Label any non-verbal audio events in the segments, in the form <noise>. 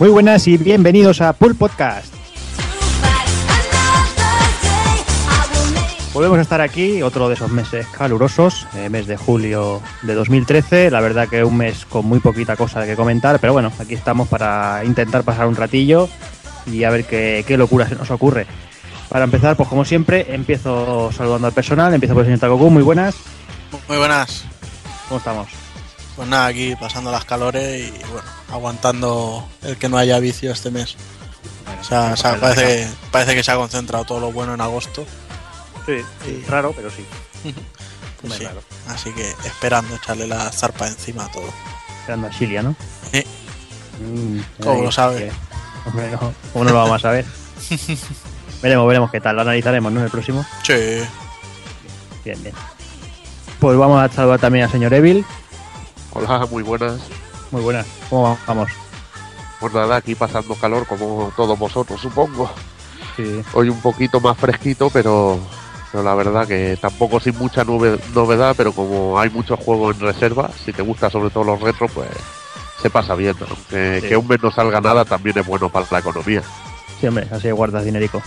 Muy buenas y bienvenidos a Pool Podcast. Volvemos a estar aquí, otro de esos meses calurosos, eh, mes de julio de 2013. La verdad que un mes con muy poquita cosa que comentar, pero bueno, aquí estamos para intentar pasar un ratillo y a ver qué, qué locura se nos ocurre. Para empezar, pues como siempre, empiezo saludando al personal, empiezo por el señor Takoku, muy buenas. Muy buenas. ¿Cómo estamos? Pues nada, aquí pasando las calores y bueno, aguantando el que no haya vicio este mes. Bueno, O sea, o sea, pues, parece, parece que se ha concentrado todo lo bueno en agosto. Sí, sí, raro, pero sí. Pues Muy sí. raro. Así que esperando echarle la zarpa encima a todo. Esperando a Chilia, ¿no? Sí. Mm, ¿Cómo lo sabe? que- Hombre, no, ¿cómo no lo vamos a saber? <laughs> veremos, veremos qué tal, lo analizaremos, ¿no? En el próximo. Sí. Bien, bien. Pues vamos a saludar también al señor Evil. Hola, muy buenas. Muy buenas. ¿Cómo vamos? Pues nada, aquí pasando calor como todos vosotros, supongo. Sí. Hoy un poquito más fresquito, pero, pero la verdad que tampoco sin mucha nove- novedad, pero como hay muchos juegos en reserva, si te gusta sobre todo los retros, pues se pasa bien. Aunque Sí. que un mes no salga nada también es bueno para la economía. Sí, hombre, así guardas dinerico.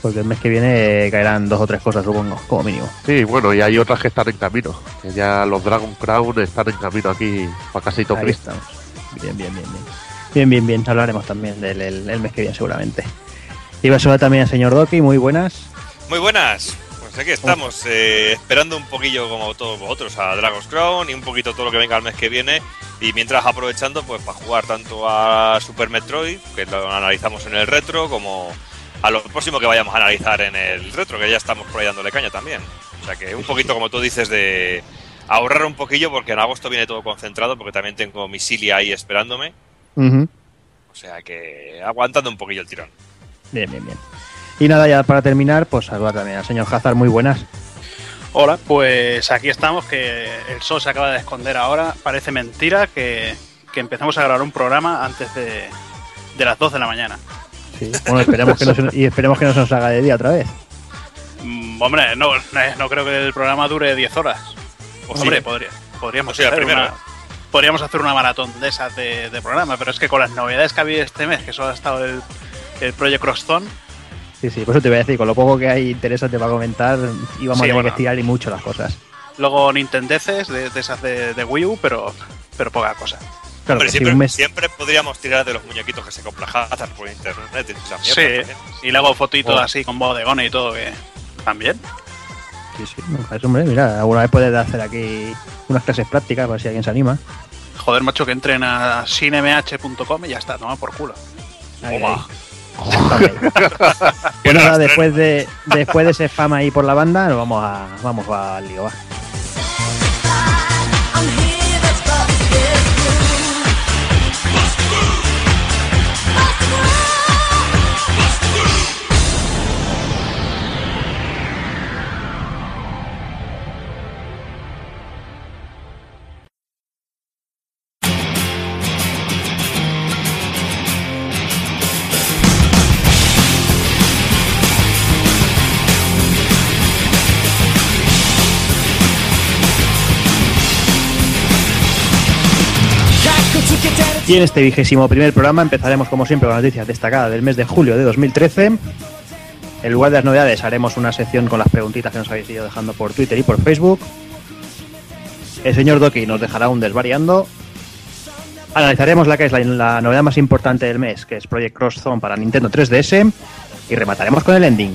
Porque el mes que viene caerán dos o tres cosas, supongo, como mínimo. Sí, bueno, y hay otras que están en camino. Que ya los Dragon Crown están en camino aquí para Cristo. estamos. Bien, bien, bien, bien. Bien, bien, bien. Hablaremos también del el- el mes que viene, seguramente. Iba a saludar también al señor Doki, muy buenas. Muy buenas. Pues aquí estamos, eh, esperando un poquillo como todos vosotros a Dragon's Crown y un poquito todo lo que venga el mes que viene. Y mientras aprovechando pues para jugar tanto a Super Metroid, que lo analizamos en el retro, como a lo próximo que vayamos a analizar en el retro, que ya estamos por ahí dándole caña también. O sea que un poquito como tú dices de ahorrar un poquillo porque en agosto viene todo concentrado porque también tengo mi Cilia ahí esperándome. Ujú. O sea que aguantando un poquillo el tirón. Bien, bien, bien. Y nada, ya para terminar, pues saludar también al señor Hazard, muy buenas. Hola, pues aquí estamos, que el sol se acaba de esconder ahora. Parece mentira que, que empezamos a grabar un programa antes de, de las 2 de la mañana. Sí. Bueno, esperemos que no se, y esperemos que no se nos haga de día otra vez. Mm, hombre, no, no, creo que el programa dure 10 horas. O sí. hombre, podría, podríamos, O sea, hacer primero, una, ¿eh? podríamos hacer una maratón de esas de, de programa, pero es que con las novedades que ha habido este mes, que solo ha estado el, el Project Crosstone, Sí, sí, por eso te voy a decir, con lo poco que hay interesante para comentar, íbamos Sí, a tener bueno. que estirar y mucho las cosas. luego Nintendeces de, de esas de, de Wii U, pero, pero poca cosa. Claro, si siempre, un mes... siempre podríamos tirar de los muñequitos que se compra Hazard por internet. y Sí, también. y luego fotitos Oh. así con bodegones y todo, que también. Sí, sí, no, eso, hombre, mira, alguna vez puedes hacer aquí unas clases prácticas para si alguien se anima. Joder, macho, que entren a cinemh.com y ya está, toma por culo. Ahí, Toma. ahí. <laughs> Nada, después de, después de ese fama ahí por la banda, nos vamos a vamos al lío, va. Y en este vigésimo primer programa empezaremos como siempre con las noticias destacadas del mes de julio de 2013. En lugar de las novedades haremos una sección con las preguntitas que nos habéis ido dejando por Twitter y por Facebook. El señor Doki nos dejará un desvariando. Analizaremos la que es la, novedad más importante del mes, que es Project Cross Zone para Nintendo 3DS. Y remataremos con el ending.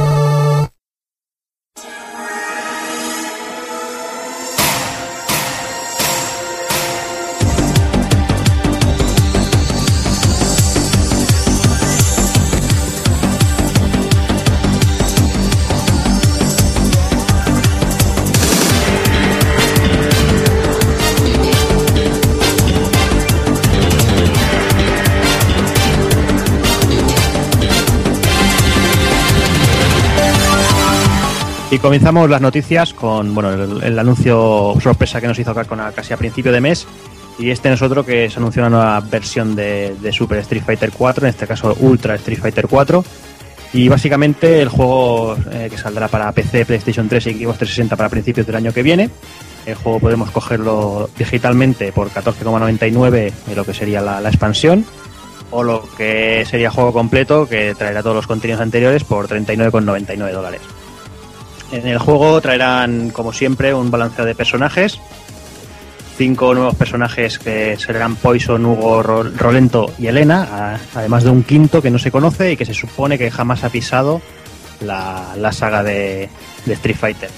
Y comenzamos las noticias con bueno el, anuncio sorpresa que nos hizo Capcom casi a principio de mes. Y este no es otro que se anunció una nueva versión de, de Super Street Fighter 4, en este caso Ultra Street Fighter 4. Y básicamente el juego eh, que saldrá para PC, PlayStation 3 y Xbox 360 para principios del año que viene. El juego podemos cogerlo digitalmente por 14,99 de lo que sería la expansión. O lo que sería juego completo, que traerá todos los contenidos anteriores por 39,99 dólares. En el juego traerán, como siempre, un balanceo de personajes. Cinco nuevos personajes que serán Poison, Hugo, Ro- Rolento y Elena, además de un quinto que no se conoce y que se supone que jamás ha pisado la, la saga de, Street Fighter.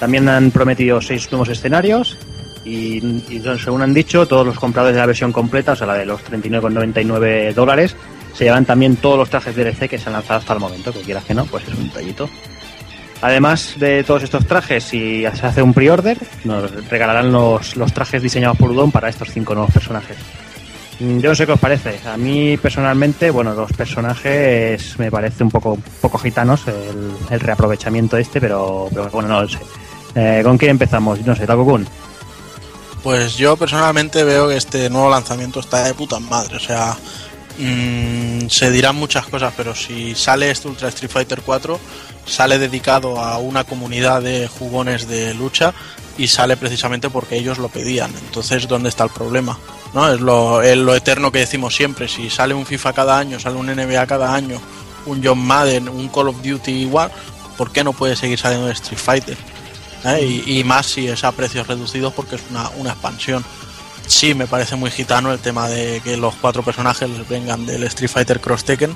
También han prometido seis nuevos escenarios y, y según han dicho, todos los compradores de la versión completa, o sea, la de los 39,99 dólares, se llevan también todos los trajes DLC que se han lanzado hasta el momento, que quieras que no, pues es un detallito. Además de todos estos trajes, si se hace un pre-order, nos regalarán los, los trajes diseñados por Udon para estos cinco nuevos personajes. Mm, Yo no sé qué os parece. A mí personalmente, bueno, los personajes me parece un poco, poco gitanos el, reaprovechamiento este, pero, bueno, no lo sé. Eh, ¿Con quién empezamos? No sé, Taco Kun. Pues yo personalmente veo que este nuevo lanzamiento está de puta madre. O sea, mm, se dirán muchas cosas, pero si sale este Ultra Street Fighter 4, sale dedicado a una comunidad de jugones de lucha y sale precisamente porque ellos lo pedían. Entonces, ¿dónde está el problema? ¿No? Es lo, es lo eterno que decimos siempre. Si sale un FIFA cada año, sale un NBA cada año, un John Madden, un Call of Duty igual, ¿por qué no puede seguir saliendo de Street Fighter? ¿eh? Y, más si es a precios reducidos porque es una, una expansión. Sí, me parece muy gitano el tema de que los cuatro personajes vengan del Street Fighter Cross Tekken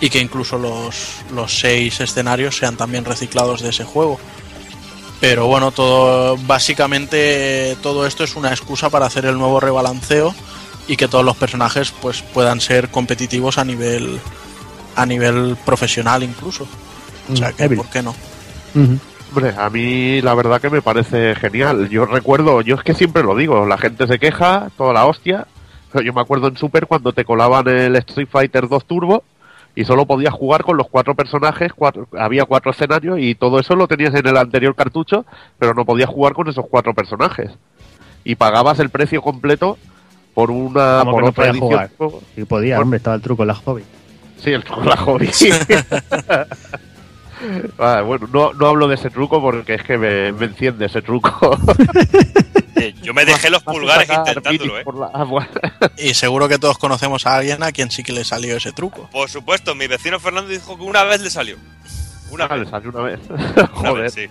y que incluso los, los seis escenarios sean también reciclados de ese juego. Pero bueno, todo básicamente todo esto es una excusa para hacer el nuevo rebalanceo y que todos los personajes pues puedan ser competitivos a nivel a nivel profesional incluso. O sea que Evil. ¿por qué no? Hombre, a mí la verdad que me parece genial. Yo recuerdo, yo es que siempre lo digo, la gente se queja, toda la hostia. Pero yo me acuerdo en Super cuando te colaban el Street Fighter 2 Turbo y solo podías jugar con los cuatro personajes, cuatro, había cuatro escenarios y todo eso lo tenías en el anterior cartucho, pero no podías jugar con esos cuatro personajes. Y pagabas el precio completo por una Como por no otra podía edición. jugar. Sí, podía, hombre, estaba el truco en la hobby. Sí, el truco de la hobby. <laughs> Ah, bueno, no, no hablo de ese truco porque es que me, me enciende ese truco. <laughs> Eh, yo me dejé los pulgares intentándolo, ¿eh? por la- ah. <laughs> Y seguro que todos conocemos a alguien a quien sí que le salió ese truco. Por supuesto, mi vecino Fernando dijo que una vez le salió. Una Ah, le vez. salió una vez. Una <laughs> Joder, vez, sí.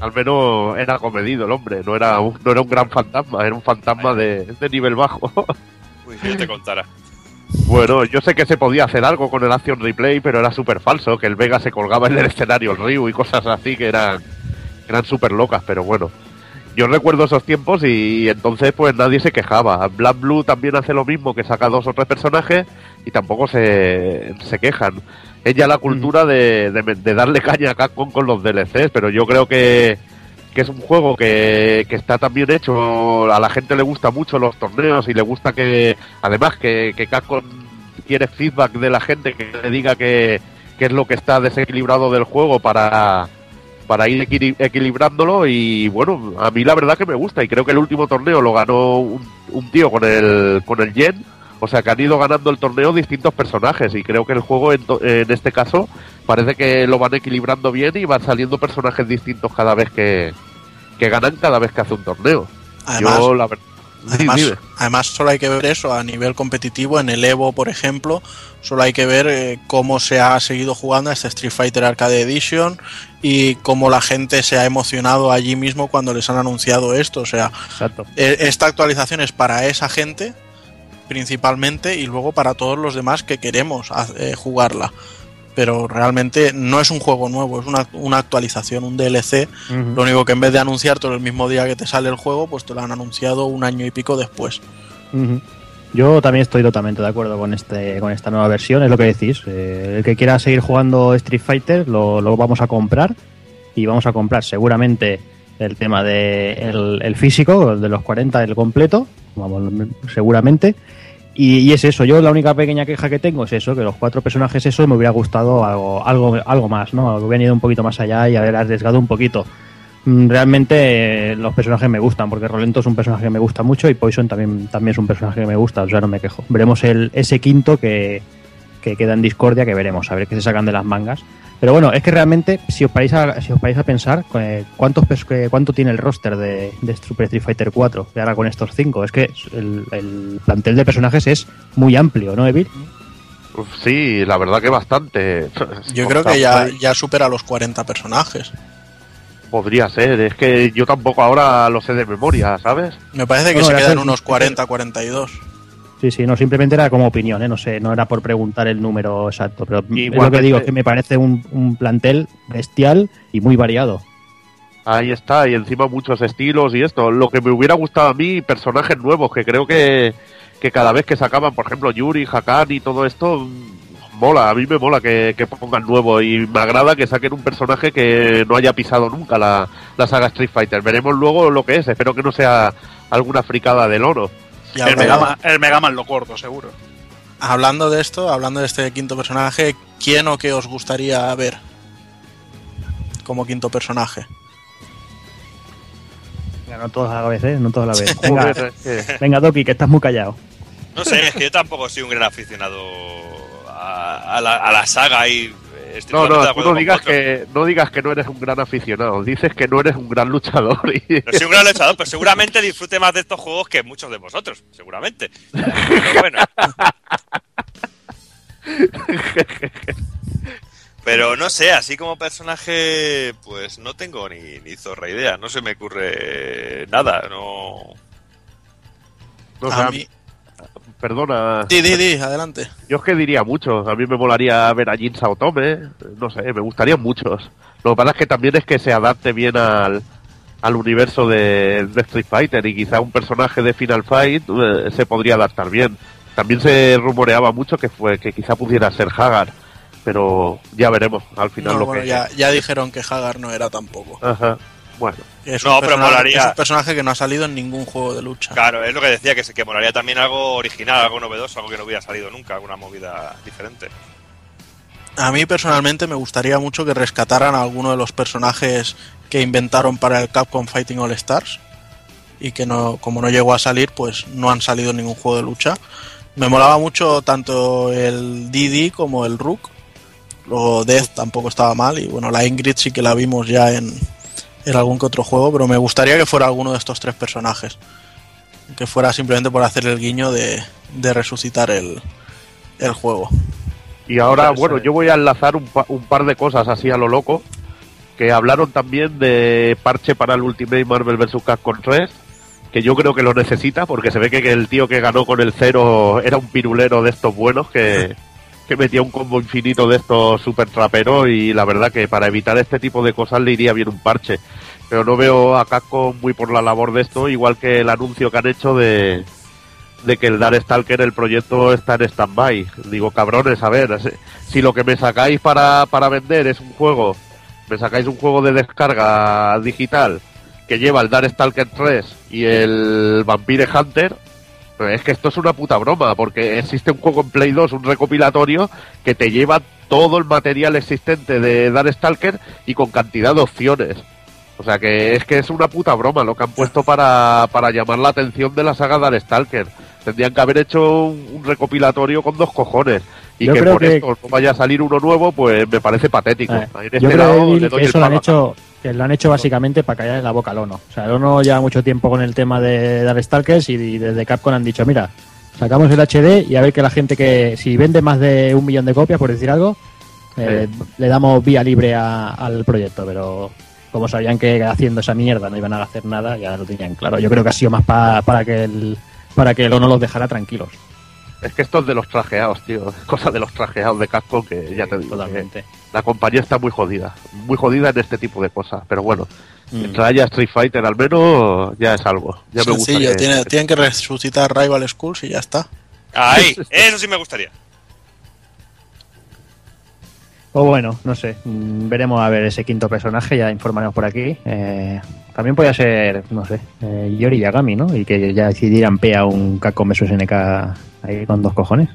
al menos era comedido el hombre, no era un, no era un gran fantasma, era un fantasma de, de nivel bajo. <laughs> Uy, que yo te contara. bueno, yo sé que se podía hacer algo con el Action Replay, pero era súper falso, que el Vega se colgaba en el escenario, el Ryu y cosas así que eran, eran súper locas, pero bueno. Yo recuerdo esos tiempos y entonces pues nadie se quejaba. Black Blue también hace lo mismo, que saca dos o tres personajes y tampoco se, se quejan. Es ya la cultura de, de- de darle caña a Capcom con los DLCs, pero yo creo que, que es un juego que, que está también hecho, a la gente le gusta mucho los torneos y le gusta que, además que, que Capcom quiere feedback de la gente, que le diga que, que es lo que está desequilibrado del juego para, para ir equili- equilibrándolo y bueno, a mí la verdad que me gusta y creo que el último torneo lo ganó un, un tío con el, con el Yen, o sea que han ido ganando el torneo distintos personajes y creo que el juego en, to- en este caso parece que lo van equilibrando bien y van saliendo personajes distintos cada vez que, que ganan cada vez que hace un torneo. Además, Yo la verdad... <laughs> Además, solo hay que ver eso a nivel competitivo. En el Evo, por ejemplo, solo hay que ver eh, cómo se ha seguido jugando a este Street Fighter Arcade Edition y cómo la gente se ha emocionado allí mismo cuando les han anunciado esto. O sea, Exacto. eh, esta actualización es para esa gente principalmente y luego para todos los demás que queremos eh, jugarla. Pero realmente no es un juego nuevo, es una, una actualización, un DLC. Lo único que en vez de anunciártelo el mismo día que te sale el juego, pues te lo han anunciado un año y pico después. Yo también estoy totalmente de acuerdo con este con esta nueva versión, es lo que decís. Eh, el que quiera seguir jugando Street Fighter lo, lo vamos a comprar y vamos a comprar seguramente el tema de el, el físico, el de los 40, el completo, vamos, seguramente. Y, es eso, yo la única pequeña queja que tengo es eso, que los cuatro personajes eso me hubiera gustado algo, algo, algo más, ¿no? Que hubieran ido un poquito más allá y haber arriesgado un poquito. Mm, Realmente eh, los personajes me gustan, porque Rolento es un personaje que me gusta mucho y Poison también, también es un personaje que me gusta, o sea, no me quejo. Veremos el, ese quinto que, que queda en discordia, que veremos, a ver qué se sacan de las mangas. Pero bueno, es que realmente, si os paráis a, si os paráis a pensar, eh, ¿cuántos, que- ¿cuánto tiene el roster de, de Super Street Fighter 4? Y ahora con estos cinco, es que el, el plantel de personajes es muy amplio, ¿no, Evil? Sí, la verdad que bastante. Yo creo que ya, ya supera los 40 personajes. Podría ser, es que yo tampoco ahora lo sé de memoria, ¿sabes? Me parece que No, se quedan ser- unos 40, 42. Sí, sí, no, simplemente era como opinión, ¿eh? no sé, no era por preguntar el número exacto, pero es lo que Igualmente- digo, es que me parece un, un plantel bestial y muy variado. Ahí está, y encima muchos estilos y esto. Lo que me hubiera gustado a mí, personajes nuevos, que creo que, que cada vez que sacaban, por ejemplo, Yuri, Hakan y todo esto, mm, mola, a mí me mola que, que pongan nuevo y me agrada que saquen un personaje que no haya pisado nunca la, la saga Street Fighter. Veremos luego lo que es, espero que no sea alguna fricada del oro. Y El hablando, Megaman, el Megaman lo corto, seguro. hablando de esto, hablando de este quinto personaje, ¿quién o qué os gustaría ver como quinto personaje? Venga, no todos a la vez, ¿eh? No todos a la vez. Venga, que- venga Doki, que estás muy callado. No sé, es que yo tampoco soy un gran aficionado a, a la, a la saga y eh, No, de no, tú no con digas, que, no digas que no eres un gran aficionado, dices que no eres un gran luchador. Y... No soy un gran luchador, pero seguramente disfrute más de estos juegos que muchos de vosotros, seguramente. Pero bueno. Pero no sé, así como personaje, pues no tengo ni, ni zorra idea, no se me ocurre nada, no. No, a mí... Perdona, Di, di, di, adelante. yo es que diría muchos. A mí me molaría ver a Jin Saotome, no sé, me gustarían muchos. Lo que pasa es que también es que se adapte bien al, al universo de, de Street Fighter y quizá un personaje de Final Fight eh, se podría adaptar bien. También se rumoreaba mucho que fue que quizá pudiera ser Hagar, pero ya veremos al final No, lo bueno, que ya, ya dijeron que Hagar no era tampoco. Ajá. Bueno, Es No, un pero personaje- molaría. Es un personaje que no ha salido en ningún juego de lucha. Claro, es lo que decía, que se que molaría también algo original, algo novedoso, algo que no hubiera salido nunca, alguna movida diferente. A mí personalmente me gustaría mucho que rescataran a alguno de los personajes que inventaron para el Capcom Fighting All Stars y que no, como no llegó a salir, pues no han salido en ningún juego de lucha. Me molaba mucho tanto el Didi como el Rook. Luego Death tampoco estaba mal y bueno, la Ingrid sí que la vimos ya en, en algún que otro juego, pero me gustaría que fuera alguno de estos tres personajes. Que fuera simplemente por hacer el guiño de, de resucitar el, el juego. Y ahora, Pues, bueno, eh, yo voy a enlazar un, pa- un par de cosas así a lo loco. Que hablaron también de parche para el Ultimate Marvel vs. Capcom 3. Que yo creo que lo necesita, porque se ve que el tío que ganó con el cero era un pirulero de estos buenos que, que metía un combo infinito de estos super traperos. Y la verdad que para evitar este tipo de cosas le iría bien un parche. Pero no veo a Capcom muy por la labor de esto, igual que el anuncio que han hecho de, de que el Stalker el proyecto está en stand-by. Digo, cabrones, a ver, si- lo que me sacáis para, para vender es un juego, me sacáis un juego de descarga digital que lleva el Stalker 3 y el Vampire Hunter, es que esto es una puta broma, porque existe un juego en Play 2, un recopilatorio, que te lleva todo el material existente de Stalker y con cantidad de opciones. O sea que es que es una puta broma lo que han puesto para, para llamar la atención de la saga Stalker. Tendrían que haber hecho un, un recopilatorio con dos cojones. Y Yo que por que- esto no vaya a salir uno nuevo, pues me parece patético. Eh, En este creo lado Evil, le doy que el eso lo han palo a hecho que lo han hecho básicamente para callar en la boca al ONO. O sea, el ONO lleva mucho tiempo con el tema de Darkstalkers y, y desde Capcom han dicho, mira, sacamos el HD y a ver que la gente que si vende más de un millón de copias, por decir algo, eh, le damos vía libre a- al proyecto, pero como sabían que haciendo esa mierda no iban a hacer nada, ya lo tenían claro. Yo creo que ha sido más pa- para que el para que el ONO los dejara tranquilos, Es que esto es de los trajeados, tío. Es cosa de los trajeados de casco que ya te digo. totalmente. la compañía está muy jodida. Muy jodida en este tipo de cosas. Pero bueno, Mm. mientras haya Street Fighter al menos ya es algo. Ya me gusta. Que- tiene- tienen que resucitar Rival Schools y ya está. Ahí, <laughs> eso sí me gustaría. O bueno, no sé, mm, veremos a ver ese quinto personaje, ya informaremos por aquí. Eh, también podría ser, no sé, eh, Yori Yagami, ¿no? Y que ya decidieran P a un Capcom vs SNK ahí con dos cojones.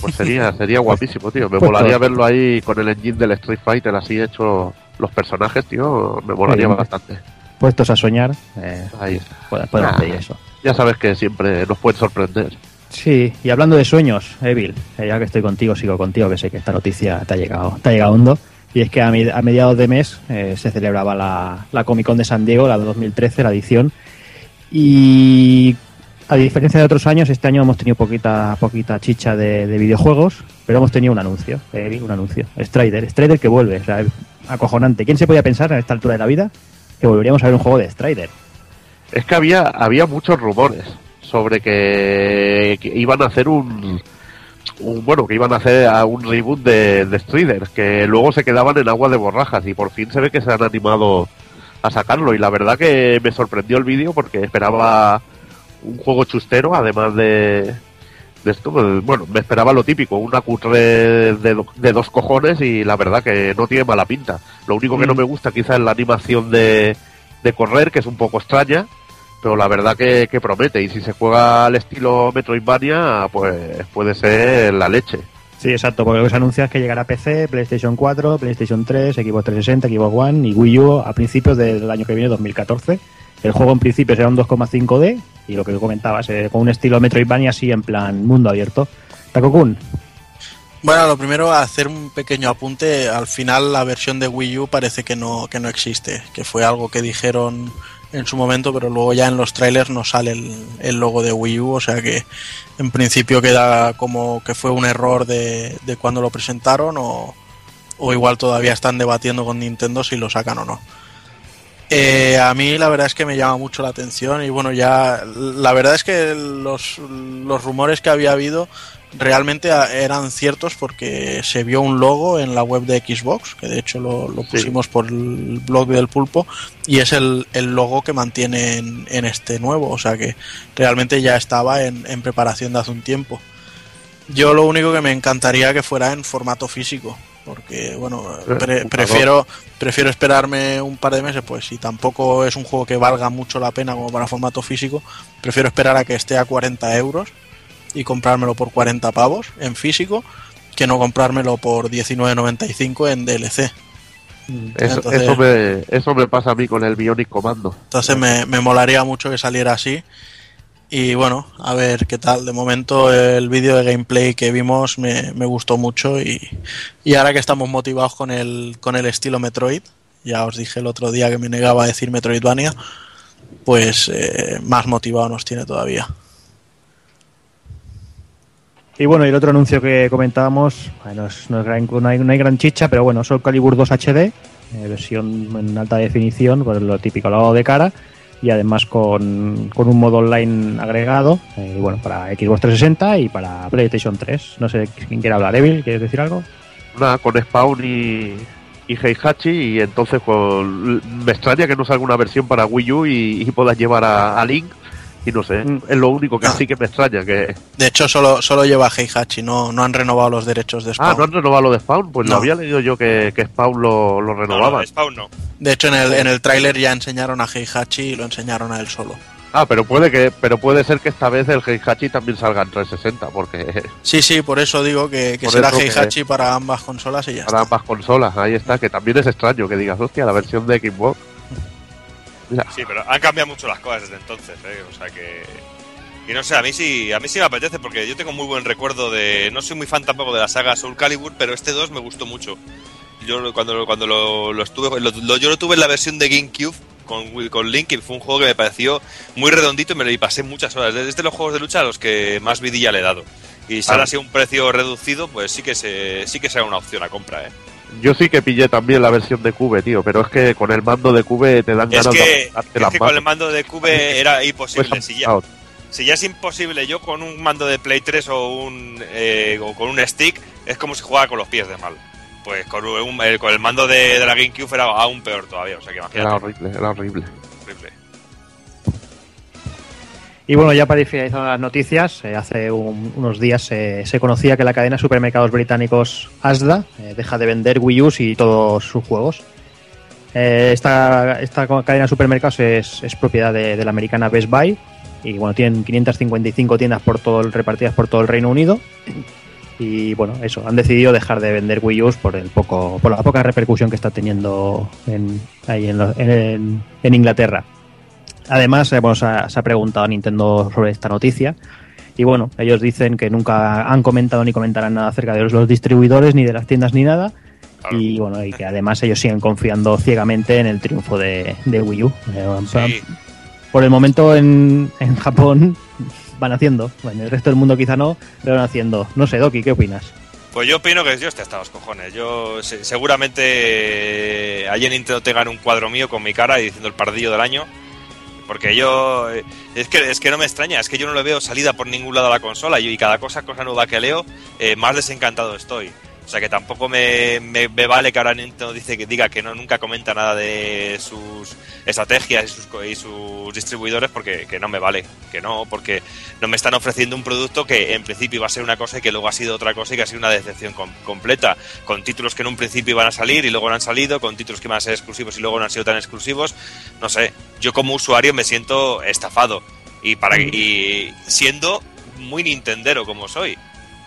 Pues sería, <laughs> sería guapísimo, tío. Me Pues molaría todo. verlo ahí con el engine del Street Fighter así hecho los personajes, tío. Me molaría Sí. bastante. Puestos a soñar, eh, Ahí. pueden, pueden Ah. pedir eso. Ya sabes que siempre nos pueden sorprender. Sí, y hablando de sueños, Evil, eh, ya que estoy contigo, sigo contigo, que sé que esta noticia te ha llegado, te ha llegado hondo. Y es que a, mi- a mediados de mes eh, se celebraba la, la Comic Con de San Diego, la de 2013, la edición. Y a diferencia de otros años, este año hemos tenido poquita, poquita chicha de, de videojuegos, pero hemos tenido un anuncio, un anuncio. Strider, Strider que vuelve, o sea, acojonante. ¿Quién se podía pensar a esta altura de la vida que volveríamos a ver un juego de Strider? Es que había, había muchos rumores sobre que, que iban a hacer un, un- bueno, que iban a hacer a un reboot de, de Strider, que luego se quedaban en agua de borrajas y por fin se ve que se han animado a sacarlo y la verdad que me sorprendió el vídeo porque esperaba un juego chustero además de, de esto, pues, bueno, me esperaba lo típico, una cutre de, de dos cojones y la verdad que no tiene mala pinta. Lo único que no Mm. me gusta quizás es la animación de, de correr, que es un poco extraña, pero la verdad que, que promete. Y si se juega al estilo Metroidvania, pues puede ser la leche. Sí, exacto, porque lo que se anuncia es que llegará a PC, PlayStation 4, PlayStation 3, Xbox 360, Xbox One y Wii U a principios del año que viene, 2014. El juego en principio será un 2,5D y lo que comentabas, eh, con un estilo Metroidvania así en plan mundo abierto. Takokun, Bueno, lo primero, hacer un pequeño apunte. Al final, la versión de Wii U parece que no, que no existe, que fue algo que dijeron en su momento, pero luego ya en los trailers no sale el, logo de Wii U, o sea que en principio queda como que fue un error de, de cuando lo presentaron o, o igual todavía están debatiendo con Nintendo si lo sacan o no. Eh, a mí la verdad es que me llama mucho la atención y bueno, ya la verdad es que los, los rumores que había habido realmente eran ciertos porque se vio un logo en la web de Xbox, que de hecho lo, lo pusimos por el blog del pulpo, y es el, el logo que mantienen en este nuevo, o sea que realmente ya estaba en, en preparación de hace un tiempo. Yo lo único que me encantaría que fuera en formato físico, porque bueno, pre- un prefiero, prefiero esperarme un par de meses, pues si tampoco es un juego que valga mucho la pena como para formato físico, prefiero esperar a que esté a 40 euros y comprármelo por 40 pavos en físico que no comprármelo por 19.95 en DLC. Eso, Entonces- eso, me, eso me pasa a mí con el Bionic Commando. Entonces me, me molaría mucho que saliera así. Y bueno, a ver qué tal. De momento el vídeo de gameplay que vimos me, me gustó mucho y, y ahora que estamos motivados con el, con el estilo Metroid, ya os dije el otro día que me negaba a decir Metroidvania, pues eh, más motivado nos tiene todavía. Y bueno, y el otro anuncio que comentábamos, bueno, es- no, es gran- no hay, no hay gran chicha, pero bueno, Soul Calibur 2 HD, eh, versión en alta definición, pues lo típico lavado de cara, y además con, con un modo online agregado, eh, bueno, para Xbox 360 y para PlayStation 3. No sé quién quiere hablar, Evil, ¿quieres decir algo? Nada, con Spawn y, y Heihachi, y entonces pues, me extraña que no salga una versión para Wii U y, puedas llevar a Link. Y no sé, Mm. es lo único que Ah. sí que me extraña. que De hecho, solo, solo lleva Heihachi, no, no han renovado los derechos de Spawn. Ah, ¿no han renovado lo de Spawn? Pues No. lo había leído yo que, que Spawn lo, lo No, renovaba. no, Spawn no. De hecho, en el, en el tráiler ya enseñaron a Heihachi y lo enseñaron a él solo. Ah, pero puede que pero puede ser que esta vez el Heihachi también salga en 360, porque <laughs> Sí, sí, por eso digo que, será eso que- Heihachi para ambas consolas y ya para está. ambas consolas, ahí está, que también es extraño que digas, hostia, la versión de Xbox. Mira, Sí, pero han cambiado mucho las cosas desde entonces, ¿eh? O sea que... Y no sé, a mí sí, a mí sí me apetece porque yo tengo muy buen recuerdo de... No soy muy fan tampoco de la saga Soul Calibur, pero este 2 me gustó mucho. Yo cuando, cuando lo, lo estuve... lo- lo- yo lo tuve en la versión de GameCube con, con Link y fue un juego que me pareció muy redondito y me lo pasé muchas horas. Es de los juegos de lucha a los que más vidilla le he dado. Y si ahora Ah. ha sido un precio reducido, pues sí que se, sí que será una opción a compra, ¿eh? Yo sí que pillé también la versión de Cube, tío, pero es que con el mando de Cube te dan Es ganas que, de es las que con el mando de Cube era Pues imposible. Si ya. Si ya es imposible yo con un mando de Play 3 o, un, eh, o con un stick, es como si jugara con los pies de mal. Pues con, un- el, con el mando de, de la GameCube era aún peor todavía. O sea que Era imagínate. horrible, era horrible. horrible. Y bueno, ya para ir finalizando las noticias, eh, hace un- unos días se conocía que la cadena de supermercados británicos Asda eh, deja de vender Wii U y todos sus juegos. Eh, esta, esta cadena de supermercados es, es propiedad de, la americana Best Buy y bueno, tienen 555 tiendas por todo repartidas por todo el Reino Unido. Y bueno, eso, han decidido dejar de vender Wii U por el poco, por la poca repercusión que está teniendo en, ahí en- en Inglaterra. Además, eh, bueno, se, ha, se ha preguntado a Nintendo sobre esta noticia. Y bueno, ellos dicen que nunca han comentado ni comentarán nada acerca de los, los distribuidores, ni de las tiendas, ni nada. Claro. Y bueno, y que además ellos siguen confiando ciegamente en el triunfo de, de Wii U. Eh, Sí, por el momento en, en Japón <laughs> van haciendo, en el resto del mundo quizá no, pero van haciendo. No sé, Doki, ¿qué opinas? Pues yo opino que yo estoy hasta los cojones. Yo se- seguramente eh, allí en Nintendo tengan un cuadro mío con mi cara y diciendo el pardillo del año. Porque yo. eh, Es que, es que no me extraña, es que yo no le veo salida por ningún lado a la consola. Y cada cosa, cosa nueva que leo, eh, más desencantado estoy. O sea que tampoco me, me- me vale que ahora Nintendo dice que diga que no nunca comenta nada de sus estrategias y sus, y sus distribuidores porque que no me vale, que no, porque no me están ofreciendo un producto que en principio iba a ser una cosa y que luego ha sido otra cosa y que ha sido una decepción com- completa, con títulos que en un principio iban a salir y luego no han salido, con títulos que iban a ser exclusivos y luego no han sido tan exclusivos, no sé, yo como usuario me siento estafado. Y para y siendo muy nintendero como soy.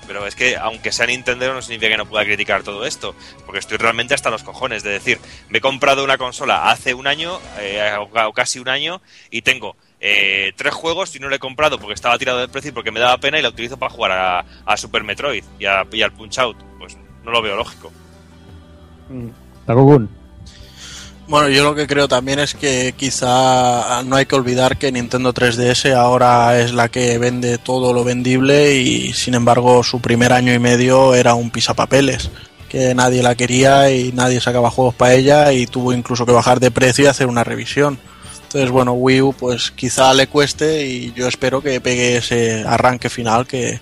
Pero es que, aunque sea Nintendo, no significa que no pueda criticar todo esto. Porque estoy realmente hasta los cojones. De decir, me he comprado una consola hace un año, eh, o ca- o casi un año, y tengo eh, tres juegos y no lo he comprado porque estaba tirado de precio y porque me daba pena y la utilizo para jugar a, Super Metroid y, a- al Punch Out. Pues no lo veo lógico. Takokun. Bueno, yo lo que creo también es que quizá no hay que olvidar que Nintendo 3DS ahora es la que vende todo lo vendible y sin embargo su primer año y medio era un pisapapeles, que nadie la quería y nadie sacaba juegos para ella y tuvo incluso que bajar de precio y hacer una revisión. Entonces, bueno, Wii U pues quizá le cueste y yo espero que pegue ese arranque final que,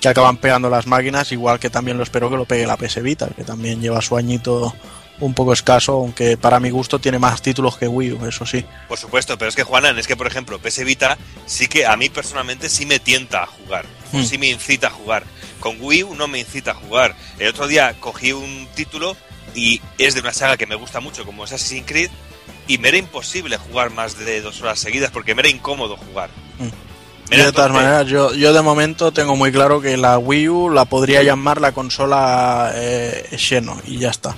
que acaban pegando las máquinas, igual que también lo espero que lo pegue la PS Vita, que también lleva su añito un poco escaso, aunque para mi gusto tiene más títulos que Wii U, eso sí. Por supuesto, pero es que Juanan, es que por ejemplo, PS Vita sí que a mí personalmente sí me tienta a jugar, o Hmm. sí me incita a jugar. Con Wii U no me incita a jugar. El otro día cogí un título y es de una saga que me gusta mucho, como es Assassin's Creed, y me era imposible jugar más de dos horas seguidas porque me era incómodo jugar. Hmm. Y de todas maneras, yo, yo de momento tengo muy claro que la Wii U la podría llamar la consola eh, Xeno y ya está.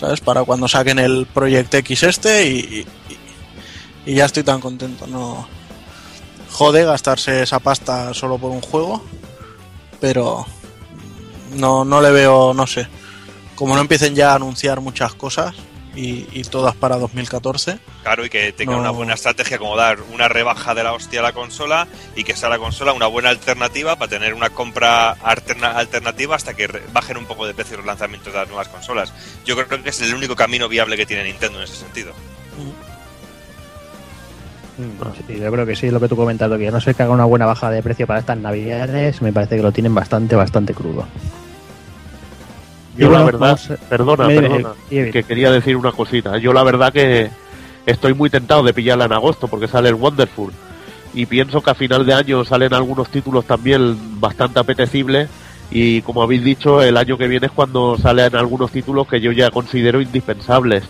¿Sabes? Para cuando saquen el Project X este y, y- y ya estoy tan contento. No jode gastarse esa pasta solo por un juego, pero no, no le veo, no sé. Como no empiecen ya a anunciar muchas cosas y, y todas para 2014, Claro, y que tenga No. una buena estrategia como dar una rebaja de la hostia a la consola y que sea la consola una buena alternativa para tener una compra alterna- alternativa hasta que bajen un poco de precio los lanzamientos de las nuevas consolas. Yo creo que es el único camino viable que tiene Nintendo en ese sentido. Sí, yo creo que sí, lo que tú comentas. A No sé que haga una buena baja de precio para estas navidades, me parece que lo tienen bastante, bastante crudo. Yo bueno, la verdad, vamos, eh, perdona, perdona, que quería decir una cosita. Yo la verdad que estoy muy tentado de pillarla en agosto porque sale el Wonderful. Y pienso que a final de año salen algunos títulos también bastante apetecibles. Y como habéis dicho el año que viene es cuando salen algunos títulos que yo ya considero indispensables.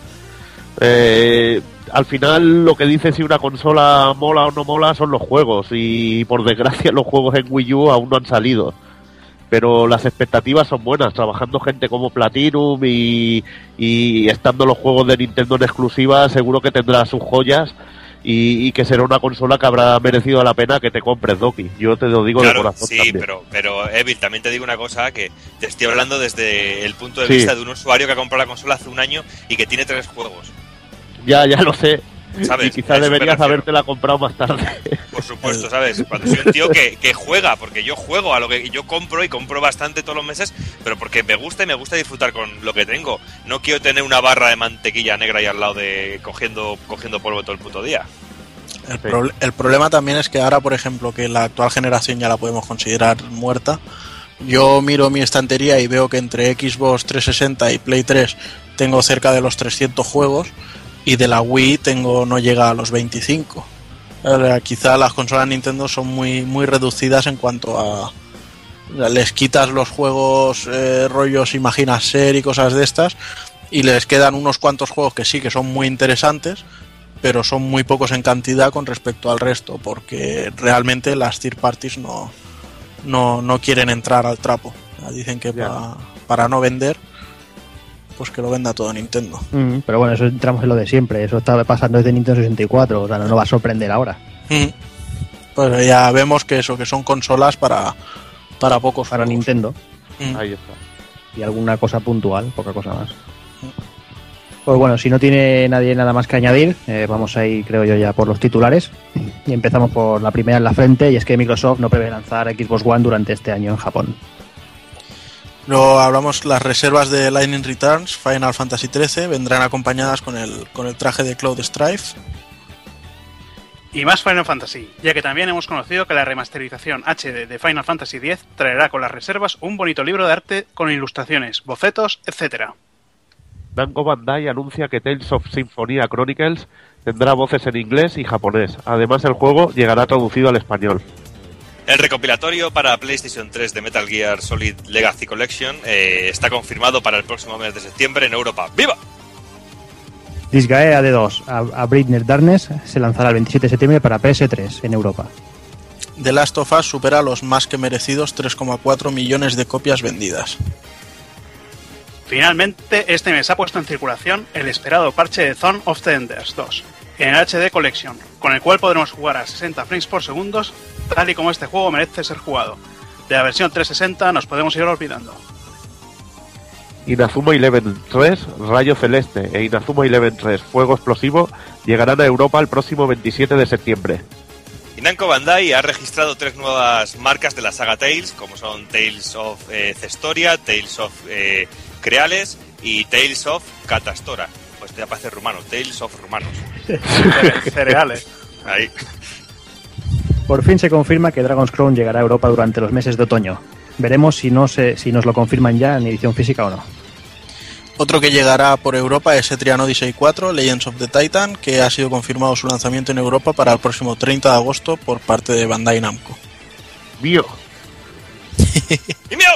Eh, al final lo que dice si una consola mola o no mola son los juegos. Y por desgracia <laughs> los juegos en Wii U aún no han salido pero las expectativas son buenas, trabajando gente como Platinum y, y estando los juegos de Nintendo en exclusiva, seguro que tendrá sus joyas y, y que será una consola que habrá merecido la pena que te compres, Doki. Yo te lo digo de corazón sí, también. pero, pero Evil, también te digo una cosa que te estoy hablando desde el punto de Sí. vista de un usuario que ha comprado la consola hace un año y que tiene tres juegos. Ya, ya lo sé. <laughs> ¿Sabes? Y quizás deberías habértela comprado más tarde. <laughs> Por supuesto, ¿sabes? Cuando soy un tío que, que juega, porque yo juego a lo que yo compro y compro bastante todos los meses, pero porque me gusta y me gusta disfrutar con lo que tengo. No quiero tener una barra de mantequilla negra ahí al lado de cogiendo, cogiendo polvo todo el puto día. El, Sí. proble- el problema también es que ahora, por ejemplo, que la actual generación ya la podemos considerar muerta, yo miro mi estantería y veo que entre Xbox 360 y Play 3 tengo cerca de los 300 juegos y de la Wii tengo no llega a los 25. Ahora, quizá las consolas Nintendo son muy, muy reducidas en cuanto a... Les quitas los juegos eh, rollos Imagina Ser y cosas de estas y les quedan unos cuantos juegos que sí que son muy interesantes, pero son muy pocos en cantidad con respecto al resto, porque realmente las third parties no, no, no quieren entrar al trapo. Dicen que Ya. pa- para no vender, pues que lo venda todo Nintendo. Mm, pero bueno, eso entramos en lo de siempre. Eso está pasando desde Nintendo 64. O sea, no nos va a sorprender ahora. Mm. Pues ya vemos que eso, que son consolas para, para pocos Para juegos. Nintendo. Mm. Ahí está. Y alguna cosa puntual, poca cosa más. Pues bueno, si no tiene nadie nada más que añadir, eh, vamos a ir, creo yo, ya por los titulares. Y empezamos por la primera en la frente, y es que Microsoft no prevé lanzar Xbox One durante este año en Japón. Luego hablamos las reservas de Lightning Returns, Final Fantasy XIII, vendrán acompañadas con el, con el traje de Cloud Strife. Y más Final Fantasy, ya que también hemos conocido que la remasterización HD de Final Fantasy X traerá con las reservas un bonito libro de arte con ilustraciones, bocetos, etcétera. Namco Bandai anuncia que Tales of Symphonia Chronicles tendrá voces en inglés y japonés. Además, el juego llegará traducido al español. El recopilatorio para PlayStation 3 de Metal Gear Solid Legacy Collection eh, está confirmado para el próximo mes de septiembre en Europa. ¡Viva! Disgaea D2 a, a Britner Darkness se lanzará el 27 de septiembre para PS3 en Europa. The Last of Us supera los más que merecidos 3,4 millones de copias vendidas. Finalmente, este mes ha puesto en circulación el esperado parche de Zone of the Enders 2 en el HD Collection, con el cual podremos jugar a 60 frames por segundo, tal y como este juego merece ser jugado. De la versión 360 nos podemos ir olvidando. Inazuma Eleven 3, Rayo Celeste e Inazuma Eleven 3, Fuego Explosivo llegarán a Europa el próximo 27 de septiembre. Y Namco Bandai ha registrado tres nuevas marcas de la saga Tales, como son Tales of eh, Cestoria, Tales of eh, Creales y Tales of Catastora. Pues ya parece rumano, Tales of Rumanos. Cere- <laughs> Cereales. Ahí. Por fin se confirma que Dragon's Crown llegará a Europa durante los meses de otoño. Veremos si, no se, si nos lo confirman ya en edición física o no. Otro que llegará por Europa es Etrian Odyssey 4, Legends of the Titan, que ha sido confirmado su lanzamiento en Europa para el próximo 30 de agosto por parte de Bandai Namco. Mío. <laughs> ¡Y mío!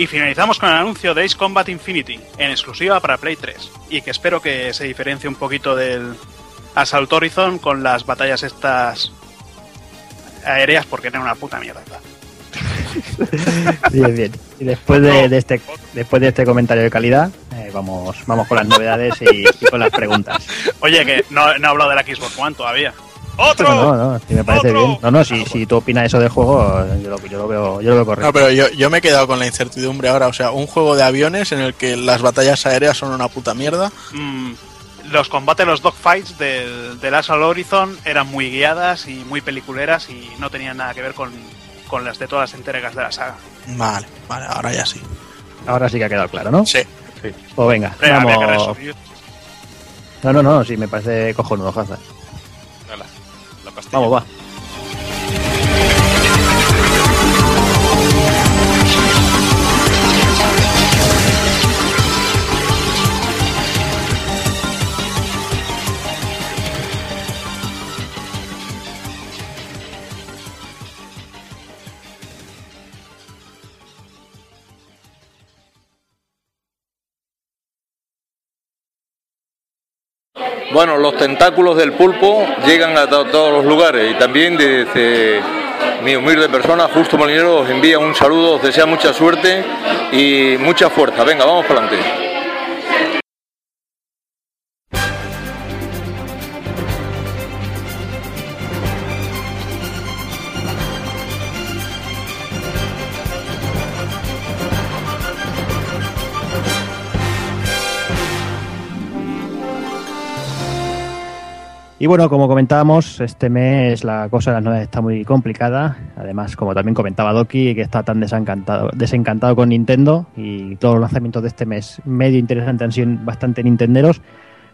Y finalizamos con el anuncio de Ace Combat Infinity, en exclusiva para Play 3, y que espero que se diferencie un poquito del Assault Horizon con las batallas estas aéreas, porque era una puta mierda. <laughs> Bien, bien. Y después de, de este, después de este comentario de calidad, eh, vamos, vamos con las novedades y, y con las preguntas. <laughs> Oye, que no, no he hablado de la Xbox One todavía. ¡Otro! No, no, no, si me parece ¡Otro! bien. No, no, si, si tú opinas eso del juego, yo lo, yo lo veo, yo lo veo correcto. No, pero yo, yo me he quedado con la incertidumbre ahora. O sea, un juego de aviones en el que las batallas aéreas son una puta mierda. Mm, los combates, los dogfights del, del Assault Horizon eran muy guiadas y muy peliculeras y no tenían nada que ver con, con las de todas las entregas de la saga. Vale, vale, ahora ya sí. Ahora sí que ha quedado claro, ¿no? Sí. Pues venga, vamos. No, no, no, sí, me parece cojonudo, Hazard. Pastilla. Vamos, va. Bueno, los tentáculos del pulpo llegan a to- todos los lugares y también desde mi humilde persona, Justo Molinero, os envía un saludo, os desea mucha suerte y mucha fuerza. Venga, vamos para adelante. Y bueno, como comentábamos, este mes la cosa de las novedades está muy complicada. Además, como también comentaba Doki, que está tan desencantado, desencantado con Nintendo y todos los lanzamientos de este mes medio interesantes han sido bastante nintenderos.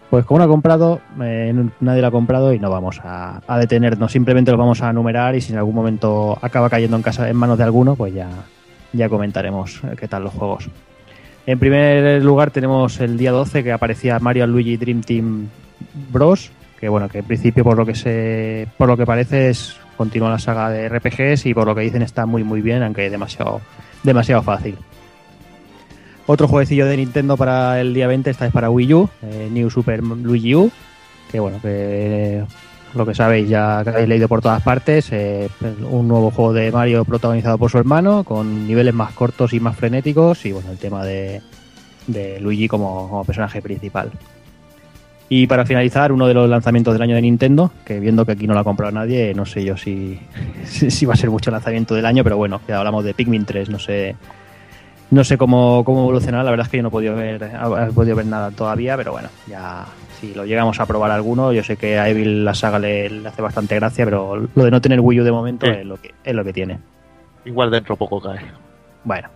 Pues como no ha comprado, eh, nadie lo ha comprado y no vamos a, a detenernos. Simplemente los vamos a enumerar y si en algún momento acaba cayendo en, casa, en manos de alguno, pues ya, ya comentaremos eh, qué tal los juegos. En primer lugar tenemos el día 12 que aparecía Mario Luigi Dream Team Bros. Que bueno, que en principio por lo que se, por lo que parece es continúa la saga de RPGs y por lo que dicen está muy muy bien, aunque demasiado, demasiado fácil. Otro jueguecillo de Nintendo para el día 20, esta es para Wii U, eh, New Super Luigi U, que bueno, que lo que sabéis ya que habéis leído por todas partes, eh, un nuevo juego de Mario protagonizado por su hermano, con niveles más cortos y más frenéticos, y bueno, el tema de, Luigi como personaje principal. Y para finalizar, uno de los lanzamientos del año de Nintendo, que viendo que aquí no lo ha comprado nadie, no sé yo si, <laughs> si, va a ser mucho lanzamiento del año, pero bueno, ya hablamos de Pikmin 3, no sé no sé cómo, cómo evolucionará, la verdad es que yo no he podido ver, he podido ver nada todavía, pero bueno, ya si lo llegamos a probar alguno, yo sé que a Evil la saga le, le hace bastante gracia, pero lo de no tener Wii U de momento Sí. es, lo que, es lo que tiene. Igual dentro poco cae. Bueno.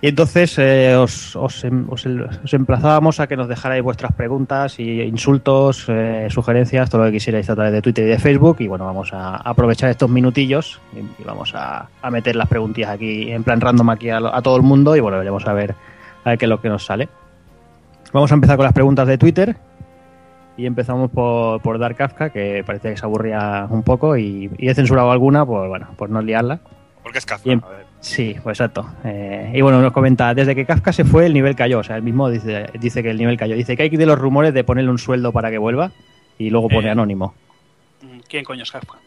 Y entonces eh, os, os, em- os el- os emplazábamos a que nos dejarais vuestras preguntas y insultos, eh, sugerencias, todo lo que quisierais a través de Twitter y de Facebook. Y bueno, vamos a aprovechar estos minutillos y, y vamos a, a meter las preguntillas aquí en plan random aquí a, a todo el mundo y bueno, veremos a ver, a ver qué es lo que nos sale. Vamos a empezar con las preguntas de Twitter. Y empezamos por, por Dark Kafka, que parecía que se aburría un poco y, y he censurado alguna, pues bueno, por no liarla. Porque es Kafka. A ver. Sí, pues exacto. Eh, y bueno, nos comenta, desde que Kafka se fue, el nivel cayó. O sea, el mismo dice, dice que el nivel cayó. Dice que hay de los rumores de ponerle un sueldo para que vuelva y luego pone Eh. anónimo. Mm, ¿Quién coño es Kafka?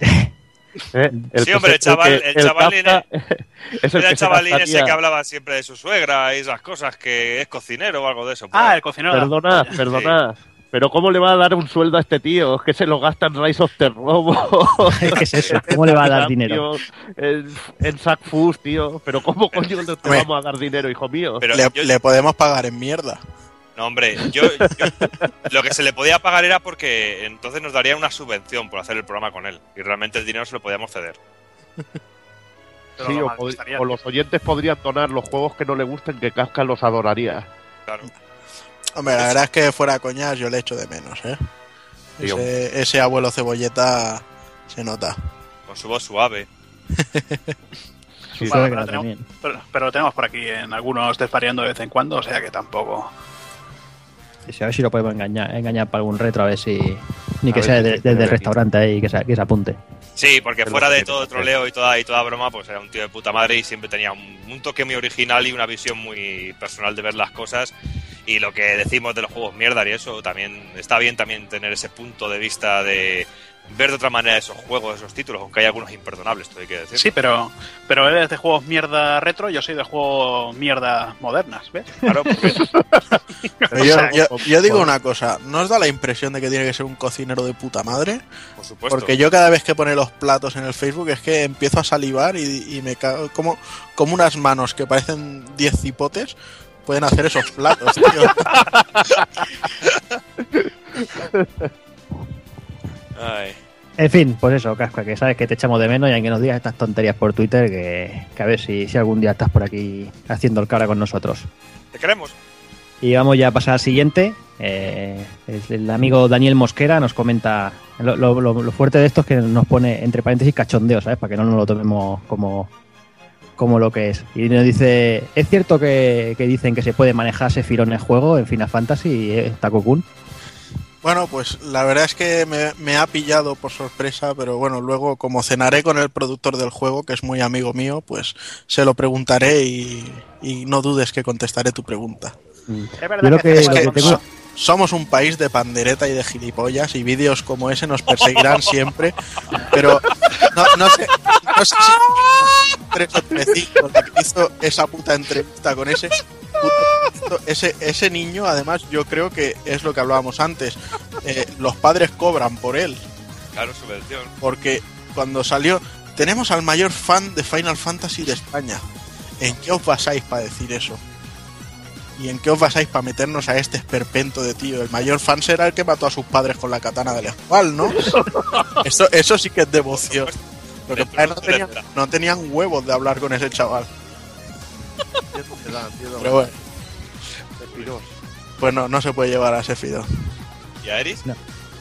<laughs> ¿eh? Sí, que hombre, el chaval- que- el chaval Kafka <laughs> es el Era que el se chavalín ese que hablaba siempre de su suegra y esas cosas, que es cocinero o algo de eso. Ah, el cocinero. Perdona, <laughs> polla. Pero ¿cómo le va a dar un sueldo a este tío? Es que se lo gasta en Rise of the Robo. <laughs> ¿Qué es eso? ¿Cómo le va a dar dinero? En, en Sack Foods, tío. Pero ¿cómo coño le te Hombre. vamos a dar dinero, hijo mío? Pero le, yo- le podemos pagar en mierda. No, hombre, yo, yo- <laughs> lo que se le podía pagar era porque entonces nos daría una subvención por hacer el programa con él. Y realmente el dinero se lo podíamos ceder. Pero Sí, lo o, o los oyentes podrían donar los juegos que no le gusten, que Kafka los adoraría. Claro. Hombre, la verdad es que fuera coñas yo le echo de menos, ¿eh? Ese, ese abuelo cebolleta se nota. Con su voz suave. <laughs> Sí, pero la tenemos-. Pero, pero lo tenemos por aquí en algunos desvariando de vez en cuando, o sea que tampoco. Sí, a ver si lo podemos engañar, engañar para algún retro, a ver si. Ni que sea de- desde el restaurante ahí, que se, que se apunte. Sí, porque fuera de todo troleo y toda, y toda broma, pues era un tío de puta madre y siempre tenía un, un toque muy original y una visión muy personal de ver las cosas. Y lo que decimos de los juegos mierda y eso, también está bien también tener ese punto de vista de ver de otra manera esos juegos, esos títulos, aunque hay algunos imperdonables, todo hay que decir. Sí, pero, pero él es de juegos mierda retro, yo soy de juegos mierda modernas, ¿ves? Claro, porque <laughs> yo, yo- yo digo una cosa, ¿no os da la impresión de que tiene que ser un cocinero de puta madre? por supuesto. Porque yo cada vez que pone los platos en el Facebook es que empiezo a salivar y, y me cago como, como unas manos que parecen 10 cipotes pueden hacer esos platos, tío. Ay. En fin, pues eso, Kafka, que sabes que te echamos de menos y aunque nos digas estas tonterías por Twitter, que, que a ver si, si algún día estás por aquí haciendo el cara con nosotros. Te queremos. Y vamos ya a pasar al siguiente. Eh, el amigo Daniel Mosquera nos comenta. Lo, lo- lo- lo fuerte de esto es que nos pone entre paréntesis cachondeo, ¿sabes? Para que no nos lo tomemos como, como lo que es. Y nos dice: ¿Es cierto que, que dicen que se puede manejar Sephiroth en el juego, en Final Fantasy, eh, Taco Kun? Bueno, pues la verdad es que me, me ha pillado por sorpresa, pero bueno, luego como cenaré con el productor del juego, que es muy amigo mío, pues se lo preguntaré y, y no dudes que contestaré tu pregunta. Es Yo verdad que- Es lo que que tengo- so- somos un país de pandereta y de gilipollas y vídeos como ese nos perseguirán <laughs> siempre, pero no, no sé, no sé si tres o tres cinco la que hizo esa puta entrevista con ese puto- ese ese niño, además yo creo que es lo que hablábamos antes, eh, los padres cobran por él, Claro, subvención. porque cuando salió tenemos al mayor fan de Final Fantasy de España. ¿En qué os basáis para decir eso? ¿Y en qué os basáis para meternos a este esperpento de tío? El mayor fan será el que mató a sus padres con la katana del escual, ¿no? <laughs> Eso, eso sí que es devoción. Lo que Dentro pasa es que no tenían, no tenían huevos de hablar con ese chaval. Pero bueno, pues no, no se puede llevar a Sephiroth. ¿Y a Eris?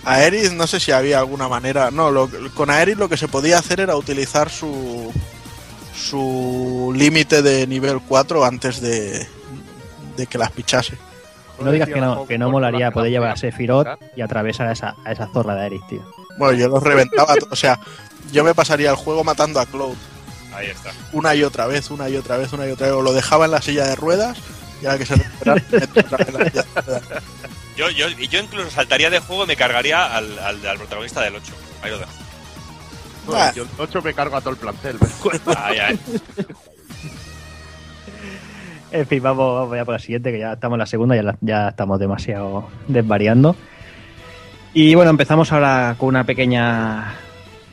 A Eris no sé si había alguna manera. No, lo- con Aeris lo que se podía hacer era utilizar su su límite de nivel 4 antes de, de que las pichase. No digas que no, que no molaría poder llevar a Sephiroth y atravesar a esa, a esa zorra de Eris, tío. Bueno, yo los reventaba. O sea, yo me pasaría el juego matando a Cloud. Ahí está. Una y otra vez, una y otra vez, una y otra vez. O lo dejaba en la silla de ruedas y ahora que se recupera, <laughs> meto otra vez en la silla de ruedas. Yo, yo, y yo incluso saltaría de juego y me cargaría al, al, al protagonista del 8. Ahí lo dejo. Ah. Yo el 8 me cargo a todo el plantel. <laughs> Ahí, ahí. En fin, vamos, vamos ya por la siguiente, que ya estamos en la segunda, ya, ya estamos demasiado desvariando. Y bueno, empezamos ahora con una pequeña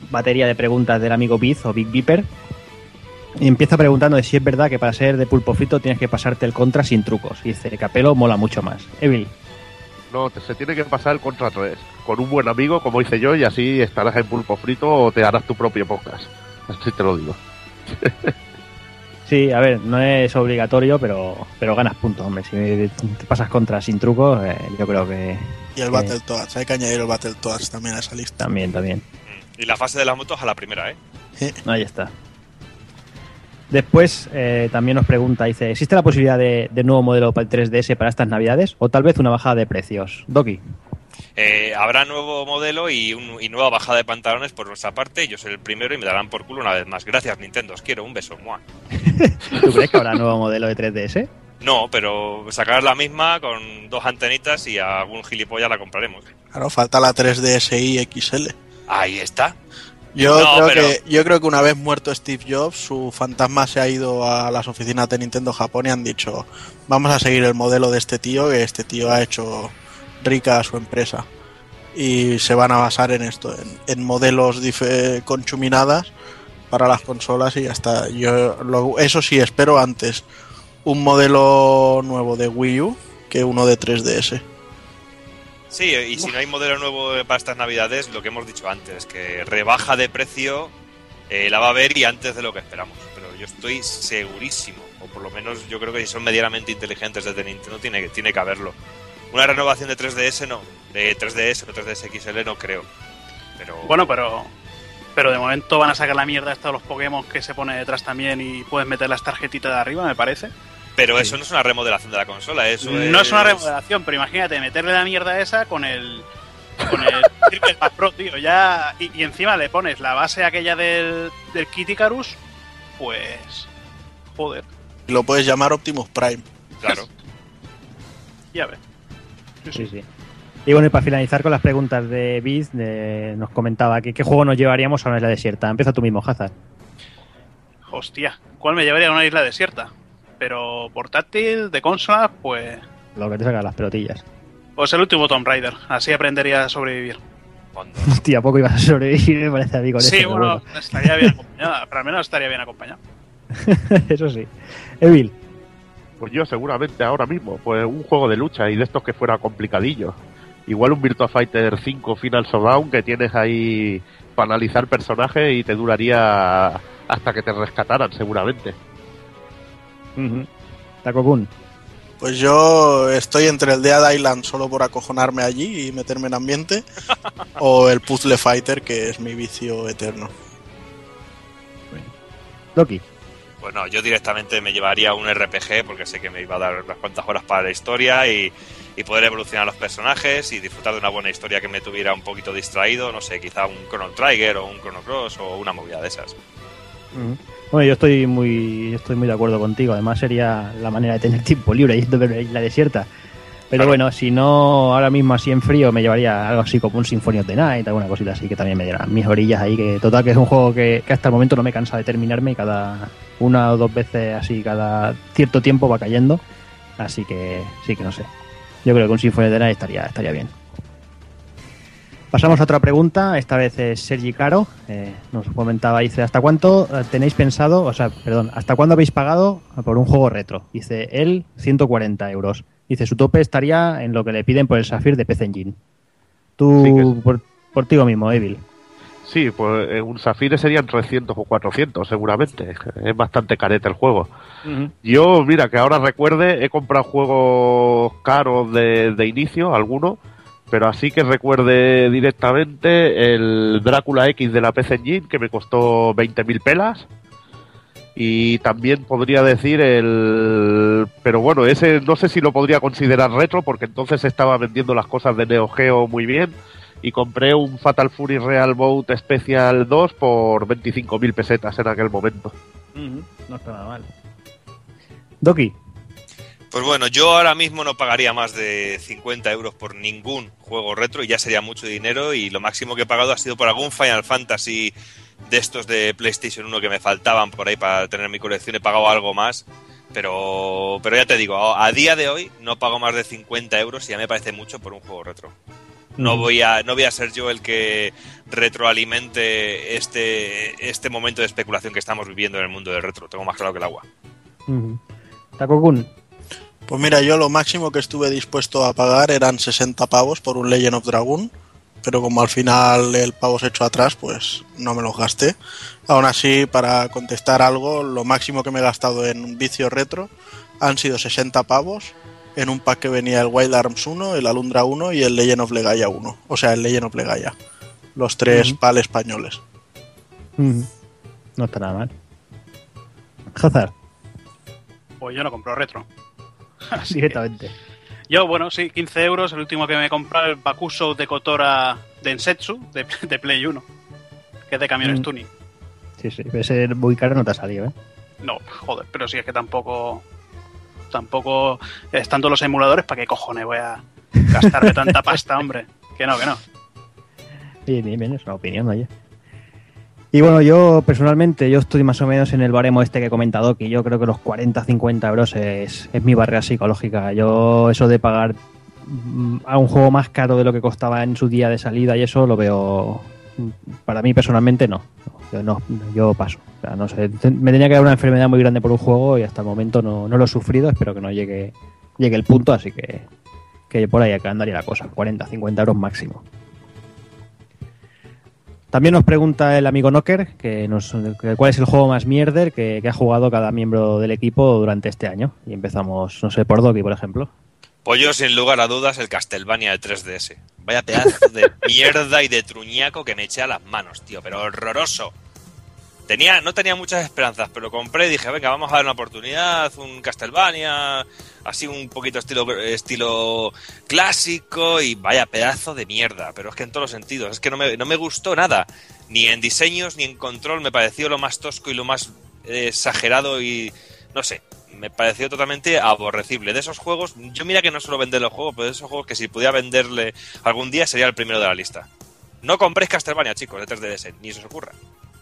batería de preguntas del amigo Biz o Big Beeper. Y empieza preguntando si es verdad que para ser de pulpo frito tienes que pasarte el contra sin trucos. Y dice, Capelo mola mucho más. Evil, No, se tiene que pasar el contra 3. Con un buen amigo, como hice yo, y así estarás en pulpo frito o te harás tu propio podcast. <laughs> Así te lo digo. <laughs> Sí, a ver, no es obligatorio, pero, pero ganas puntos, hombre. Si te pasas contra sin trucos, eh, yo creo que Y el Sí. Battletoads, hay que añadir el Battletoads también a esa lista. también, también. Y la fase de las motos a la primera, ¿eh? Ahí está. Después eh, también nos pregunta, dice, ¿existe la posibilidad de, de nuevo modelo para el 3DS para estas navidades? ¿O tal vez una bajada de precios? Doki. Eh, habrá nuevo modelo y, un- y nueva bajada de pantalones por nuestra parte. Yo soy el primero y me darán por culo una vez más. Gracias, Nintendo. Os quiero. Un beso. ¡Mua! <laughs> ¿Tú crees que habrá nuevo modelo de 3DS? No, pero sacar la misma con dos antenitas y a algún gilipollas la compraremos. Claro, falta la 3DSi XL. Ahí está. Yo, No, creo pero- que, yo creo que una vez muerto Steve Jobs, su fantasma se ha ido a las oficinas de Nintendo Japón y han dicho, vamos a seguir el modelo de este tío, que este tío ha hecho rica su empresa. Y se van a basar en esto, en, en modelos conchuminadas para las consolas y ya está. Yo lo- eso sí, espero antes un modelo nuevo de Wii U que uno de 3DS. Sí, y si no hay modelo nuevo para estas navidades, lo que hemos dicho antes, que rebaja de precio eh, la va a haber y antes de lo que esperamos. Pero yo estoy segurísimo, o por lo menos yo creo que si son medianamente inteligentes desde Nintendo, tiene, tiene que haberlo. Una renovación de 3DS no, de 3DS o 3DS XL no creo. Pero Bueno, pero pero de momento van a sacar la mierda esta de los Pokémon que se pone detrás también y puedes meter las tarjetitas de arriba, me parece. pero eso no es una remodelación de la consola, eso No es una remodelación, pero imagínate meterle la mierda esa con el con el <laughs> Circle Pass Pro, tío, ya y, y encima le pones la base aquella del del Kit Icarus, pues joder, lo puedes llamar Optimus Prime. Claro. <laughs> ya ves. Sí, sí. Y bueno, y para finalizar con las preguntas de Biz, de- nos comentaba que qué juego nos llevaríamos a una isla desierta. Empieza tú mismo, Hazard. Hostia, ¿cuál me llevaría a una isla desierta? Pero portátil, de consola, pues Lo que te saca las pelotillas. pues el último Tomb Raider, así aprendería a sobrevivir. Cuando- <laughs> Hostia, ¿a poco ibas a sobrevivir, me parece a mí con Sí, eso, pero bueno, estaría bien acompañada, pero al menos estaría bien acompañado. bueno. <laughs> Eso sí. Evil. Pues yo seguramente ahora mismo, pues un juego de lucha y de estos que fuera complicadillo. Igual un Virtua Fighter 5 Final Showdown que tienes ahí para analizar personajes y te duraría hasta que te rescataran seguramente. Takokun. Pues yo estoy entre el Dead Island solo por acojonarme allí y meterme en ambiente, <laughs> o el Puzzle Fighter, que es mi vicio eterno. Doki. Bueno, yo directamente me llevaría un RPG porque sé que me iba a dar unas cuantas horas para la historia y, y poder evolucionar los personajes y disfrutar de una buena historia que me tuviera un poquito distraído, no sé, quizá un Chrono Trigger o un Chrono Cross o una movida de esas. Bueno, yo estoy muy estoy muy de acuerdo contigo. Además sería la manera de tener <laughs> tiempo libre yendo a la isla desierta. Pero Claro. bueno, si no ahora mismo así en frío me llevaría algo así como un Symphony of the Night, alguna cosita así que también me dieran mis orillas ahí. Que total que es un juego que, que hasta el momento no me cansa de terminarme y cada una o dos veces así cada cierto tiempo va cayendo. Así que sí que no sé. Yo creo que un Symphony of the Night estaría, estaría bien. Pasamos a otra pregunta, esta vez es Sergi Caro, eh, nos comentaba, dice, ¿hasta cuánto eh, tenéis pensado, o sea, perdón, ¿hasta cuándo habéis pagado por un juego retro? Dice, él, 140 euros. Dice, su tope estaría en lo que le piden por el Safir de PC Engine. Tú, Sí que- por, por ti mismo, Evil. Sí, pues eh, un Zafire serían 300 o 400 seguramente. Es bastante careta el juego. Yo, mira, que ahora recuerde, he comprado juegos caros de, de inicio, algunos, pero así que recuerde directamente el Drácula X de la PC Engine, que me costó 20.000 pelas. Y también podría decir el... Pero bueno, ese no sé si lo podría considerar retro, porque entonces estaba vendiendo las cosas de Neo Geo muy bien. Y compré un Fatal Fury Real Boat Special 2 por 25.000 pesetas en aquel momento. No está nada mal. Doki, Pues bueno, yo ahora mismo no pagaría más de 50 euros por ningún juego retro y ya sería mucho dinero y lo máximo que he pagado ha sido por algún Final Fantasy de estos de PlayStation 1 que me faltaban por ahí para tener mi colección. He pagado algo más, pero, pero ya te digo, a a día de hoy no pago más de 50 euros y ya me parece mucho por un juego retro. No voy a, no voy a ser yo el que retroalimente este, este momento de especulación que estamos viviendo en el mundo del retro. Tengo más claro que el agua. Takokun. Pues mira, yo lo máximo que estuve dispuesto a pagar eran 60 pavos por un Legend of Dragon, pero como al final el pavo se echó atrás, pues no me los gasté. Aún así, para contestar algo, lo máximo que me he gastado en un vicio retro han sido 60 pavos en un pack que venía el Wild Arms 1, el Alundra 1 y el Legend of Legaia 1. O sea, el Legend of Legaia. Los tres Ujú. PAL españoles. Ujú. No está nada mal. Hazard, Pues yo no compro retro. <laughs> Así que- directamente. Yo, bueno, sí, 15 euros. El último que me he comprado, el Bakuso de Kotora Densetsu de, de Play 1. Que es de camiones Mm. tuning. Sí, sí, ese muy caro no te ha salido, ¿eh? No, joder, pero sí es que tampoco. Tampoco. Estando los emuladores, ¿para qué cojones voy a gastarme tanta <laughs> pasta, hombre? Que no, que no. Bien, bien, bien, es una opinión, oye. Y bueno, yo personalmente, yo estoy más o menos en el baremo este que he comentado, que yo creo que los 40-50 euros es, es mi barrera psicológica. Yo eso de pagar mm, a un juego más caro de lo que costaba en su día de salida y eso lo veo, mm, para mí personalmente no. Yo, no, yo paso. O sea, no sé, me tenía que dar una enfermedad muy grande por un juego y hasta el momento no, no lo he sufrido, espero que no llegue, llegue el punto, así que, que por ahí andaría la cosa, 40-50 euros máximo. También nos pregunta el amigo Knocker que nos, cuál es el juego más mierder que, que ha jugado cada miembro del equipo durante este año. Y empezamos, no sé, por Doki, por ejemplo. Yo, sin lugar a dudas, el Castlevania de 3DS. Vaya <laughs> pedazo de mierda y de truñaco que me eché a las manos, tío, pero horroroso. Tenía, no tenía muchas esperanzas, pero lo compré y dije, venga, vamos a dar una oportunidad, un Castlevania, así un poquito estilo, estilo clásico y vaya pedazo de mierda, pero es que en todos los sentidos, es que no me, no me gustó nada, ni en diseños ni en control, me pareció lo más tosco y lo más eh, exagerado y no sé, me pareció totalmente aborrecible. De esos juegos, yo mira que no suelo vender los juegos, pero de esos juegos que si pudiera venderle algún día sería el primero de la lista. No compréis Castlevania, chicos, de 3DS, ni se os ocurra.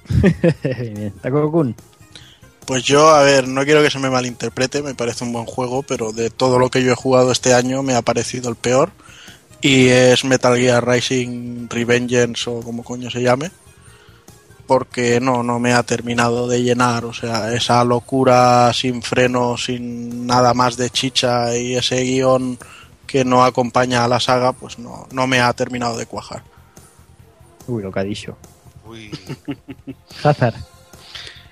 <laughs> Bien, Takokun. Pues yo, a ver, no quiero que se me malinterprete, me parece un buen juego, pero de todo lo que yo he jugado este año me ha parecido el peor. Y es Metal Gear Rising Revengeance o como coño se llame. Porque no, no me ha terminado de llenar. O sea, esa locura sin freno, sin nada más de chicha y ese guion que no acompaña a la saga, pues no, no me ha terminado de cuajar. Uy, lo que ha dicho. Uy. <laughs> Hazard.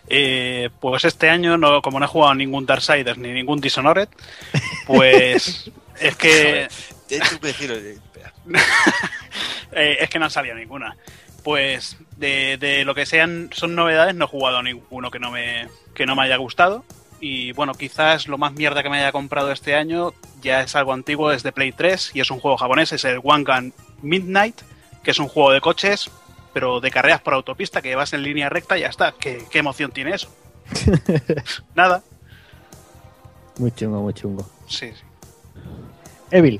Eh, pues este año, no, como no he jugado ningún Darksiders ni ningún Dishonored, pues <laughs> es que <laughs> eh, es que no han salido ninguna. Pues de, de lo que sean son novedades, no he jugado ninguno que no me que no me haya gustado. Y bueno, quizás lo más mierda que me haya comprado este año ya es algo antiguo, es de Play 3 y es un juego japonés, es el One Gun Midnight, que es un juego de coches, pero de carreras por autopista, que vas en línea recta y ya está. ¿Qué, qué emoción tiene eso? <laughs> Nada. Muy chungo, muy chungo. Sí, sí. Evil.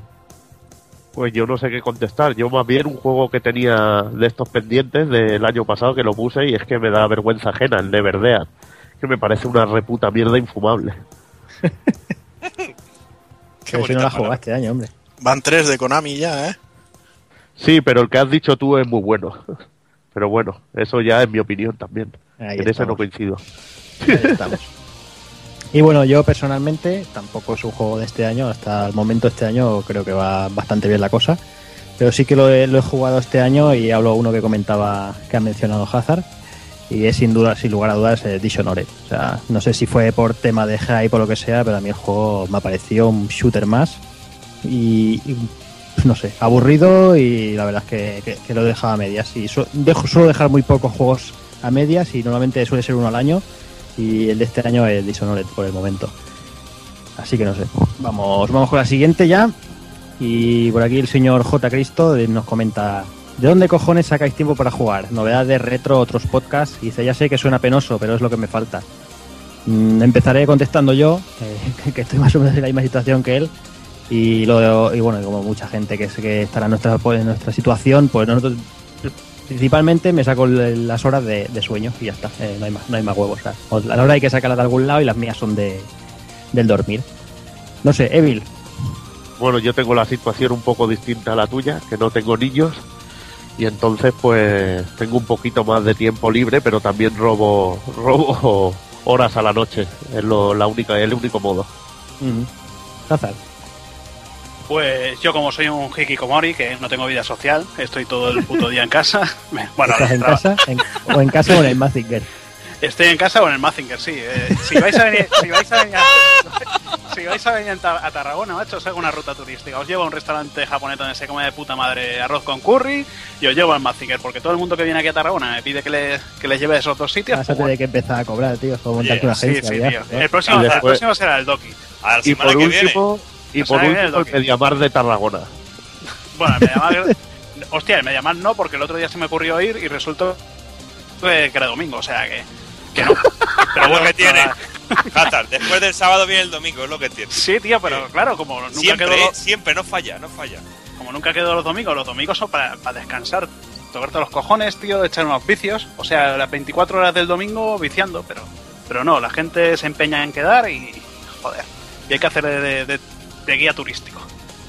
Pues yo no sé qué contestar. Yo más bien un juego que tenía de estos pendientes del año pasado que lo puse y es que me da vergüenza ajena, el de Verdead. Que me parece una reputa mierda infumable. <laughs> qué Pero si no bonita la jugaste año, hombre. Van tres de Konami ya, ¿eh? Sí, pero el que has dicho tú es muy bueno. <laughs> Pero bueno, eso ya es mi opinión también. Ahí en ese estamos. no coincido. Ahí estamos. <laughs> Y bueno, yo personalmente tampoco es un juego de este año. Hasta el momento este año creo que va bastante bien la cosa. Pero sí que lo he, lo he jugado este año y hablo uno que comentaba que ha mencionado Hazard. Y es sin duda, sin lugar a dudas, eh, Dishonored. O sea, no sé si fue por tema de hype o lo que sea, pero a mí el juego me ha parecido un shooter más. Y, y, no sé, aburrido y la verdad es que, que- que lo he dejado a medias. Y su- dejo, suelo dejar muy pocos juegos a medias y normalmente suele ser uno al año. Y el de este año es Dishonored por el momento. Así que no sé. Vamos, vamos con la siguiente ya. Y por aquí el señor J. Cristo nos comenta ¿De dónde cojones sacáis tiempo para jugar? Novedades, retro, otros podcasts. Dice, ya sé que suena penoso, pero es lo que me falta. Mm, empezaré contestando yo, eh, <laughs> que estoy más o menos en la misma situación que él. Y, lo, y bueno, como mucha gente que, que estará en nuestra, en nuestra situación, pues nosotros principalmente me saco las horas de, de sueño y ya está. Eh, no, hay más, no hay más huevos. o sea, la hora hay que sacarla de algún lado y las mías son de, del dormir. No sé, Evil, Bueno, yo tengo la situación un poco distinta a la tuya, que no tengo niños. Y entonces, pues, tengo un poquito más de tiempo libre, pero también robo, <laughs> robo horas a la noche. Es lo, la única, el único modo. Hazard. Pues yo como soy un hikikomori, que no tengo vida social, estoy todo el puto día en casa. <laughs> Bueno, ¿Estás en casa? En- ¿O en casa o en el Mazinger? Estoy en casa o en el Mazinger, sí. Eh, si vais a venir, si vais a venir, a, <laughs> si vais a, venir a a Tarragona, macho, os hago una ruta turística. Os llevo a un restaurante japonés donde se come de puta madre arroz con curry y os llevo al Mazinger, porque todo el mundo que viene aquí a Tarragona me pide que, le, que les lleve a esos dos sitios. Vas a tener que empezar a cobrar, tío. O montarte una sí, agencia. sí, ya, tío. El próximo, el será el Doki. A la Y por que viene. Y por último, el Mediamar de Tarragona. Bueno, el Mediamar, <laughs> hostia, el Mediamar no, porque el otro día se me ocurrió ir y resultó que era domingo, o sea que, que no. <laughs> Pero bueno, que tiene. Hazard, después del sábado viene el domingo, es lo que tiene. Sí, tío, pero claro, como nunca Siempre, quedó, siempre, no falla, no falla. como nunca quedó los domingos, los domingos son para, para descansar, tocarte los cojones, tío, echar unos vicios. O sea, las 24 horas del domingo viciando, pero, pero no, la gente se empeña en quedar y joder, y hay que hacer de, de- de- de guía turístico.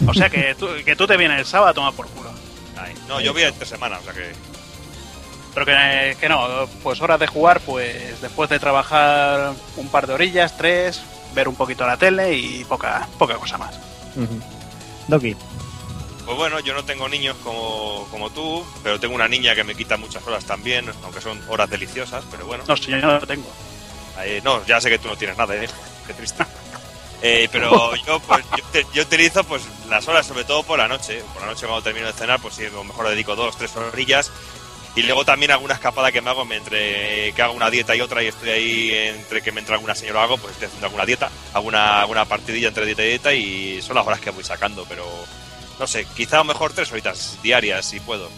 O sea que tú, que tú te vienes el sábado a tomar por culo. Ay, no, yo voy a entre semana, o sea que. Pero que, que no, pues horas de jugar, pues después de trabajar un par de orillas, tres, ver un poquito la tele y poca, poca cosa más. Ujú. Doki. Pues bueno, yo no tengo niños como, como tú, pero tengo una niña que me quita muchas horas también, aunque son horas deliciosas, pero bueno. No, si yo no lo tengo. Eh, no, ya sé que tú no tienes nada, ¿eh? <laughs> Qué triste. Eh, pero <laughs> yo, pues, yo, utilizo pues las horas, sobre todo por la noche. Por la noche cuando termino de cenar, pues sí, a lo mejor dedico dos, tres horillas. Y luego también alguna escapada que me hago entre que hago una dieta y otra y estoy ahí entre que me entra alguna señora o algo, pues estoy haciendo alguna dieta, alguna, alguna partidilla entre dieta y dieta y son las horas que voy sacando, pero no sé, quizá a lo mejor tres horitas diarias si puedo.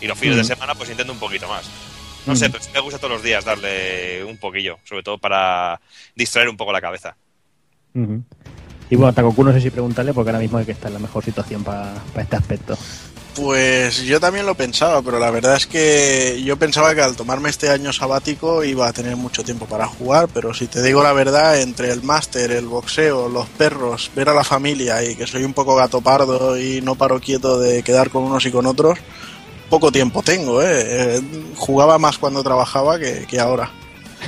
Y los fines de Ujú. semana pues intento un poquito más. No sé, Ujú. pero sí me gusta todos los días darle un poquillo, sobre todo para distraer un poco la cabeza. Ujú. Y bueno, Takoku no sé si preguntarle porque ahora mismo hay que estar en la mejor situación para este aspecto. Pues yo también lo pensaba, pero la verdad es que yo pensaba que al tomarme este año sabático iba a tener mucho tiempo para jugar, pero si te digo la verdad, entre el máster, el boxeo, los perros, ver a la familia y que soy un poco gato pardo y no paro quieto de quedar con unos y con otros, poco tiempo tengo, ¿eh? Eh, Jugaba más cuando trabajaba que, que ahora.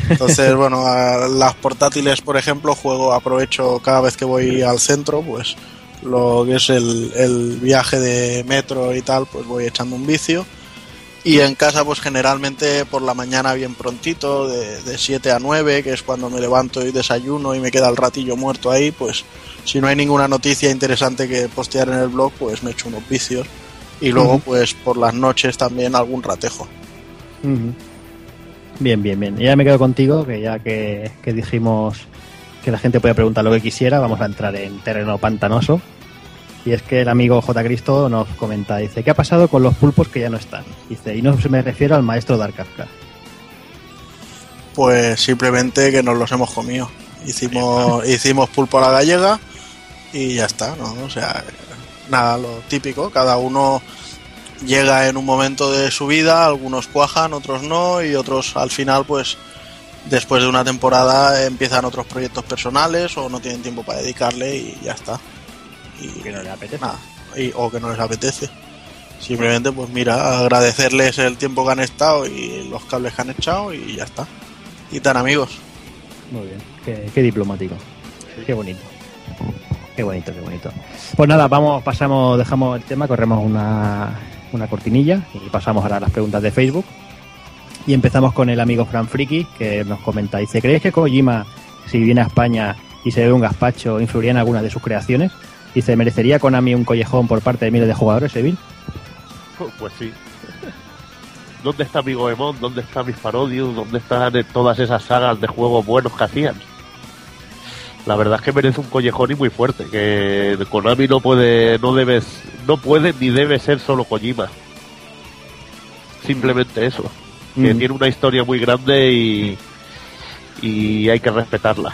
Entonces, <laughs> bueno, a las portátiles, por ejemplo, juego, aprovecho cada vez que voy al centro, pues lo que es el, el viaje de metro y tal, pues voy echando un vicio. Y en casa, pues generalmente por la mañana bien prontito, de, de 7 a 9, que es cuando me levanto y desayuno y me queda el ratillo muerto ahí, pues si no hay ninguna noticia interesante que postear en el blog, pues me echo unos vicios. Y luego, pues por las noches también algún ratejo. Ujú. Bien, bien, bien. Ya me quedo contigo, que ya que, que dijimos que la gente podía preguntar lo que quisiera, vamos a entrar en terreno pantanoso. Y es que el amigo J. Cristo nos comenta, dice, ¿qué ha pasado con los pulpos que ya no están? Dice, y no se me refiero al maestro Dark Kafka. Pues simplemente que nos los hemos comido. Hicimos, hicimos pulpo a la gallega y ya está, ¿no? O sea, nada, lo típico, cada uno llega en un momento de su vida, algunos cuajan, otros no, y otros al final, pues, después de una temporada empiezan otros proyectos personales o no tienen tiempo para dedicarle y ya está. Y Que no le apetece. nada, y- o que no les apetece. Simplemente, pues mira, agradecerles el tiempo que han estado y los cables que han echado y ya está. Y tan amigos. Muy bien, qué, qué diplomático. Qué bonito. Qué bonito, qué bonito. Pues nada, vamos, pasamos, dejamos el tema, corremos una, una cortinilla y pasamos ahora a las preguntas de Facebook. Y empezamos con el amigo Fran Friki, que nos comenta, dice, ¿crees que Kojima, si viene a España y se bebe un gazpacho, influiría en alguna de sus creaciones? Dice, ¿merecería Konami un collejón por parte de miles de jugadores, Evil? Pues sí. ¿Dónde está mi Goemon? ¿Dónde está mis Parodius? ¿Dónde están todas esas sagas de juegos buenos que hacían? La verdad es que merece un collejón y muy fuerte. Que Konami no puede, no debes, no puede ni debe ser solo Kojima. simplemente eso. Que Mm. tiene una historia muy grande y, y hay que respetarla.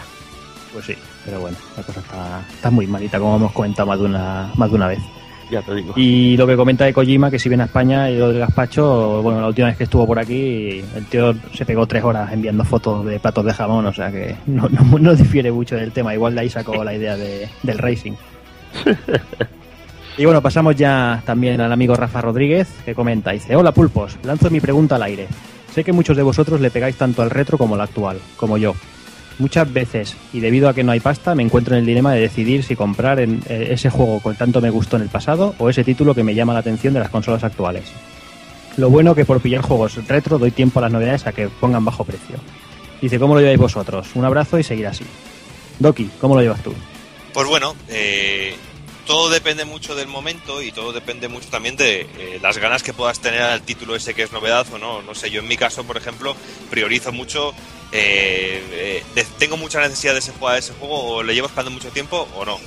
Pues sí, pero bueno, la cosa está, está muy malita, como hemos comentado más de una, más de una vez. <laughs> Ya te digo. Y lo que comenta de Kojima, que si viene a España y lo del gazpacho, bueno, la última vez que estuvo por aquí, el tío se pegó tres horas enviando fotos de platos de jamón, o sea que no, no, no difiere mucho del tema. Igual de ahí sacó la idea de- del racing. <laughs> Y bueno, pasamos ya también al amigo Rafa Rodríguez, que comenta, dice, hola pulpos, lanzo mi pregunta al aire. Sé que muchos de vosotros le pegáis tanto al retro como al actual, como yo. Muchas veces, y debido a que no hay pasta, me encuentro en el dilema de decidir si comprar en, eh, ese juego que tanto me gustó en el pasado o ese título que me llama la atención de las consolas actuales. Lo bueno que por pillar juegos retro doy tiempo a las novedades a que pongan bajo precio. Dice, ¿cómo lo lleváis vosotros? Un abrazo y seguir así. Doki, ¿cómo lo llevas tú? Pues bueno, eh, todo depende mucho del momento y todo depende mucho también de eh, las ganas que puedas tener al título ese que es novedad o no. No sé, yo en mi caso, por ejemplo, priorizo mucho, eh, eh, de- tengo mucha necesidad de ese, jugar ese juego o le llevo esperando mucho tiempo o no.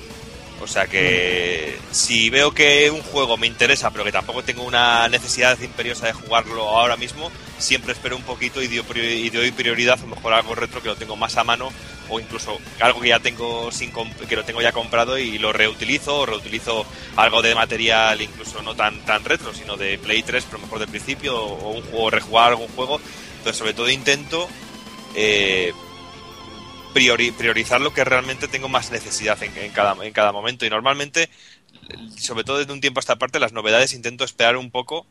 O sea que si veo que un juego me interesa, pero que tampoco tengo una necesidad imperiosa de jugarlo ahora mismo, siempre espero un poquito y, doy prioridad a lo mejor algo retro que lo tengo más a mano o incluso algo que ya tengo sin que lo tengo ya comprado y lo reutilizo o reutilizo algo de material incluso no tan tan retro sino de Play 3 pero mejor del principio o, o un juego rejugar algún juego entonces sobre todo intento eh, priori- priorizar lo que realmente tengo más necesidad en, cada, en cada momento. Y normalmente, sobre todo desde un tiempo a esta parte, las novedades intento esperar un poco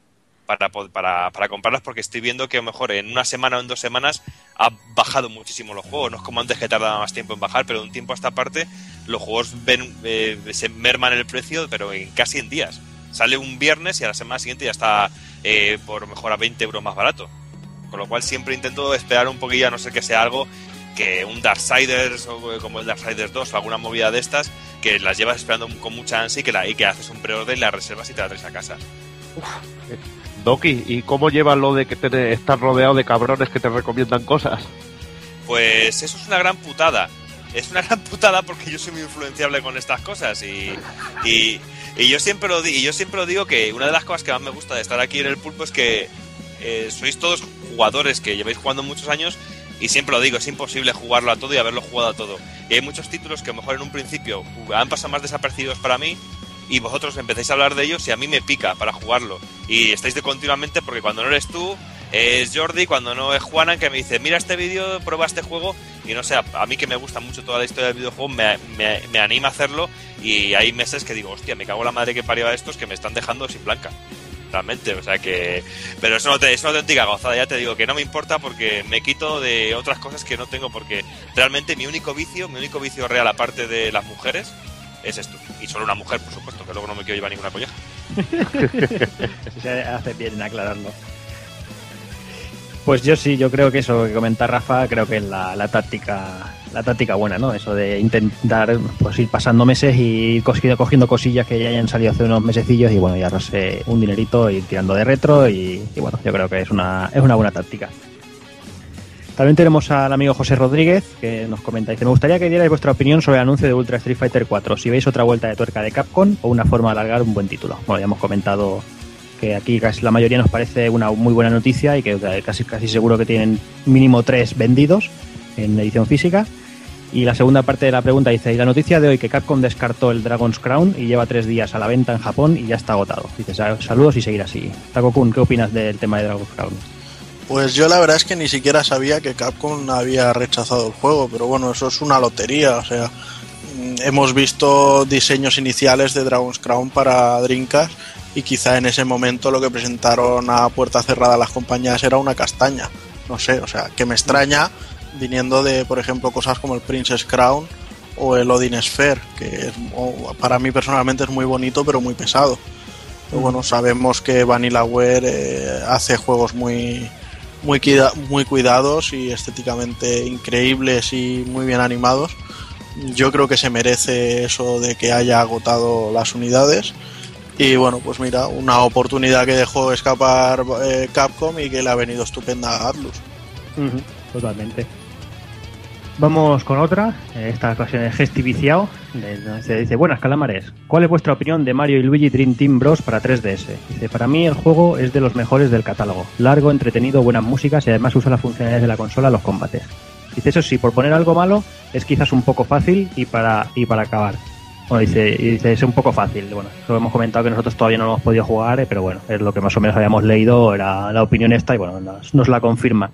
para, para, para comprarlas porque estoy viendo que a lo mejor en una semana o en dos semanas ha bajado muchísimo los juegos. No es como antes que tardaba más tiempo en bajar, pero de un tiempo a esta parte los juegos ven, eh, se merman el precio, pero en casi en días. Sale un viernes y a la semana siguiente ya está eh, por mejor a 20 euros más barato. Con lo cual siempre intento esperar un poquillo, a no ser que sea algo que un Darksiders o eh, como el Darksiders 2 o alguna movida de estas que las llevas esperando con mucha ansia y que, la, y que haces un preorden, la reservas y te la traes a casa. Doki, ¿y cómo llevas lo de que te, estás rodeado de cabrones que te recomiendan cosas? Pues eso es una gran putada. Es una <laughs> gran putada porque yo soy muy influenciable con estas cosas y, y, y yo siempre lo di- y yo siempre lo digo que una de las cosas que más me gusta de estar aquí en el pulpo es que eh, sois todos jugadores que lleváis jugando muchos años y siempre lo digo, es imposible jugarlo a todo y haberlo jugado a todo. Y hay muchos títulos que a lo mejor en un principio han pasado más desapercibidos para mí y vosotros empezáis a hablar de ellos y a mí me pica para jugarlo. Y estáis de continuamente porque cuando no eres tú, es Jordi, cuando no es Juana, que me dice, mira este vídeo, prueba este juego. Y no sé, a, mí que me gusta mucho toda la historia del videojuego, me, me- anima a hacerlo. Y hay meses que digo, hostia, me cago la madre que parió a estos que me están dejando sin blanca. Realmente, o sea que. Pero es una, es una auténtica gozada, ya te digo que no me importa porque me quito de otras cosas que no tengo. Porque realmente mi único vicio, mi único vicio real, aparte de las mujeres, es esto. Y solo una mujer, por supuesto, que luego no me quiero llevar ninguna colleja. <laughs> Se hace bien en aclararlo. Pues yo sí, yo creo que eso que comenta Rafa, creo que es la, la táctica la táctica buena, ¿no? Eso de intentar pues ir pasando meses y ir cogiendo, cosillas que ya hayan salido hace unos mesecillos y bueno, ya ahorrarse un dinerito, ir tirando de retro y, bueno, yo creo que es una, es una buena táctica. También tenemos al amigo José Rodríguez que nos comenta, dice, me gustaría que dierais vuestra opinión sobre el anuncio de Ultra Street Fighter 4, si veis otra vuelta de tuerca de Capcom o una forma de alargar un buen título. Bueno, ya hemos comentado que aquí casi la mayoría nos parece una muy buena noticia y que casi, casi seguro que tienen mínimo tres vendidos en edición física. Y la segunda parte de la pregunta dice, y la noticia de hoy que Capcom descartó el Dragon's Crown y lleva tres días a la venta en Japón y ya está agotado. Dice, "Sal- saludos y seguir así. Takokun, ¿qué opinas del tema de Dragon's Crown? Pues yo la verdad es que ni siquiera sabía que Capcom había rechazado el juego, pero bueno, eso es una lotería, o sea, mm, hemos visto diseños iniciales de Dragon's Crown para Dreamcast y quizá en ese momento lo que presentaron a puerta cerrada las compañías era una castaña, no sé, o sea, que me extraña viniendo de, por ejemplo, cosas como el Princess Crown o el Odin Sphere, que es- para mí personalmente es muy bonito pero muy pesado. Pero bueno, sabemos que Vanillaware eh, hace juegos muy, muy, cuida- muy cuidados y estéticamente increíbles y muy bien animados. Yo creo que se merece eso de que haya agotado las unidades. Y bueno, pues mira, una oportunidad que dejó escapar eh, Capcom y que le ha venido estupenda a Atlus. Totalmente. Vamos con otra. Esta ocasión es Gesti Viciado, se dice, buenas calamares, ¿cuál es vuestra opinión de Mario y Luigi Dream Team Bros para 3DS? Dice, para mí el juego es de los mejores del catálogo, largo, entretenido, buenas músicas y además usa las funcionalidades de la consola en los combates. Dice, eso sí, por poner algo malo, es quizás un poco fácil y para, y para acabar. Bueno, dice, dice, es un poco fácil. Bueno, lo hemos comentado que nosotros todavía no lo hemos podido jugar, eh, pero bueno, es lo que más o menos habíamos leído, era la opinión esta y bueno, nos, nos la confirma.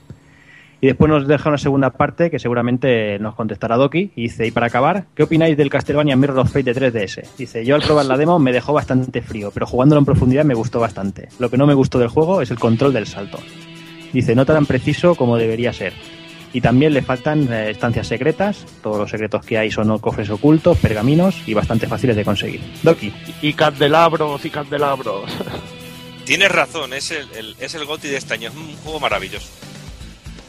Y después nos deja una segunda parte que seguramente nos contestará Doki. Y dice, y para acabar, ¿qué opináis del Castlevania Mirror of Fate de 3DS? Dice, yo al probar la demo me dejó bastante frío, pero jugándolo en profundidad me gustó bastante. Lo que no me gustó del juego es el control del salto. Dice, no tan preciso como debería ser. Y también le faltan eh, estancias secretas. Todos los secretos que hay son cofres ocultos, pergaminos y bastante fáciles de conseguir. Doki. Y candelabros, y candelabros. Tienes razón, es el, el- es el GOTY de este año, es un juego maravilloso.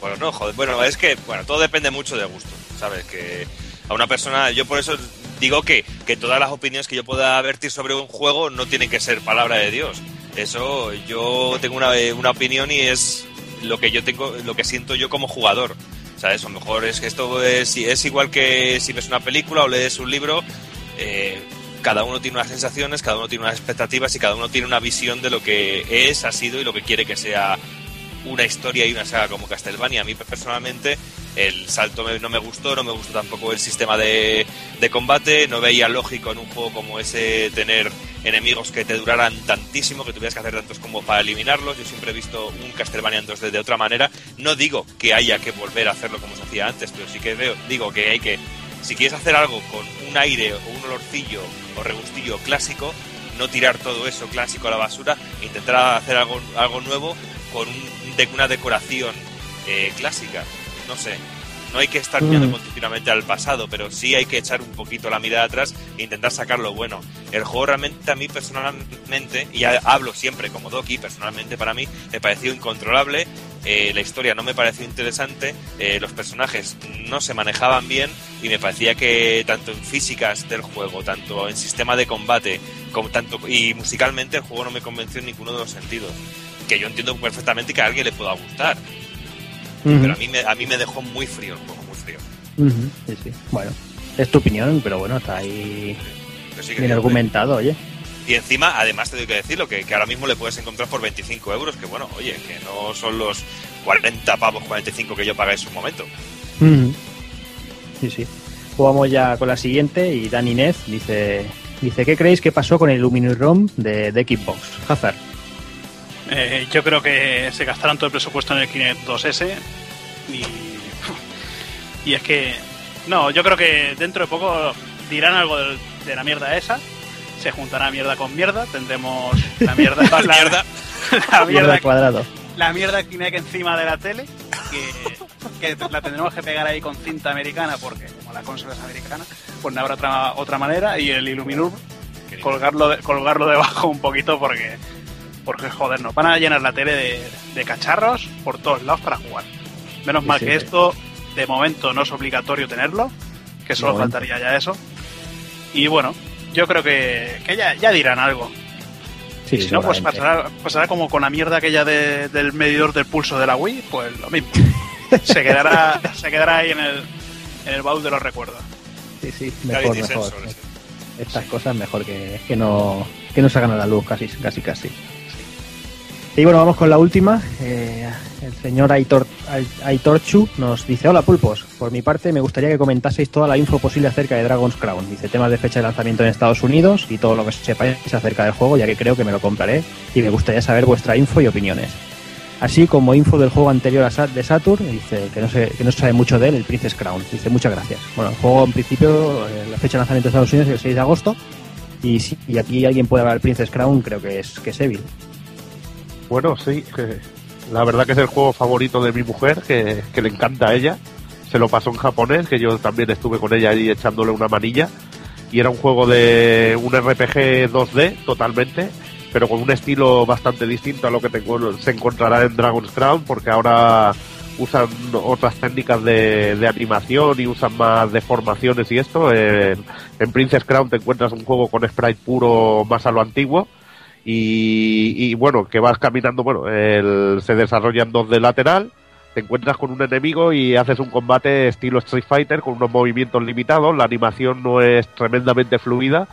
Bueno, no, joder, bueno, es que, bueno, todo depende mucho de gusto, ¿sabes? Que a una persona, yo por eso digo que, que todas las opiniones que yo pueda vertir sobre un juego no tienen que ser palabra de Dios. Eso, yo tengo una, una opinión y es lo que yo tengo, lo que siento yo como jugador. ¿Sabes? A lo mejor es que esto es, es igual que si ves una película o lees un libro, eh, cada uno tiene unas sensaciones, cada uno tiene unas expectativas y cada uno tiene una visión de lo que es, ha sido y lo que quiere que sea una historia y una saga como Castlevania. A mí personalmente el salto no me gustó, no me gustó tampoco el sistema de, de combate, no veía lógico en un juego como ese tener enemigos que te duraran tantísimo, que tuvieras que hacer tantos como para eliminarlos. Yo siempre he visto un Castlevania en 2D de otra manera. No digo que haya que volver a hacerlo como se hacía antes, pero sí que veo, digo que hay que, si quieres hacer algo con un aire o un olorcillo o regustillo clásico, no tirar todo eso clásico a la basura e intentar hacer algo, algo nuevo con un- de- una decoración eh, clásica. No sé, no hay que estar mirando Mm. continuamente al pasado, pero sí hay que echar un poquito la mirada atrás e intentar sacar lo bueno. El juego realmente a mí personalmente, y ha- hablo siempre como Doki, personalmente para mí me pareció incontrolable, eh, la historia no me pareció interesante, eh, los personajes no se manejaban bien y me parecía que tanto en físicas del juego, tanto en sistema de combate, como tanto y musicalmente el juego no me convenció en ninguno de los sentidos. Que yo entiendo perfectamente que a alguien le pueda gustar, pero a mí me, a mí me dejó muy frío el juego, muy frío. Sí, sí. Bueno, es tu opinión, pero bueno, está ahí sí bien argumentado, oye. Y encima, además te tengo que decirlo, que, que ahora mismo le puedes encontrar por 25 euros, que bueno, oye, que no son los 40 pavos, 45 que yo pagué en su momento. Sí, sí. Jugamos ya con la siguiente y Dani Nez dice, dice ¿qué creéis que pasó con el Luminurom de, de Xbox? Hazard. Eh, yo creo que se gastaron todo el presupuesto en el Kinect 2S y, <laughs> y es que no, yo creo que dentro de poco dirán algo de, la mierda esa, se juntará mierda con mierda, tendremos la mierda, <laughs> la, mierda. <laughs> la Mierda cuadrado. la mierda Kinect encima de la tele, que, que la tendremos que pegar ahí con cinta americana porque como la consola es americana, pues no habrá otra, otra manera y el Illuminur colgarlo, de- colgarlo debajo un poquito porque porque joder, nos van a llenar la tele de, de cacharros por todos lados para jugar. Menos Sí, mal sí, que sí. esto de momento no es obligatorio tenerlo, que solo faltaría ya eso. Y bueno, yo creo que, que ya, ya dirán algo. Sí, si no, pues pasará, pasará como con la mierda aquella de- del medidor del pulso de la Wii, pues lo mismo. <laughs> se quedará, se quedará ahí en el, en el baúl de los recuerdos. Sí, sí, mejor, mejor. Sensor. Estas cosas mejor que, que no que no salgan a la luz casi, casi, casi. Y bueno, vamos con la última. Eh, el señor Aitor, Ai- Aitorchu nos dice, hola pulpos, por mi parte me gustaría que comentaseis toda la info posible acerca de Dragon's Crown. Dice temas de fecha de lanzamiento en Estados Unidos y todo lo que sepáis acerca del juego, ya que creo que me lo compraré y me gustaría saber vuestra info y opiniones. Así como info del juego anterior a Sa- de Saturn, dice que no, se, que no se sabe mucho de él, el Princess Crown. Dice muchas gracias. Bueno, el juego en principio, eh, la fecha de lanzamiento en Estados Unidos es el 6 de agosto. Y si y aquí alguien puede hablar Princess Crown, creo que es, que es Evil. Bueno, sí. La verdad que es el juego favorito de mi mujer, que, le encanta a ella. Se lo pasó en japonés, que yo también estuve con ella ahí echándole una manilla. Y era un juego de un RPG 2D totalmente, pero con un estilo bastante distinto a lo que te se encontrará en Dragon's Crown, porque ahora usan otras técnicas de, de animación y usan más deformaciones y esto. En, en Princess Crown te encuentras un juego con sprite puro más a lo antiguo y, bueno, que vas caminando, bueno, el- se desarrolla en 2D lateral, te encuentras con un enemigo y haces un combate estilo Street Fighter con unos movimientos limitados, la animación no es tremendamente fluida,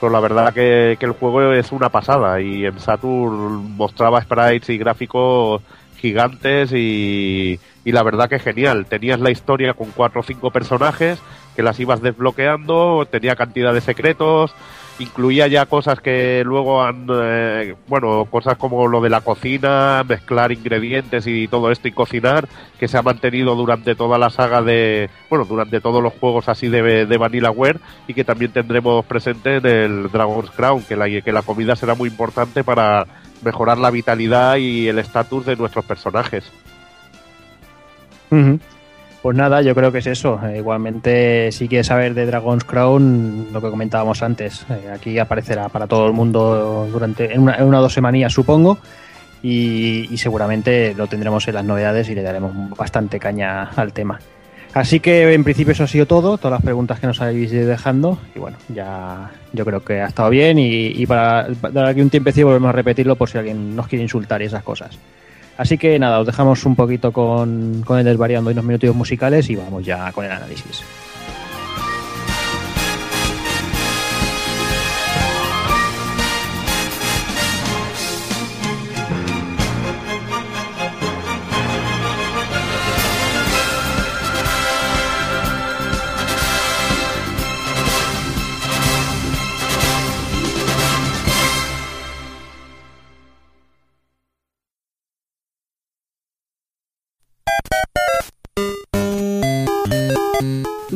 pero la verdad que, que el juego es una pasada y en Saturn mostraba sprites y gráficos gigantes y, y la verdad que genial. Tenías la historia con cuatro o cinco personajes que las ibas desbloqueando, tenía cantidad de secretos, incluía ya cosas que luego han, eh, bueno, cosas como lo de la cocina, mezclar ingredientes y todo esto y cocinar, que se ha mantenido durante toda la saga de, bueno, durante todos los juegos así de, de Vanillaware y que también tendremos presente en el Dragon's Crown, que la, que la comida será muy importante para mejorar la vitalidad y el estatus de nuestros personajes. Pues nada, yo creo que es eso. Eh, igualmente, si quieres saber de Dragon's Crown, lo que comentábamos antes, eh, aquí aparecerá para todo el mundo durante en una, o dos semanas, supongo. Y, seguramente lo tendremos en las novedades y le daremos bastante caña al tema. Así que en principio eso ha sido todo, todas las preguntas que nos habéis ido dejando. Y bueno, ya yo creo que ha estado bien. Y, y para dar aquí un tiempecillo volvemos a repetirlo por si alguien nos quiere insultar y esas cosas. Así que nada, os dejamos un poquito con, con el desvariando y unos minutos musicales y vamos ya con el análisis.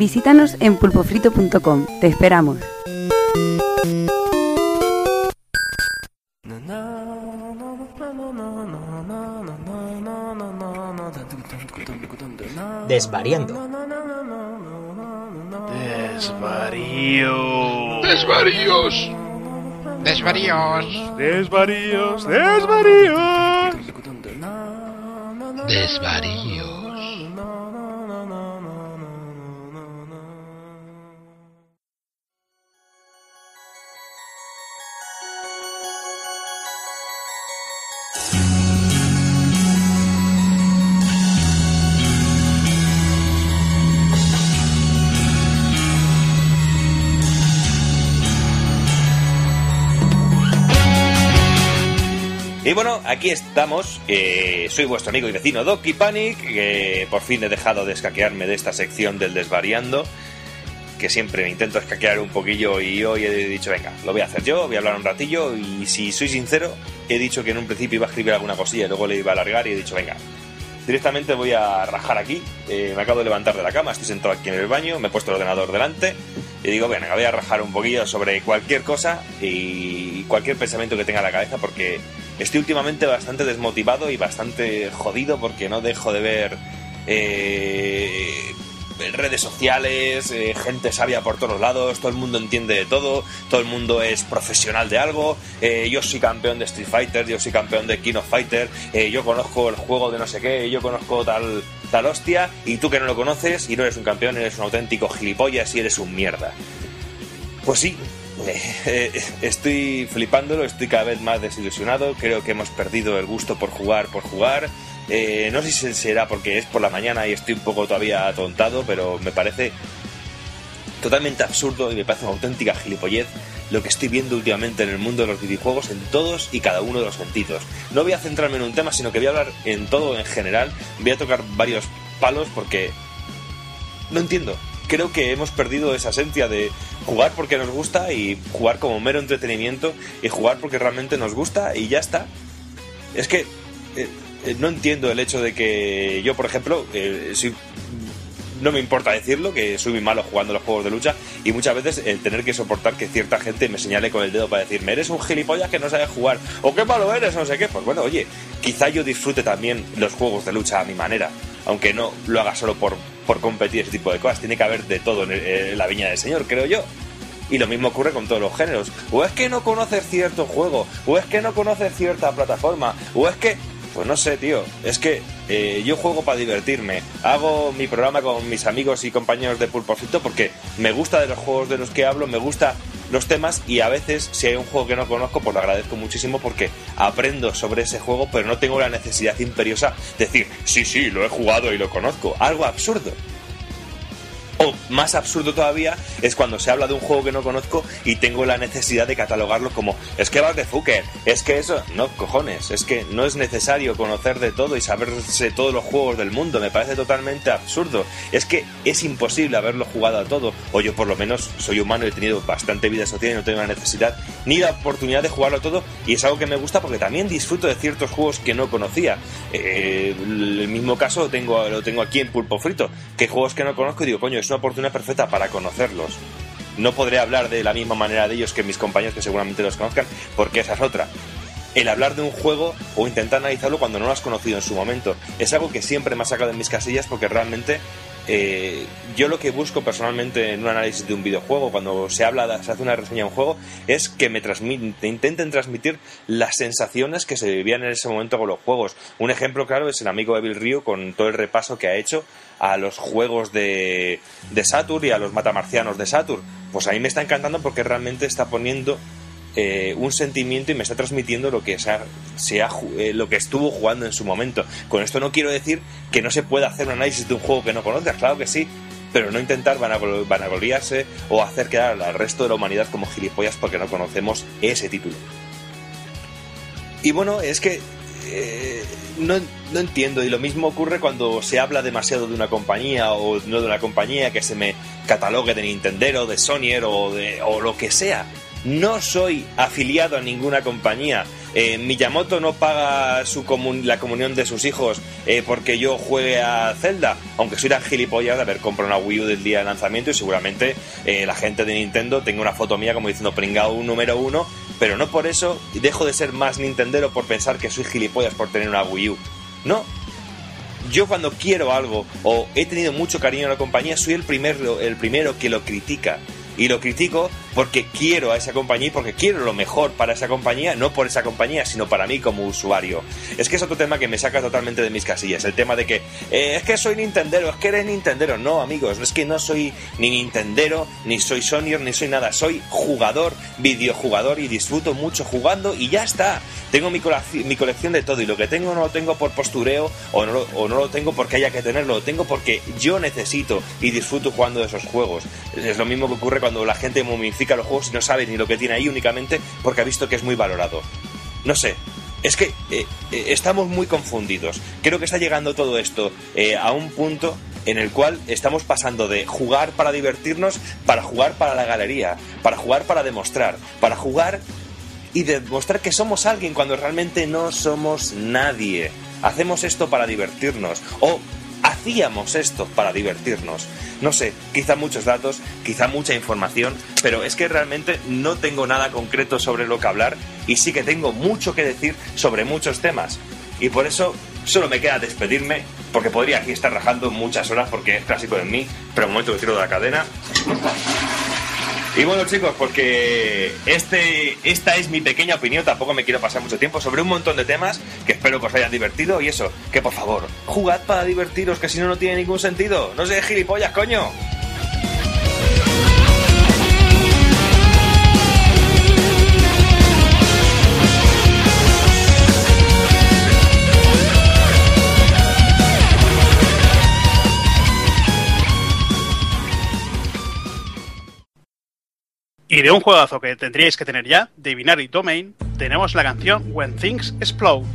Visítanos en pulpofrito.com. Te esperamos. Desvariando. Desvarío. Desvaríos. Desvaríos. Desvaríos. Desvaríos. Desvaríos. Y bueno, aquí estamos. eh, soy vuestro amigo y vecino Doki Panic. Que por fin he dejado de escaquearme de esta sección del desvariando. Que siempre me intento escaquear un poquillo. Y hoy he dicho, venga, lo voy a hacer yo. Voy a hablar un ratillo. Y si soy sincero, he dicho que en un principio iba a escribir alguna cosilla. Luego le iba a alargar. Y he dicho, venga, directamente voy a rajar aquí. Eh, me acabo de levantar de la cama. Estoy sentado aquí en el baño. Me he puesto el ordenador delante. Y digo, venga, voy a rajar un poquillo sobre cualquier cosa. Y cualquier pensamiento que tenga en la cabeza. Porque estoy últimamente bastante desmotivado y bastante jodido porque no dejo de ver eh, redes sociales, eh, gente sabia por todos lados, todo el mundo entiende de todo, todo el mundo es profesional de algo, eh, yo soy campeón de Street Fighter, yo soy campeón de King of Fighter, yo conozco el juego de no sé qué, yo conozco tal, tal hostia, y tú que no lo conoces y no eres un campeón, eres un auténtico gilipollas y eres un mierda. Pues sí, <laughs> eh, estoy flipándolo, estoy cada vez más desilusionado, creo que hemos perdido el gusto por jugar, por jugar. Eh, no sé si será porque es por la mañana y estoy un poco todavía atontado, pero me parece totalmente absurdo y me parece una auténtica gilipollez lo que estoy viendo últimamente en el mundo de los videojuegos en todos y cada uno de los sentidos. No voy a centrarme en un tema, sino que voy a hablar en todo en general, voy a tocar varios palos porque no entiendo. Creo que hemos perdido esa esencia de jugar porque nos gusta y jugar como mero entretenimiento y jugar porque realmente nos gusta y ya está. Es que eh, eh, no entiendo el hecho de que yo, por ejemplo, eh, no me importa decirlo, que soy muy malo jugando los juegos de lucha y muchas veces el tener que soportar que cierta gente me señale con el dedo para decirme eres un gilipollas que no sabes jugar o qué malo eres, no sé qué. Pues bueno, oye, quizá yo disfrute también los juegos de lucha a mi manera, aunque no lo haga solo por, por competir ese tipo de cosas. Tiene que haber de todo en, el- en la viña del señor, creo yo. Y lo mismo ocurre con todos los géneros. O es que no conoces cierto juego, o es que no conoces cierta plataforma, o es que... Pues no sé, tío. Es que eh, yo juego para divertirme. Hago mi programa con mis amigos y compañeros de Pulpofito porque me gusta de los juegos de los que hablo, me gusta los temas y a veces si hay un juego que no conozco pues lo agradezco muchísimo porque aprendo sobre ese juego pero no tengo la necesidad imperiosa de decir sí, sí, lo he jugado y lo conozco. Algo absurdo. O más absurdo todavía es cuando se habla de un juego que no conozco y tengo la necesidad de catalogarlo como es que vas de Fucker, es que eso, no cojones, es que no es necesario conocer de todo y saberse todos los juegos del mundo, me parece totalmente absurdo. Es que es imposible haberlo jugado a todo, o yo por lo menos soy humano y he tenido bastante vida social y no tengo la necesidad ni la oportunidad de jugarlo a todo y es algo que me gusta porque también disfruto de ciertos juegos que no conocía. Eh, el mismo caso tengo, lo tengo aquí en Pulpo Frito, que juegos que no conozco y digo, coño, es una oportunidad perfecta para conocerlos. No podré hablar de la misma manera de ellos que mis compañeros que seguramente los conozcan, porque esa es otra. El hablar de un juego o intentar analizarlo cuando no lo has conocido en su momento es algo que siempre me ha sacado de mis casillas porque realmente eh, yo lo que busco personalmente en un análisis de un videojuego, cuando se habla, se hace una reseña de un juego, es que me transmite, intenten transmitir las sensaciones que se vivían en ese momento con los juegos. Un ejemplo claro es el amigo Evil Rio con todo el repaso que ha hecho a los juegos de, de Saturn y a los matamarcianos de Saturn. Pues a mí me está encantando porque realmente está poniendo eh, un sentimiento y me está transmitiendo lo que, se ha- se ha ju- eh, lo que estuvo jugando en su momento. Con esto no quiero decir que no se pueda hacer un análisis de un juego que no conozcas, claro que sí, pero no intentar vanaglo- vanagloriarse o hacer quedar al resto de la humanidad como gilipollas porque no conocemos ese título. Y bueno, es que no, no entiendo, y lo mismo ocurre cuando se habla demasiado de una compañía o no de una compañía que se me catalogue de Nintendero, de Sonyer o, de, o lo que sea. No soy afiliado a ninguna compañía. Eh, Miyamoto no paga su la comunión de sus hijos eh, porque yo juegue a Zelda, aunque soy tan gilipollas de haber comprado una Wii U del día de lanzamiento y seguramente eh, la gente de Nintendo tenga una foto mía como diciendo pringao un número uno, pero no por eso dejo de ser más Nintendero por pensar que soy gilipollas por tener una Wii U. No, yo cuando quiero algo o he tenido mucho cariño a la compañía, soy el primero, el primero que lo critica. Y lo critico porque quiero a esa compañía y porque quiero lo mejor para esa compañía, no por esa compañía, sino para mí como usuario. Es que es otro tema que me saca totalmente de mis casillas. El tema de que eh, es que soy Nintendero, es que eres Nintendero. No, amigos, es que no soy ni Nintendero, ni soy Sonyer, ni soy nada. Soy jugador, videojugador y disfruto mucho jugando y ya está. Tengo mi, mi colección de todo y lo que tengo no lo tengo por postureo o no, lo, o no lo tengo porque haya que tenerlo, lo tengo porque yo necesito y disfruto jugando de esos juegos. Es lo mismo que ocurre cuando la gente momifica los juegos y no sabe ni lo que tiene ahí únicamente porque ha visto que es muy valorado. No sé. Es que eh, eh, estamos muy confundidos. Creo que está llegando todo esto eh, a un punto en el cual estamos pasando de jugar para divertirnos para jugar para la galería, para jugar para demostrar, para jugar y demostrar que somos alguien cuando realmente no somos nadie. Hacemos esto para divertirnos o hacíamos esto para divertirnos. No sé, quizá muchos datos, quizá mucha información, pero es que realmente no tengo nada concreto sobre lo que hablar y sí que tengo mucho que decir sobre muchos temas. Y por eso solo me queda despedirme, porque podría aquí estar rajando muchas horas porque es clásico de mí, pero momento que tiro de la cadena. Y bueno chicos, porque este, esta es mi pequeña opinión, tampoco me quiero pasar mucho tiempo sobre un montón de temas que espero que os hayan divertido y eso, que por favor, jugad para divertiros, que si no no tiene ningún sentido. No sé, gilipollas, coño. Y de un juegazo que tendríais que tener ya, de Binary Domain, tenemos la canción When Things Explode.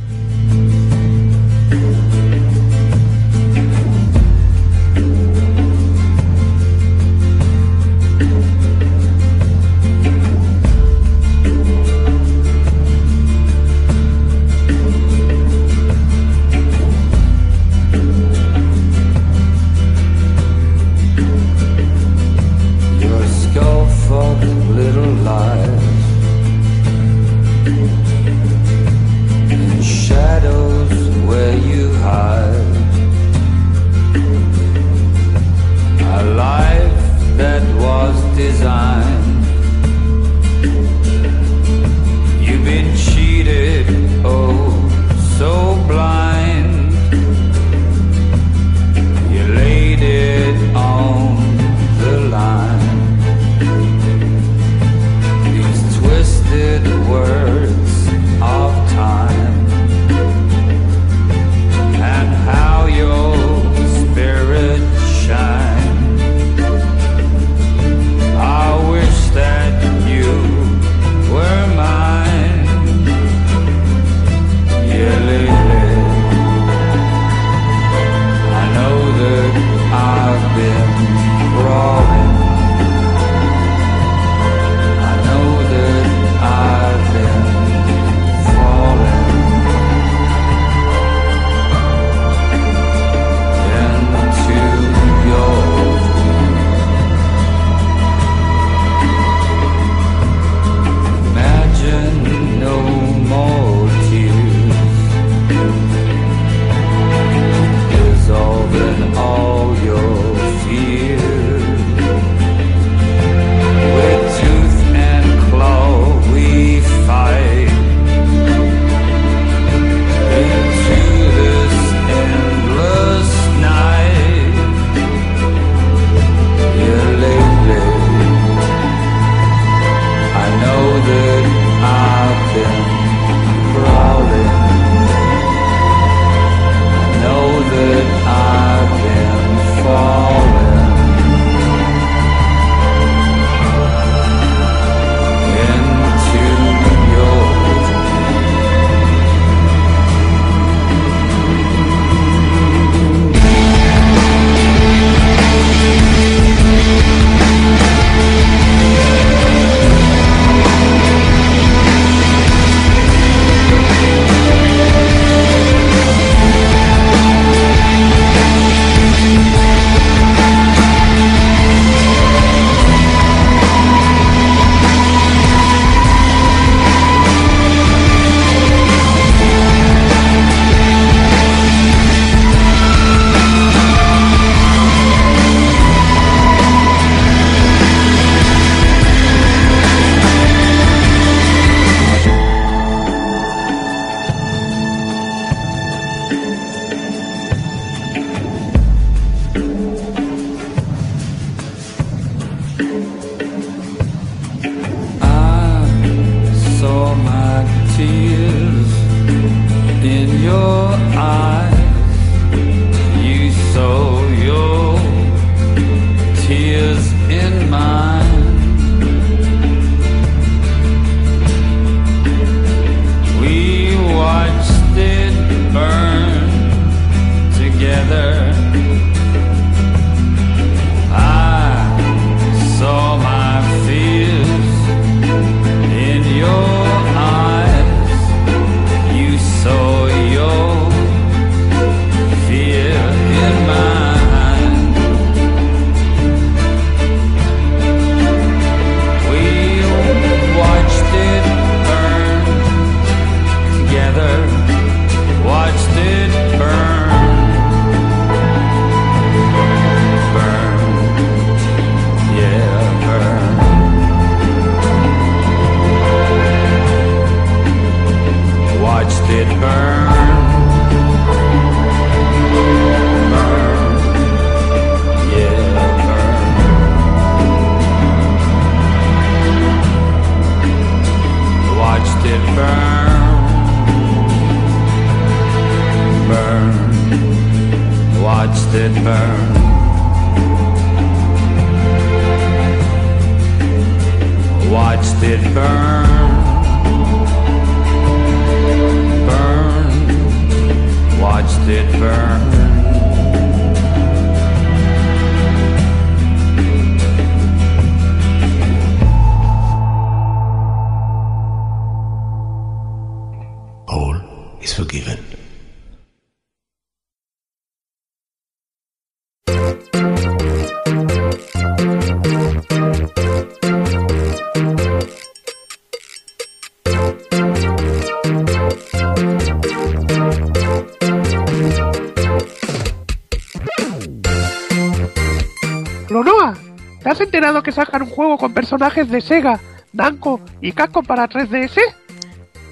Que sacan un juego con personajes de Sega, Namco y Capcom para 3DS?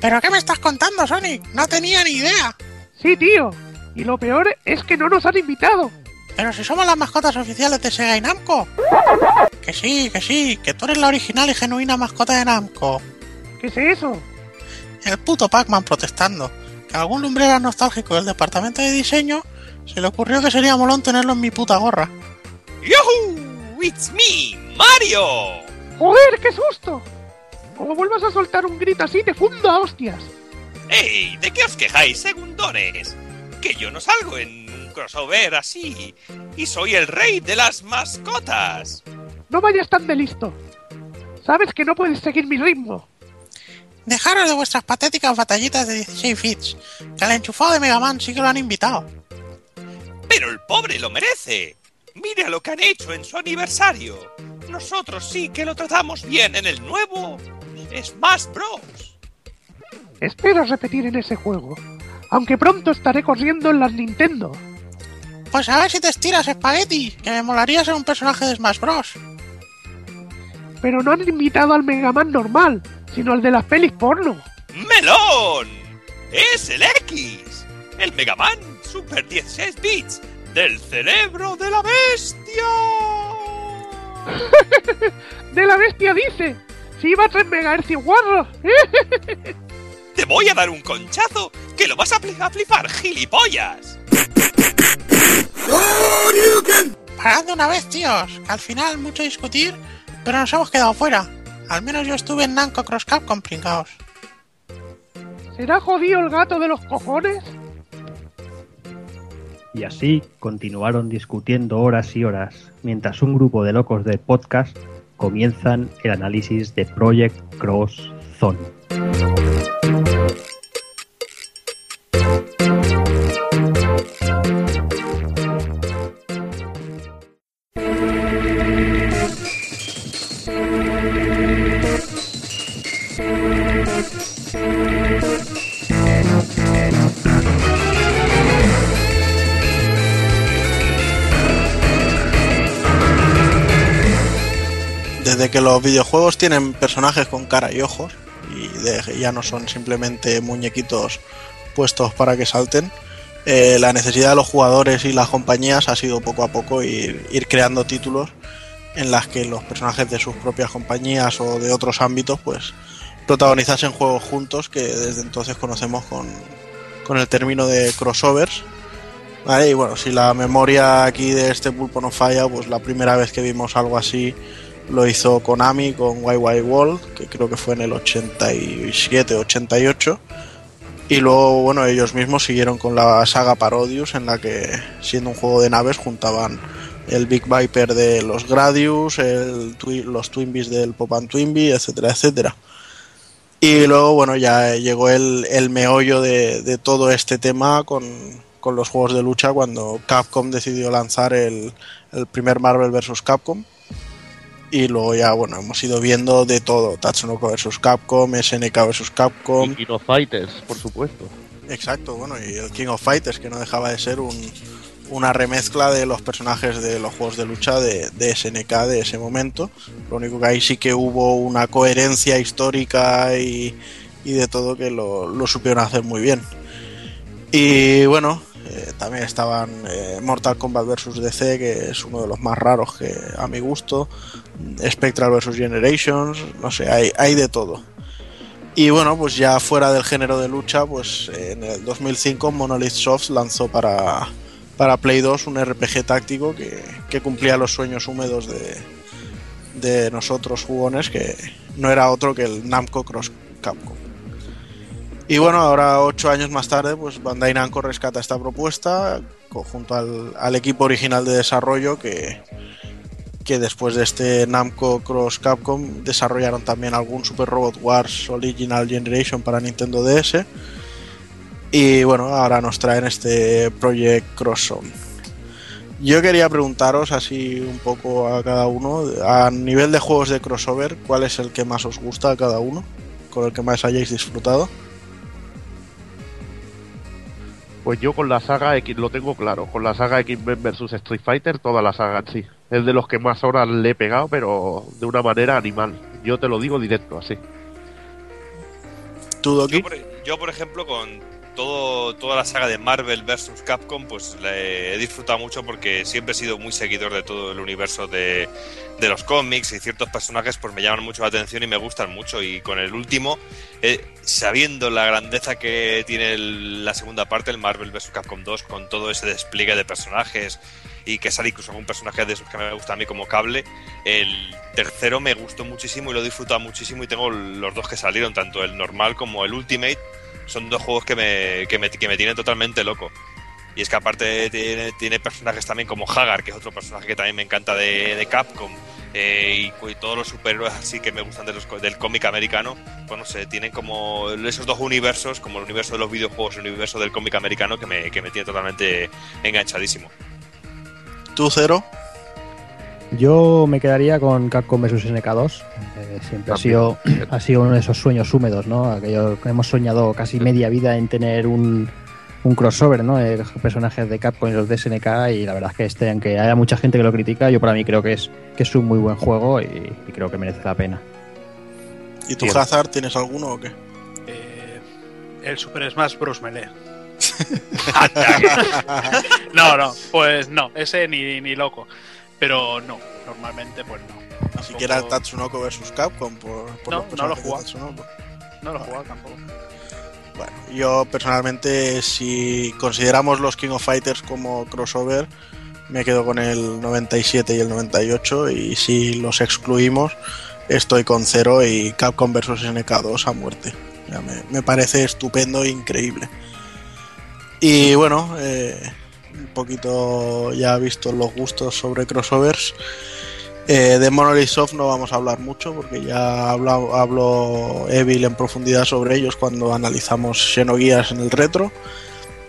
¿Pero qué me estás contando, Sonic? No tenía ni idea. Sí, tío. Y lo peor es que no nos han invitado. Pero si somos las mascotas oficiales de Sega y Namco. Que sí, que sí, que tú eres la original y genuina mascota de Namco. ¿Qué es eso? El puto Pac-Man protestando. Que a algún lumbrera nostálgico del departamento de diseño se le ocurrió que sería molón tenerlo en mi puta gorra. ¡Yahoo! ¡It's me, Mario! ¡Joder, qué susto! Como vuelvas a soltar un grito así, te fundo a hostias. ¡Ey! ¿De qué os quejáis, segundones? Que yo no salgo en un crossover así. Y soy el rey de las mascotas. No vayas tan de listo. Sabes que no puedes seguir mi ritmo. Dejaros de vuestras patéticas batallitas de 16 bits. Que al enchufado de Mega Man sí que lo han invitado. Pero el pobre lo merece. Mira lo que han hecho en su aniversario. Nosotros sí que lo tratamos bien en el nuevo Smash Bros. Espero repetir en ese juego. Aunque pronto estaré corriendo en las Nintendo. Pues a ver si te estiras, Spaghetti. Que me molaría ser un personaje de Smash Bros. Pero no han invitado al Mega Man normal, sino al de las pelis porno. ¡Melón! ¡Es el X! El Mega Man Super 16 bits del cerebro de la bestia. <laughs> ¡De la bestia dice! ¡Si iba a 3 MHz guarro! Te voy a dar un conchazo que lo vas a a flipar, gilipollas. Parad de una vez, tíos. Al final mucho discutir, pero nos hemos quedado fuera. Al menos yo estuve en Namco Cross Cup con pringaos. ¿Será jodido el gato de los cojones? Y así continuaron discutiendo horas y horas, mientras un grupo de locos de podcast comienzan el análisis de Project Cross Zone. Desde que los videojuegos tienen personajes con cara y ojos, y de- ya no son simplemente muñequitos puestos para que salten, eh, la necesidad de los jugadores y las compañías ha sido poco a poco ir, ir creando títulos en las que los personajes de sus propias compañías o de otros ámbitos pues protagonizasen juegos juntos que desde entonces conocemos con, con el término de crossovers. ¿Vale? Y bueno, si la memoria aquí de este pulpo no falla, pues la primera vez que vimos algo así lo hizo Konami con YY World, que creo que fue en el 87, 88. Y luego, bueno, ellos mismos siguieron con la saga Parodius, en la que, siendo un juego de naves, juntaban el Big Viper de los Gradius, el, twi- los Twinbies del Pop and Twinbee, etcétera, etcétera. Y luego, bueno, ya llegó el, el meollo de, de todo este tema con, con los juegos de lucha cuando Capcom decidió lanzar el, el primer Marvel vs. Capcom. Y luego ya, bueno, hemos ido viendo de todo. Tatsunoko vs. Capcom, SNK vs. Capcom. Y Kino Fighters, por supuesto. Exacto, bueno, y el King of Fighters, que no dejaba de ser un, una remezcla de los personajes de los juegos de lucha de, de SNK de ese momento. Lo único que ahí sí que hubo una coherencia histórica y, y de todo que lo, lo supieron hacer muy bien. Y bueno, eh, también estaban eh, Mortal Kombat vs DC, que es uno de los más raros que a mi gusto. Spectral vs Generations, no sé, hay, hay de todo. Y bueno, pues ya fuera del género de lucha, pues eh, en el 2005 Monolith Soft lanzó para, para Play 2 un RPG táctico que, que cumplía los sueños húmedos de, de nosotros jugones, que no era otro que el Namco Cross Capcom. Y bueno, ahora ocho años más tarde, pues Bandai Namco rescata esta propuesta junto al, al equipo original de desarrollo que, que después de este Namco Cross Capcom desarrollaron también algún Super Robot Wars Original Generation para Nintendo DS. Y bueno, ahora nos traen este Project Cross Zone. Yo quería preguntaros así un poco a cada uno, a nivel de juegos de crossover, ¿cuál es el que más os gusta a cada uno? ¿Con el que más hayáis disfrutado? Pues yo con la saga X lo tengo claro. Con la saga X-Men vs Street Fighter, toda la saga sí. Es de los que más horas le he pegado, pero de una manera animal. Yo te lo digo directo, así. ¿Tú, Doki? Yo, por, yo, por ejemplo, con todo, toda la saga de Marvel vs. Capcom, pues le he disfrutado mucho porque siempre he sido muy seguidor de todo el universo de, los cómics y ciertos personajes pues me llaman mucho la atención y me gustan mucho. Y con el último, eh, sabiendo la grandeza que tiene la segunda parte, el Marvel vs. Capcom 2, con todo ese despliegue de personajes y que sale incluso algún personaje de esos que me gusta a mí como cable, el tercero me gustó muchísimo y lo he disfrutado muchísimo y tengo los dos que salieron, tanto el normal como el Ultimate, son dos juegos que me, que me, que me tienen totalmente loco. Y es que aparte tiene, tiene personajes también como Hagar, que es otro personaje que también me encanta de, de Capcom, eh, y, y todos los superhéroes así que me gustan de los del cómic americano, pues no sé, tienen como esos dos universos, como el universo de los videojuegos y el universo del cómic americano, que me, que me tiene totalmente enganchadísimo. ¿Tú, Cero? Yo me quedaría con Capcom vs SNK2. Eh, siempre ha sido, ha sido uno de esos sueños húmedos, ¿no? Aquello que hemos soñado casi media vida en tener un, un crossover, ¿no? Eh, personajes de Capcom y los de SNK y la verdad es que este, aunque haya mucha gente que lo critica, yo para mí creo que es, que es un muy buen juego y, y creo que merece la pena. ¿Y tú. Hazard, tienes alguno o qué? Eh, el Super Smash Bros. Melee. <laughs> <laughs> no, no, pues no, ese ni, ni loco. Pero no, normalmente pues no. Ni siquiera Tatsunoko vs Capcom por, por No, los no lo jugaba. No lo he jugado tampoco. Bueno, yo personalmente, si consideramos los King of Fighters como crossover, me quedo con el 97 y el 98. Y si los excluimos, estoy con 0 y Capcom vs SNK2 a muerte. Ya me, me parece estupendo e increíble. Y bueno, eh, un poquito ya visto los gustos sobre crossovers. Eh, de Monolith Soft no vamos a hablar mucho porque ya habló, habló Evil en profundidad sobre ellos cuando analizamos Xenogears en el retro.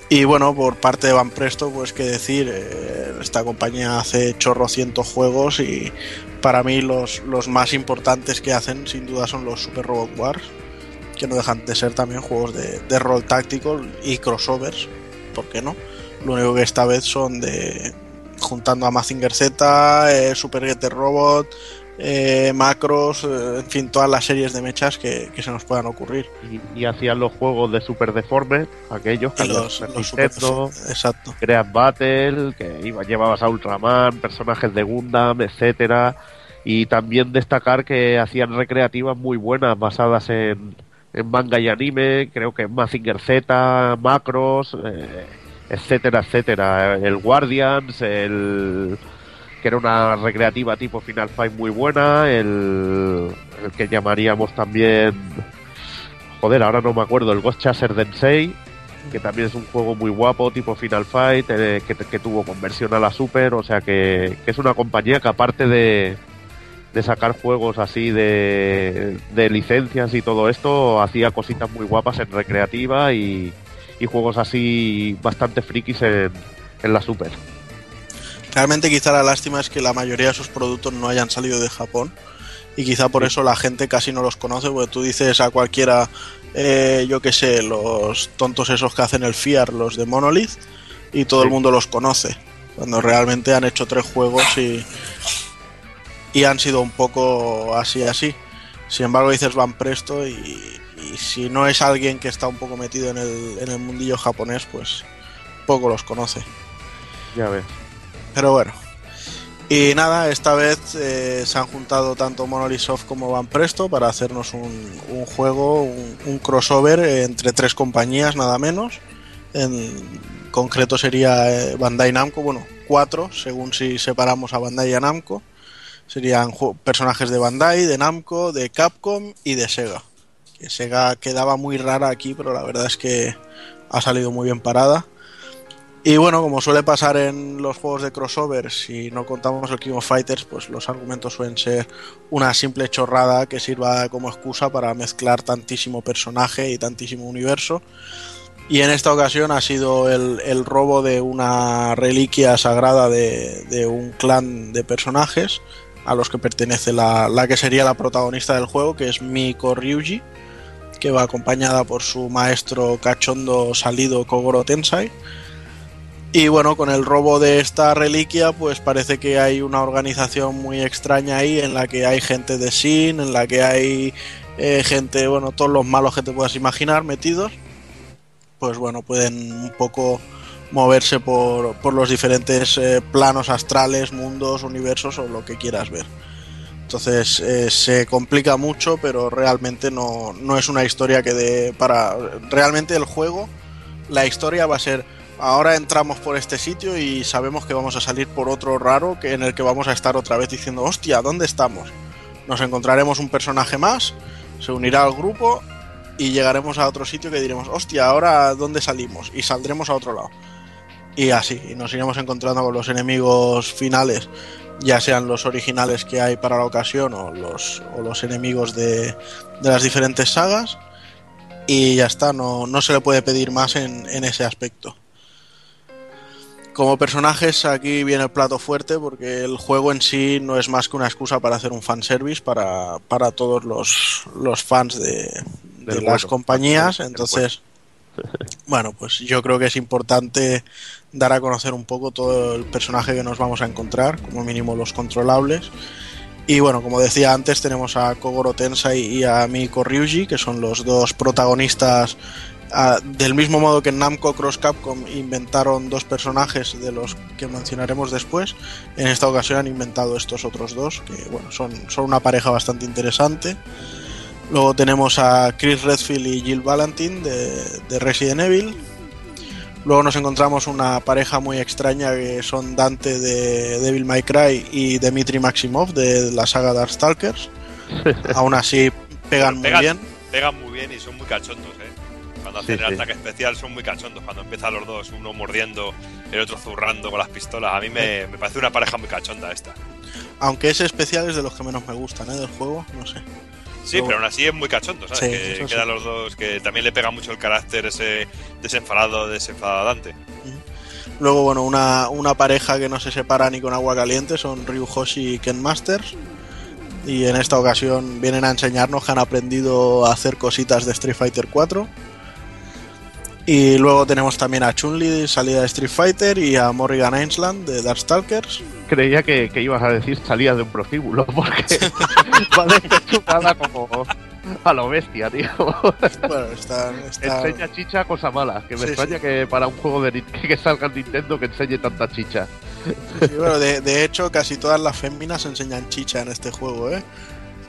Y bueno, por parte de Van Presto, pues qué decir, eh, esta compañía hace chorrocientos juegos y para mí los, los más importantes que hacen sin duda son los Super Robot Wars, que no dejan de ser también juegos de, de rol táctico y crossovers, ¿por qué no? Lo único que esta vez son de juntando a Mazinger Z, eh, Super Getter Robot, eh, macros, eh, en fin, todas las series de mechas que, que se nos puedan ocurrir. Y, y hacían los juegos de Super Deformed, aquellos que los- los Super Exacto. Create Battle, que iba, llevabas a Ultraman, personajes de Gundam, etcétera. Y también destacar que hacían recreativas muy buenas, basadas en, en manga y anime, creo que en Mazinger Z, Macros, eh, etcétera, etcétera. El Guardians, el que era una recreativa tipo Final Fight muy buena, el, que llamaríamos también, joder, ahora no me acuerdo, el Ghost Chaser Densei, que también es un juego muy guapo, tipo Final Fight, eh, que, que tuvo conversión a la Super, o sea que, que es una compañía que aparte de, de sacar juegos así de, de licencias y todo esto, hacía cositas muy guapas en recreativa y, y juegos así bastante frikis en, en la Super. Realmente quizá la lástima es que la mayoría de sus productos no hayan salido de Japón y quizá por eso la gente casi no los conoce, porque tú dices a cualquiera, eh, yo que sé, los tontos esos que hacen el FIAR, los de Monolith, y todo el mundo los conoce, cuando realmente han hecho tres juegos y, y han sido un poco así así. Sin embargo dices van presto y, y si no es alguien que está un poco metido en el, en el mundillo japonés, pues poco los conoce. Ya ves. Pero bueno. Y nada, esta vez eh, se han juntado tanto Monolith Soft como Van Presto para hacernos un, un juego, un, un crossover entre tres compañías, nada menos. En concreto sería eh, Bandai Namco, bueno, cuatro, según si separamos a Bandai y a Namco. Serían personajes de Bandai, de Namco, de Capcom y de Sega. Sega quedaba muy rara aquí, pero la verdad es que ha salido muy bien parada. Y bueno, como suele pasar en los juegos de crossover, si no contamos el King of Fighters, pues los argumentos suelen ser una simple chorrada que sirva como excusa para mezclar tantísimo personaje y tantísimo universo. Y en esta ocasión ha sido el, robo de una reliquia sagrada de, de un clan de personajes a los que pertenece la, la que sería la protagonista del juego, que es Miko Ryuji, que va acompañada por su maestro cachondo salido Kogoro Tensai. Y bueno, con el robo de esta reliquia, pues parece que hay una organización muy extraña ahí en la que hay gente de Sin, en la que hay eh, gente, bueno, todos los malos que te puedas imaginar metidos. Pues bueno, pueden un poco moverse por, por los diferentes eh, planos astrales, mundos, universos o lo que quieras ver. Entonces eh, se complica mucho, pero realmente no, no es una historia que dé para... Realmente el juego, la historia va a ser ahora entramos por este sitio y sabemos que vamos a salir por otro raro que en el que vamos a estar otra vez diciendo, hostia, ¿dónde estamos? Nos encontraremos un personaje más, se unirá al grupo y llegaremos a otro sitio que diremos, hostia, ahora ¿dónde salimos? Y saldremos a otro lado. Y así, y nos iremos encontrando con los enemigos finales, ya sean los originales que hay para la ocasión o los, o los enemigos de, de las diferentes sagas. Y ya está, no, no se le puede pedir más en, en ese aspecto. Como personajes, aquí viene el plato fuerte porque el juego en sí no es más que una excusa para hacer un fanservice para, para todos los, los fans de, de las compañías. Entonces, bueno, pues yo creo que es importante dar a conocer un poco todo el personaje que nos vamos a encontrar, como mínimo los controlables. Y bueno, como decía antes, tenemos a Kogoro Tensai y a Miko Ryuji, que son los dos protagonistas Ah, del mismo modo que Namco Cross Capcom inventaron dos personajes de los que mencionaremos después, en esta ocasión han inventado estos otros dos, que bueno, son, son una pareja bastante interesante. Luego tenemos a Chris Redfield y Jill Valentine de, de Resident Evil. Luego nos encontramos una pareja muy extraña que son Dante de Devil May Cry y Dmitry Maximov de la saga Darkstalkers. <laughs> Aún así pegan muy pegan, bien. pegan muy bien y son muy cachondos, ¿eh? Cuando hacen Sí, el sí. ataque especial son muy cachondos. Cuando empiezan los dos, uno mordiendo, el otro zurrando con las pistolas. A mí me, me parece una pareja muy cachonda esta. Aunque ese especial es de los que menos me gustan ¿eh? del juego, no sé. Sí, pero aún así es muy cachondo, ¿sabes? Sí, que eso sí. quedan los dos, que también le pega mucho el carácter ese desenfadado, desenfadado Dante. Luego, bueno, una, una pareja que no se separa ni con agua caliente son Ryu Hoshi y Ken Masters. Y en esta ocasión vienen a enseñarnos que han aprendido a hacer cositas de Street Fighter 4. Y luego tenemos también a Chun-Li, salida de Street Fighter, y a Morrigan Island de Darkstalkers. Creía que, que ibas a decir salía de un prostíbulo, porque <laughs> va despechupada como a lo bestia, tío. Bueno, está, está- Enseña chicha, cosa mala. Que me Sí, extraña que para un juego de <laughs> que salga en Nintendo que enseñe tanta chicha. Sí, bueno, de, de hecho, casi todas las féminas enseñan chicha en este juego, ¿eh?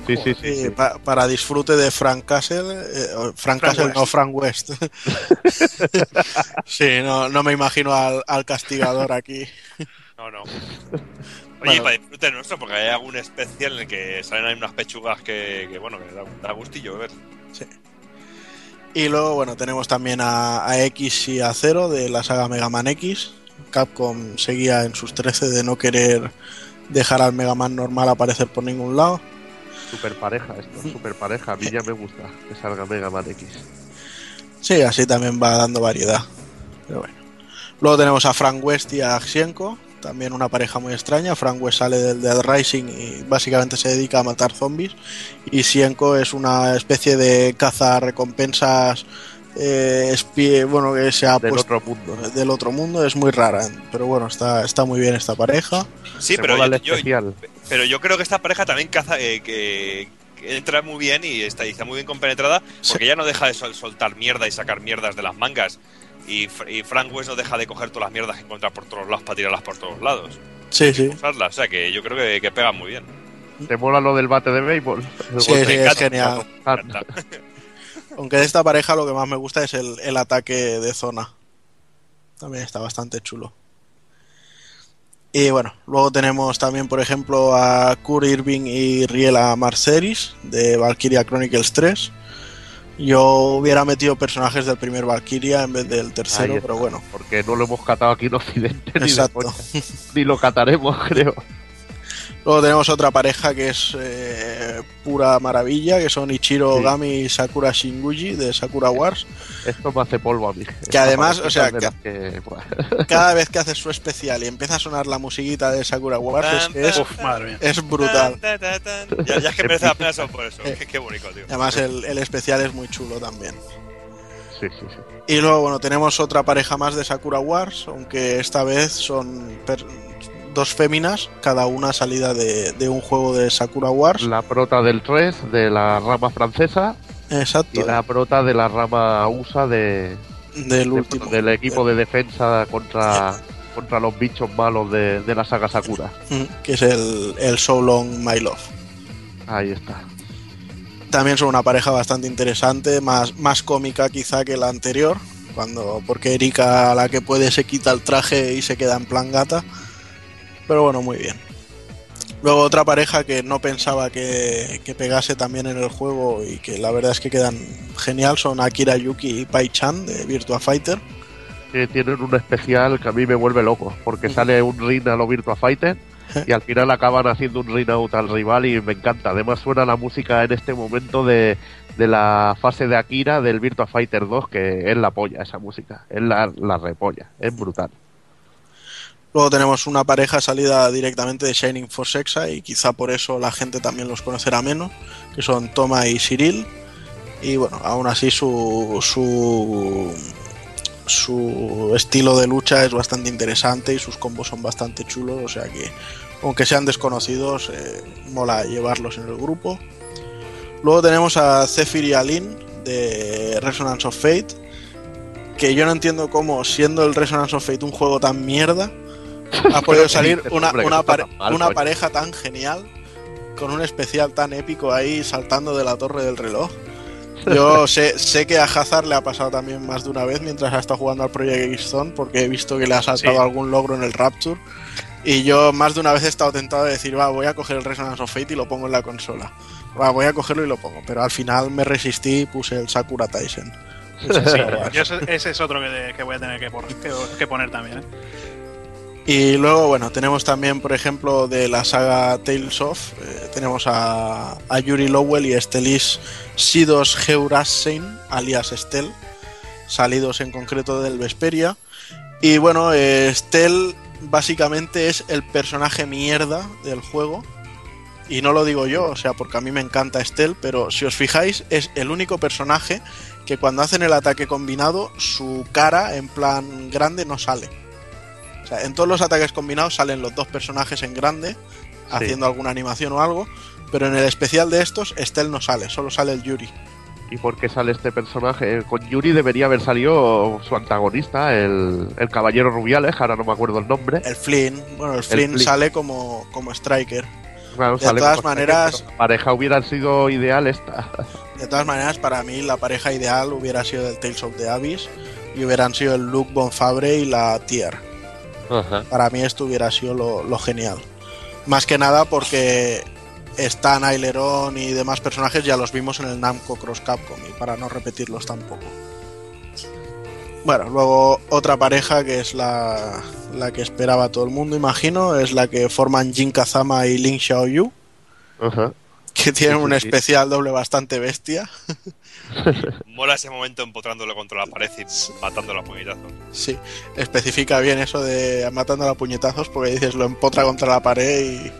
Sí, sí, sí. Sí. pa- para disfrute de Frank Castle, eh, Frank, Frank Castle, West. no Frank West. <laughs> sí, no, no me imagino al, al castigador aquí. No, no. <laughs> Oye, Bueno. para disfrute nuestro, porque hay algún especial en el que salen ahí unas pechugas que, que, bueno, que da, da gustillo ver. Y luego, bueno, tenemos también a, a X y a Zero de la saga Mega Man X. Capcom seguía en sus 13 de no querer dejar al Mega Man normal aparecer por ningún lado. Super pareja esto, super pareja. A mí ya me gusta que salga Mega Man X. Sí, así también va dando variedad. Pero bueno. Luego tenemos a Frank West y a Xienko, también una pareja muy extraña. Frank West sale del Dead Rising y básicamente se dedica a matar zombies. Y Xienko es una especie de caza recompensas eh, espie- bueno, que se ha Del puesto otro mundo. del otro mundo. Es muy rara, pero bueno, está, está muy bien esta pareja. Sí, Me pero yo, el yo- especial. Pero yo creo que esta pareja también caza, eh, que, que entra muy bien y está, y está muy bien compenetrada, porque ya no deja de sol- soltar mierda y sacar mierdas de las mangas. Y, Fr- y Frank West no deja de coger todas las mierdas que encuentra por todos lados para tirarlas por todos lados. Sí, sí. Usarlas, o sea que yo creo que, que pega muy bien. ¿Te mola lo del bate de béisbol? Sí, golpe sí, es genial. <laughs> Aunque de esta pareja lo que más me gusta es el, el ataque de zona. También está bastante chulo. Y bueno, luego tenemos también, por ejemplo, a Kurt Irving y Riela Marceris de Valkyria Chronicles 3. Yo hubiera metido personajes del primer Valkyria en vez del tercero, pero bueno. Porque no lo hemos catado aquí en Occidente ni, de Exacto. coña. ni lo cataremos, <laughs> creo. Luego tenemos otra pareja que es eh, pura maravilla, que son Ichiro Sí. Gami y Sakura Shinguji de Sakura Wars. Esto me hace polvo a mí. Que además, o sea, que-. <laughs> Cada vez que haces su especial y empieza a sonar la musiquita de Sakura Wars, es, es, Uf, madre mía. es brutal. Ya, ya es que merece la pena por eso. Qué, qué bonito, tío. Además, el, el especial es muy chulo también. Sí, sí, sí. Y luego, bueno, tenemos otra pareja más de Sakura Wars, aunque esta vez son per- dos féminas, cada una salida de, de un juego de Sakura Wars. La prota del 3 de la rama francesa Exacto. y la prota de la rama USA de, Del de- último. del equipo de defensa contra, contra los bichos malos de, de la saga Sakura. Mm, Que es el, el So Long My Love. Ahí está. También son una pareja bastante interesante, más, más cómica quizá que la anterior, cuando porque Erika a la que puede se quita el traje y se queda en plan gata. Pero bueno, muy bien. Luego otra pareja que no pensaba que, que pegase también en el juego y que la verdad es que quedan genial son Akira Yuki y Pai Chan de Virtua Fighter. Que tienen un especial que a mí me vuelve loco, porque sale un ring a lo Virtua Fighter y al final acaban haciendo un ring out al rival y me encanta. Además suena la música en este momento de, de la fase de Akira del Virtua Fighter 2, que es la polla esa música, es la, la repolla, es brutal. Luego tenemos una pareja salida directamente de Shining Force Exa y quizá por eso la gente también los conocerá menos, que son Toma y Cyril. Y bueno, aún así su, su, su estilo de lucha es bastante interesante y sus combos son bastante chulos, o sea que aunque sean desconocidos, eh, mola llevarlos en el grupo. Luego tenemos a Zephyr y Alin de Resonance of Fate, que yo no entiendo cómo, siendo el Resonance of Fate un juego tan mierda, ha podido salir una, pare- pareja tan genial, con un especial tan épico ahí saltando de la torre del reloj. Yo <laughs> sé, sé que a Hazard le ha pasado también más de una vez mientras ha estado jugando al Project X Zone, porque he visto que le ha saltado Sí. algún logro en el Rapture. Y yo más de una vez he estado tentado de decir, va, voy a coger el Resonance of Fate y lo pongo en la consola. Va, voy a cogerlo y lo pongo. Pero al final me resistí y puse el Sakura Tyson. Sí, yo ese, ese es otro que, que voy a tener que, por- que- que poner también. ¿eh? Y luego, bueno, tenemos también, por ejemplo, de la saga Tales of, eh, tenemos a, Yuri Lowell y Estelis Sidos Geurasein, alias Estel, salidos en concreto del Vesperia. Y bueno, eh, Estel básicamente es el personaje mierda del juego. Y no lo digo yo, o sea, porque a mí me encanta Estelle, pero si os fijáis, es el único personaje que cuando hacen el ataque combinado, su cara en plan grande no sale. Sea, en todos los ataques combinados salen los dos personajes en grande, haciendo alguna animación o algo, pero en el especial de estos, Estelle no sale, solo sale el Yuri. ¿Y por qué sale este personaje? Eh, Con Yuri debería haber salido su antagonista, el, el caballero Rubiales, ahora no me acuerdo el nombre. El Flynn, bueno, el Flynn, Flynn. sale como, como Striker. Claro, de todas maneras, la pareja hubiera sido ideal esta. De todas maneras, para mí la pareja ideal hubiera sido el Tales of the Abyss y hubieran sido el Luke Bonfabre y la Tier. Ajá. Para mí esto hubiera sido lo, lo genial. Más que nada porque Stan, Aileron y demás personajes ya los vimos en el Namco Cross Capcom y para no repetirlos tampoco. Bueno, luego otra pareja que es la, la que esperaba todo el mundo, imagino, es la que forman Jin Kazama y Lin Xiaoyu, Ajá. que tienen Sí, sí, un especial doble bastante bestia. <laughs> <laughs> Mola ese momento empotrándole contra la pared y matándolo a puñetazos. Sí, especifica bien eso de matando a puñetazos porque dices lo empotra contra la pared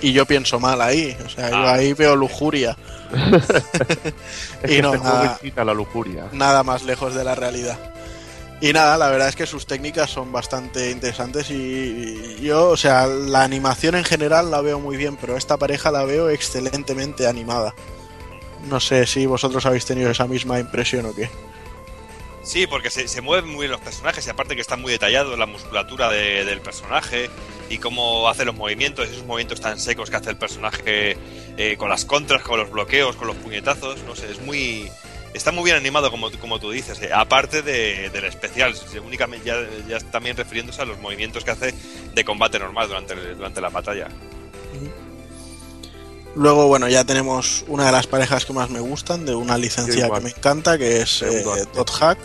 y, y yo pienso mal ahí. O sea, yo Ah. ahí veo lujuria. <laughs> <laughs> Es y que no, este nada, la lujuria. nada más lejos de la realidad. Y nada, la verdad es que sus técnicas son bastante interesantes y yo, o sea, la animación en general la veo muy bien, pero esta pareja la veo excelentemente animada. No sé si vosotros habéis tenido esa misma impresión o qué. Sí, porque se, se mueven muy bien los personajes y aparte que está muy detallado la musculatura de- del personaje y cómo hace los movimientos, esos movimientos tan secos que hace el personaje eh, con las contras, con los bloqueos, con los puñetazos, no sé, es muy... Está muy bien animado como, como tú dices, eh, aparte de- del especial, únicamente ya, ya también refiriéndose a los movimientos que hace de combate normal durante, durante la batalla. Luego, bueno, ya tenemos una de las parejas que más me gustan, de una licencia que me encanta, que es eh, Dot Hack,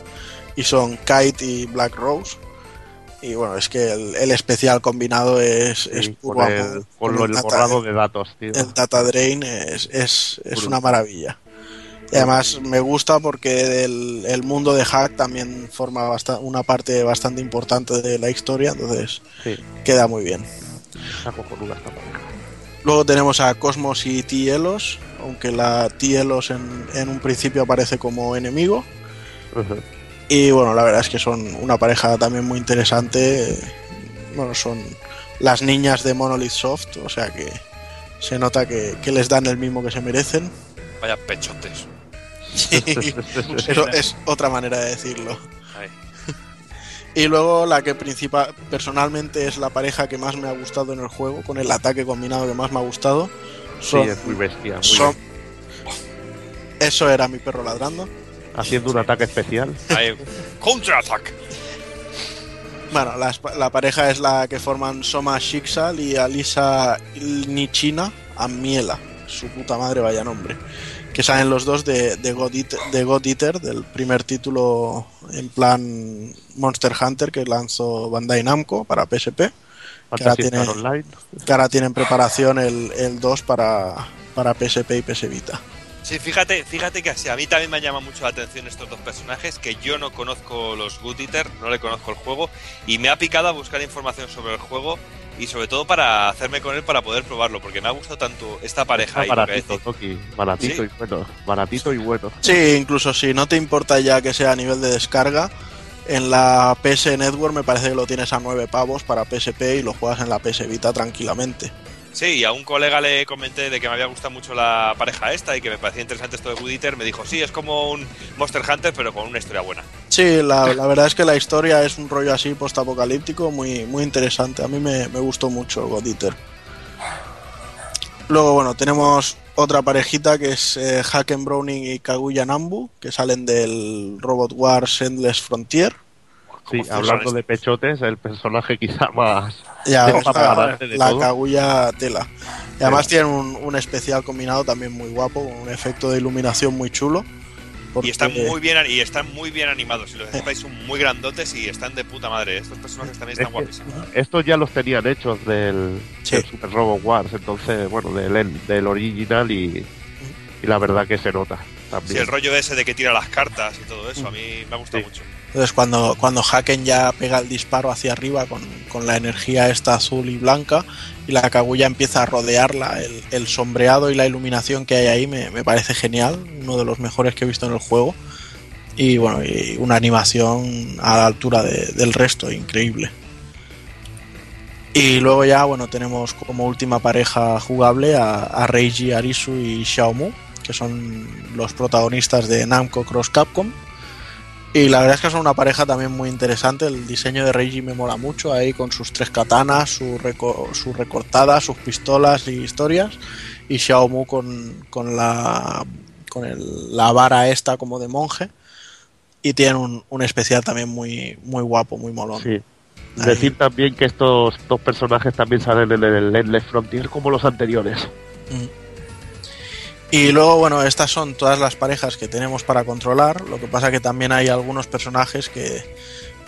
y son Kite y Black Rose. Y bueno, es que el, el especial combinado es, es puro amor. el, lo- el borrado de datos, tío. el data drain es, es, es una maravilla. Y además me gusta porque el, el mundo de Hack también forma basta- una parte bastante importante de la historia, entonces Sí, queda muy bien. está cojonuda esta pareja. Luego tenemos a Cosmos y Tielos, aunque la Tielos en, en un principio aparece como enemigo. Y bueno, la verdad es que son una pareja también muy interesante. Bueno, son las niñas de Monolith Soft, o sea que se nota que, que les dan el mismo que se merecen. Vaya pechotes. <laughs> Eso es otra manera de decirlo. Y luego la que principal, personalmente es la pareja que más me ha gustado en el juego, con el ataque combinado que más me ha gustado. Sí, Son, es muy bestia. muy son- bestia. eso era mi perro ladrando. Haciendo un ataque especial. Counterattack. Bueno, la, la pareja es la que forman Soma Shixal y Alisa Nichina Amiela. Su puta madre, vaya nombre. Que salen los dos de, de, God Eater, de God Eater, del primer título en plan Monster Hunter que lanzó Bandai Namco para PSP. Que ahora, tiene, Star Online. que ahora tiene en preparación el, el 2 para, para PSP y PS Vita. Sí, fíjate, fíjate que así, a mí también me llama mucho la atención estos dos personajes, que yo no conozco los Good Eater, no le conozco el juego, y me ha picado a buscar información sobre el juego y sobre todo para hacerme con él para poder probarlo, porque me ha gustado tanto esta pareja Está baratito, decís. Toki. Baratito Sí. y bueno. Baratito y bueno. Sí, incluso si no te importa ya que sea a nivel de descarga, en la PS Network me parece que lo tienes a 9 pavos para PSP y lo juegas en la PS Vita tranquilamente. Sí, y a un colega le comenté de que me había gustado mucho la pareja esta y que me parecía interesante esto de Good Eater, me dijo, sí, es como un Monster Hunter, pero con una historia buena. Sí, la, la verdad es que la historia es un rollo así postapocalíptico muy, muy interesante. A mí me, me gustó mucho God Eater. Luego, bueno, tenemos otra parejita que es eh, Haken Browning y Kaguya Nambu, que salen del Robot Wars Endless Frontier. Sí, hablando de pechotes, el personaje quizá más. <laughs> Ya, más grande de la. Kaguya tela. Y además tienen un, un especial combinado también muy guapo, con un efecto de iluminación muy chulo. Y están muy bien y están muy bien animados. Si los sepáis, son muy grandotes y están de puta madre. Estos personajes también están Es que guapísimos. Estos ya los tenían hechos del, Sí. del Super Robot Wars, entonces, bueno, del, del original y, y la verdad que se nota Sí, también. el rollo ese de que tira las cartas y todo eso, a mí me ha gustado Sí. mucho. Entonces cuando, cuando Haken ya pega el disparo hacia arriba con, con la energía esta azul y blanca y la Kaguya empieza a rodearla, el, el sombreado y la iluminación que hay ahí me, me parece genial, uno de los mejores que he visto en el juego. Y bueno, una animación a la altura de- del resto, increíble. Y luego ya, bueno, tenemos como última pareja jugable a, a Reiji Arisu y Xiaomu, que son los protagonistas de Namco Cross Capcom. Y la verdad es que son una pareja también muy interesante. El diseño de Reiji me mola mucho, ahí con sus tres katanas, su, reco- su recortada, sus pistolas y historias. Y Xiaomu con, con la con el- la vara esta como de monje. Y tienen un, un especial también muy, muy guapo, muy molón. Sí. Decir también que estos dos personajes también salen en el Endless Frontier como los anteriores. Y luego, bueno, estas son todas las parejas que tenemos para controlar. Lo que pasa que también hay algunos personajes que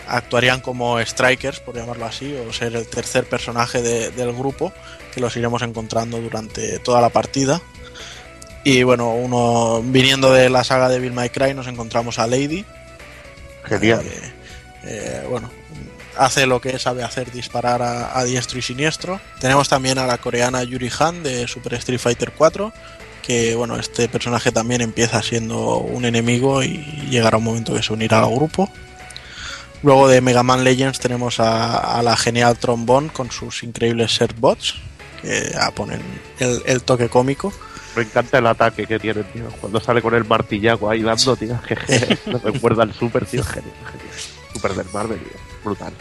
actuarían como strikers, por llamarlo así, o ser el tercer personaje de- del grupo, que los iremos encontrando durante toda la partida. Y bueno, uno viniendo de la saga de Bill My Cry nos encontramos a Lady. Genial. Eh, eh, bueno, hace lo que sabe hacer, disparar a, a diestro y siniestro. Tenemos también a la coreana Yuri Han de Super Street Fighter 4, que bueno, este personaje también empieza siendo un enemigo y llegará un momento que se unirá al grupo. Luego de Mega Man Legends tenemos a, a la genial Trombone con sus increíbles set bots, que ya ponen el, el toque cómico. Me encanta el ataque que tiene, tío. Cuando sale con el martillaco ahí dando, tío. <laughs> Que me recuerda al Super, tío. Genial, genial. Super del Marvel, tío. Brutal.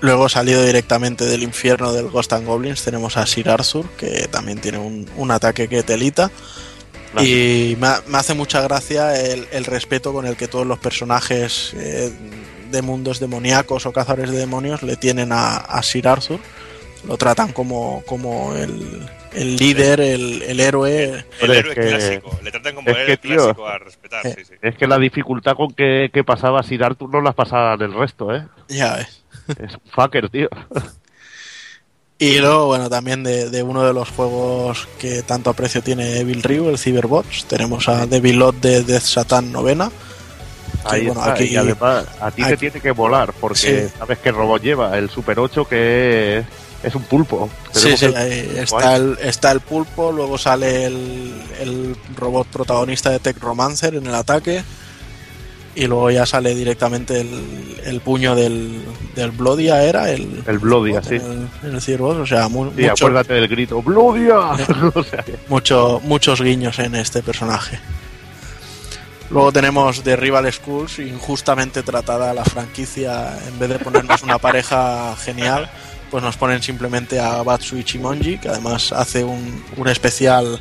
Luego salido directamente del infierno del Ghost and Goblins tenemos a Sir Arthur, que también tiene un, un ataque que telita. Y me, me hace mucha gracia el, el respeto con el que todos los personajes eh, de mundos demoníacos o cazadores de demonios le tienen a, a Sir Arthur. Lo tratan como, como el, el líder, el, el héroe. El Pero es héroe que- clásico. Le tratan como es el que, héroe tío, clásico a respetar. Sí, sí. Es que la dificultad con que, que pasaba Sir Arthur no las pasaban el resto, ¿eh? Ya ves. Es un fucker, tío. Y luego, bueno, también de, de uno de los juegos que tanto aprecio tiene Evil Ryu, el Cyberbots, tenemos a Devil Lot de Death Satan novena. que, Ahí bueno, está. aquí- Y además, a ti te tiene que volar, porque Sí. sabes que robot lleva el Super 8 que es, es un pulpo. Sí, sí, el- está el, está el pulpo, luego sale el, el robot protagonista de Tech Romancer en el ataque. Y luego ya sale directamente el, el puño del, del Blodia, era el, El Blodia, sí. el, el Cyberbots, o sea, mu- Sí, mucho- acuérdate del grito. ¡Blodia! <laughs> o sea, que- mucho, muchos guiños en este personaje. Luego tenemos The Rival Schools, injustamente tratada la franquicia, en vez de ponernos una pareja <laughs> genial, pues nos ponen simplemente a Batsu Ichimonji, que además hace un, un especial,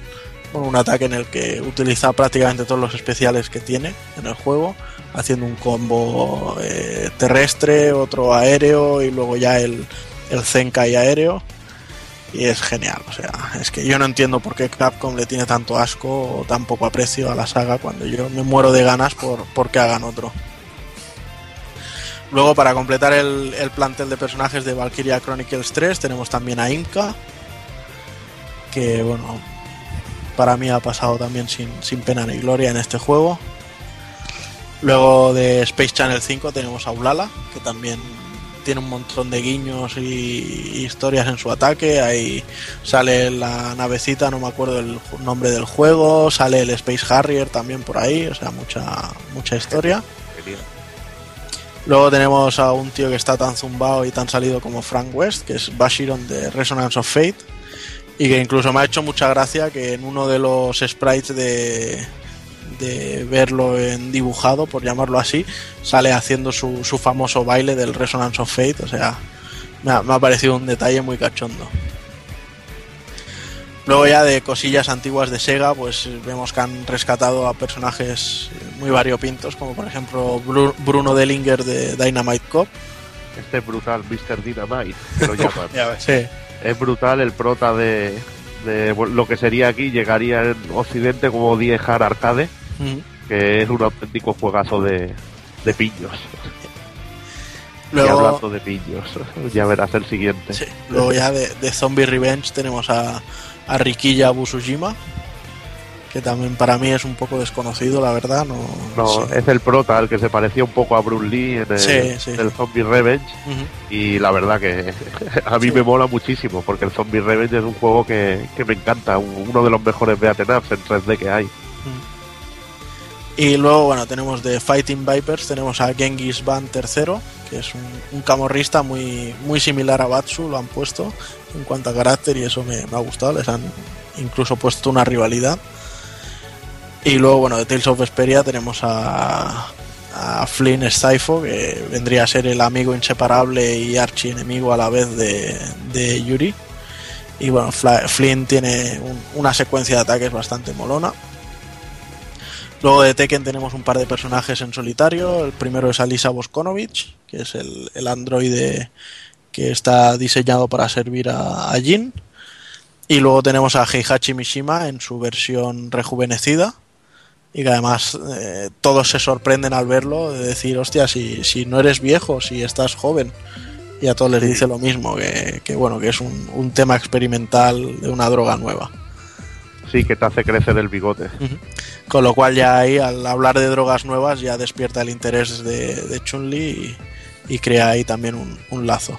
bueno, un ataque en el que utiliza prácticamente todos los especiales que tiene en el juego, haciendo un combo eh, terrestre, otro aéreo y luego ya el, el Zenkai aéreo y es genial. O sea, es que yo no entiendo por qué Capcom le tiene tanto asco o tan poco aprecio a la saga cuando yo me muero de ganas por, por que hagan otro. Luego, para completar el, el plantel de personajes de Valkyria Chronicles 3, tenemos también a Inca, que bueno, para mí ha pasado también sin, sin pena ni gloria en este juego. Luego de Space Channel 5 tenemos a Ulala, que también tiene un montón de guiños y, historias en su ataque. Ahí sale la navecita, no me acuerdo el nombre del juego, sale el Space Harrier también por ahí, o sea, mucha, mucha historia. Luego tenemos a un tío que está tan zumbado y tan salido como Frank West, que es Bashiron de Resonance of Fate, y que incluso me ha hecho mucha gracia que en uno de los sprites de, de verlo en dibujado, por llamarlo así, sale haciendo su, su famoso baile del Resonance of Fate, o sea, me ha, me ha parecido un detalle muy cachondo. Luego ya de cosillas antiguas de Sega, pues vemos que han rescatado a personajes muy variopintos, como por ejemplo Bru- Bruno Dellinger de Dynamite Cop. Este es brutal, Mr. Dynamite, que lo <laughs> llaman. Ya ves. Sí. Es brutal el prota de, de lo que sería aquí, llegaría en Occidente como Die Hard Que es un auténtico juegazo de, de piños. <laughs> Y Luego- hablando de piños, <laughs> ya verás el siguiente. Luego ya de, de Zombie Revenge tenemos a, a Rikiya Busujima, que también para mí es un poco desconocido, la verdad. No, es el prota, el que se parecía un poco a Bruce Lee en el, Sí, sí. en el Zombie Revenge. Y la verdad que <laughs> a mí me mola muchísimo, porque el Zombie Revenge es un juego que, que me encanta, un- uno de los mejores beat'em ups en 3D que hay. Y luego, bueno, tenemos de Fighting Vipers, tenemos a Genghis Van III, que es un, camorrista muy, muy similar a Batsu, lo han puesto en cuanto a carácter y eso me, ha gustado, les han incluso puesto una rivalidad. Y luego, bueno, de Tales of Vesperia tenemos a, a Flynn Stifo, que vendría a ser el amigo inseparable y archienemigo a la vez de, Yuri. Y bueno, Flynn tiene un- una secuencia de ataques bastante molona. Luego de Tekken tenemos un par de personajes en solitario. El primero es Alisa Boskonovich, que es el, el androide que está diseñado para servir a, a Jin. Y luego tenemos a Heihachi Mishima en su versión rejuvenecida. Y que además eh, todos se sorprenden al verlo, de decir, hostia, si, si no eres viejo, si estás joven. Y a todos les dice lo mismo, que, que, bueno, que es un, un tema experimental de una droga nueva. Sí, que te hace crecer el bigote. Con lo cual ya ahí, al hablar de drogas nuevas, ya despierta el interés de, de Chun-Li y, crea ahí también un, lazo.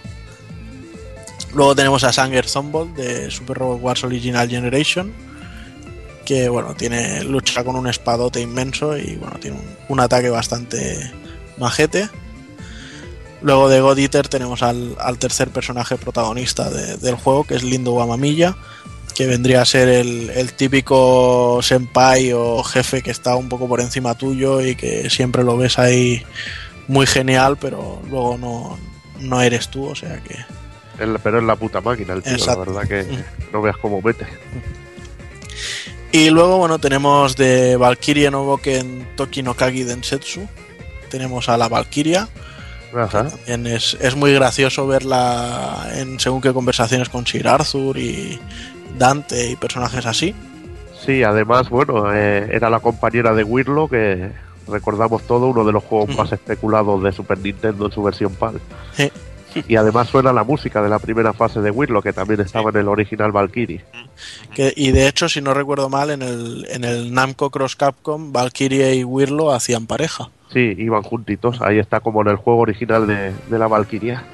Luego tenemos a Sanger Zombold de Super Robot Wars Original Generation, que bueno, tiene lucha con un espadote inmenso y bueno, tiene un, ataque bastante majete. Luego de God Eater tenemos al, tercer personaje protagonista de- del juego, que es Lindo Guamamilla, que vendría a ser el, el típico senpai o jefe que está un poco por encima tuyo y que siempre lo ves ahí muy genial, pero luego no, no eres tú, o sea que... El- pero es la puta máquina el tío, Exacto. la verdad que no veas cómo mete. Y luego, bueno, tenemos de Valkyrie no Boken Toki no Kagi Densetsu. Tenemos a la Valkyria. Ajá. También es, es muy gracioso verla en según qué conversaciones con Sir Arthur y Dante y personajes así. Sí, además, bueno, eh, era la compañera de Wirlo, que recordamos todo, uno de los juegos más especulados de Super Nintendo en su versión PAL. Sí. Y además suena la música de la primera fase de Wirlo, que también estaba en el original Valkyrie. Que, y de hecho, si no recuerdo mal, en el, en el Namco Cross Capcom, Valkyrie y Wirlo hacían pareja. Sí, iban juntitos. Ahí está como en el juego original de, de la Valkyria.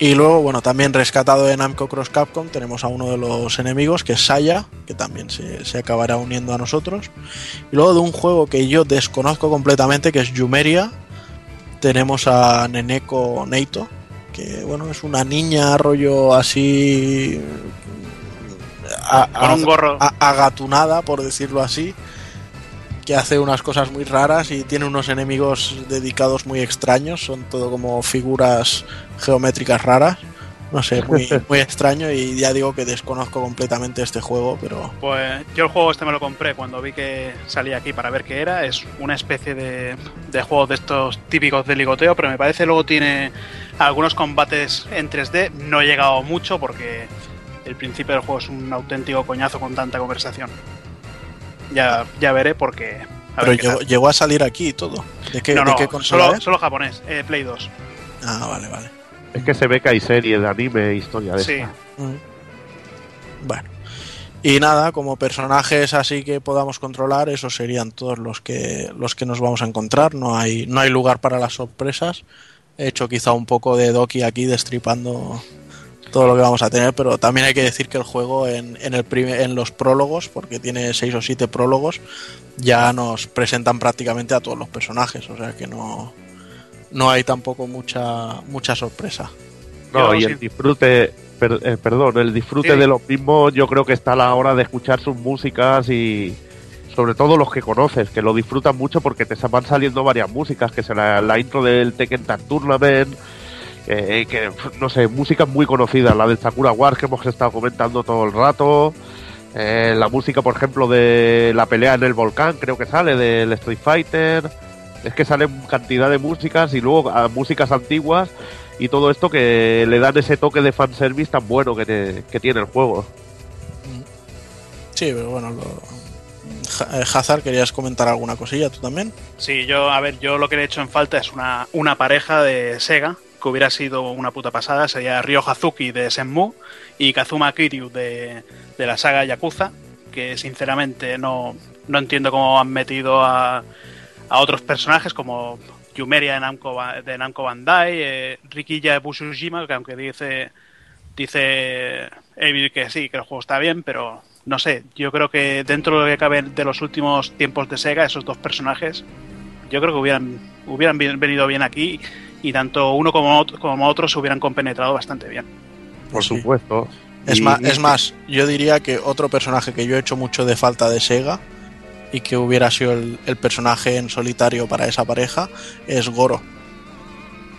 Y luego, bueno, también rescatado de Namco Cross Capcom, tenemos a uno de los enemigos, que es Saya, que también se, se acabará uniendo a nosotros. Y luego de un juego que yo desconozco completamente, que es Yumeria, tenemos a Neneko Neito, que bueno, es una niña rollo así... a- Con un gorro. a- agatunada, por decirlo así, que hace unas cosas muy raras y tiene unos enemigos dedicados muy extraños, son todo como figuras geométricas raras. No sé, muy, <laughs> muy extraño y ya digo que desconozco completamente este juego, pero Pues yo el juego este me lo compré cuando vi que salía aquí para ver qué era. Es una especie de, de juego de estos típicos de ligoteo, pero me parece luego tiene algunos combates en 3D. No he llegado mucho porque el principio del juego es un auténtico coñazo con tanta conversación. Ya, ya veré porque... a pero ver llegó, a salir aquí y todo. ¿De qué, no, de no, qué consola solo, es? solo japonés, eh, Play 2. Ah, vale, vale. Es que se ve que hay series de anime e historia de Sí. esta. Mm. Bueno. Y nada, como personajes así que podamos controlar, esos serían todos los que los que nos vamos a encontrar. No hay, no hay lugar para las sorpresas. He hecho quizá un poco de Doki aquí destripando todo lo que vamos a tener, pero también hay que decir que el juego en, en, el prime- en los prólogos, porque tiene seis o siete prólogos, ya nos presentan prácticamente a todos los personajes, o sea que no, no hay tampoco mucha, mucha sorpresa. No, y el disfrute, per- eh, perdón, el disfrute Sí. de los mismos, yo creo que está a la hora de escuchar sus músicas y sobre todo los que conoces, que lo disfrutan mucho porque te van saliendo varias músicas, que será la intro del Tekken Tag Tournament, eh, que no sé, músicas muy conocidas, la del Sakura Wars que hemos estado comentando todo el rato, eh, la música, por ejemplo, de la pelea en el volcán, creo que sale, del Street Fighter, es que salen cantidad de músicas y luego ah, músicas antiguas y todo esto que le dan ese toque de fanservice tan bueno que, te- que tiene el juego. Sí, pero bueno, lo... Eh, Hazard, ¿querías comentar alguna cosilla tú también? Sí, yo, a ver, yo lo que le he hecho en falta es una, una pareja de Sega, que hubiera sido una puta pasada, sería Ryo Hazuki de Senmu y Kazuma Kiryu de, de la saga Yakuza, que sinceramente no, no entiendo cómo han metido a, a otros personajes como Yumeria de Namco, de Namco Bandai, eh, Rikiya de Bushujima, que aunque dice dice Evil que sí, que el juego está bien, pero no sé, yo creo que dentro de lo que cabe de los últimos tiempos de Sega, esos dos personajes, yo creo que hubieran, hubieran venido bien aquí y tanto uno como otro, como otro se hubieran compenetrado bastante bien. Por Sí. supuesto. Es, Y- más, es más, yo diría que otro personaje que yo he hecho mucho de falta de Sega y que hubiera sido el, el personaje en solitario para esa pareja es Goro.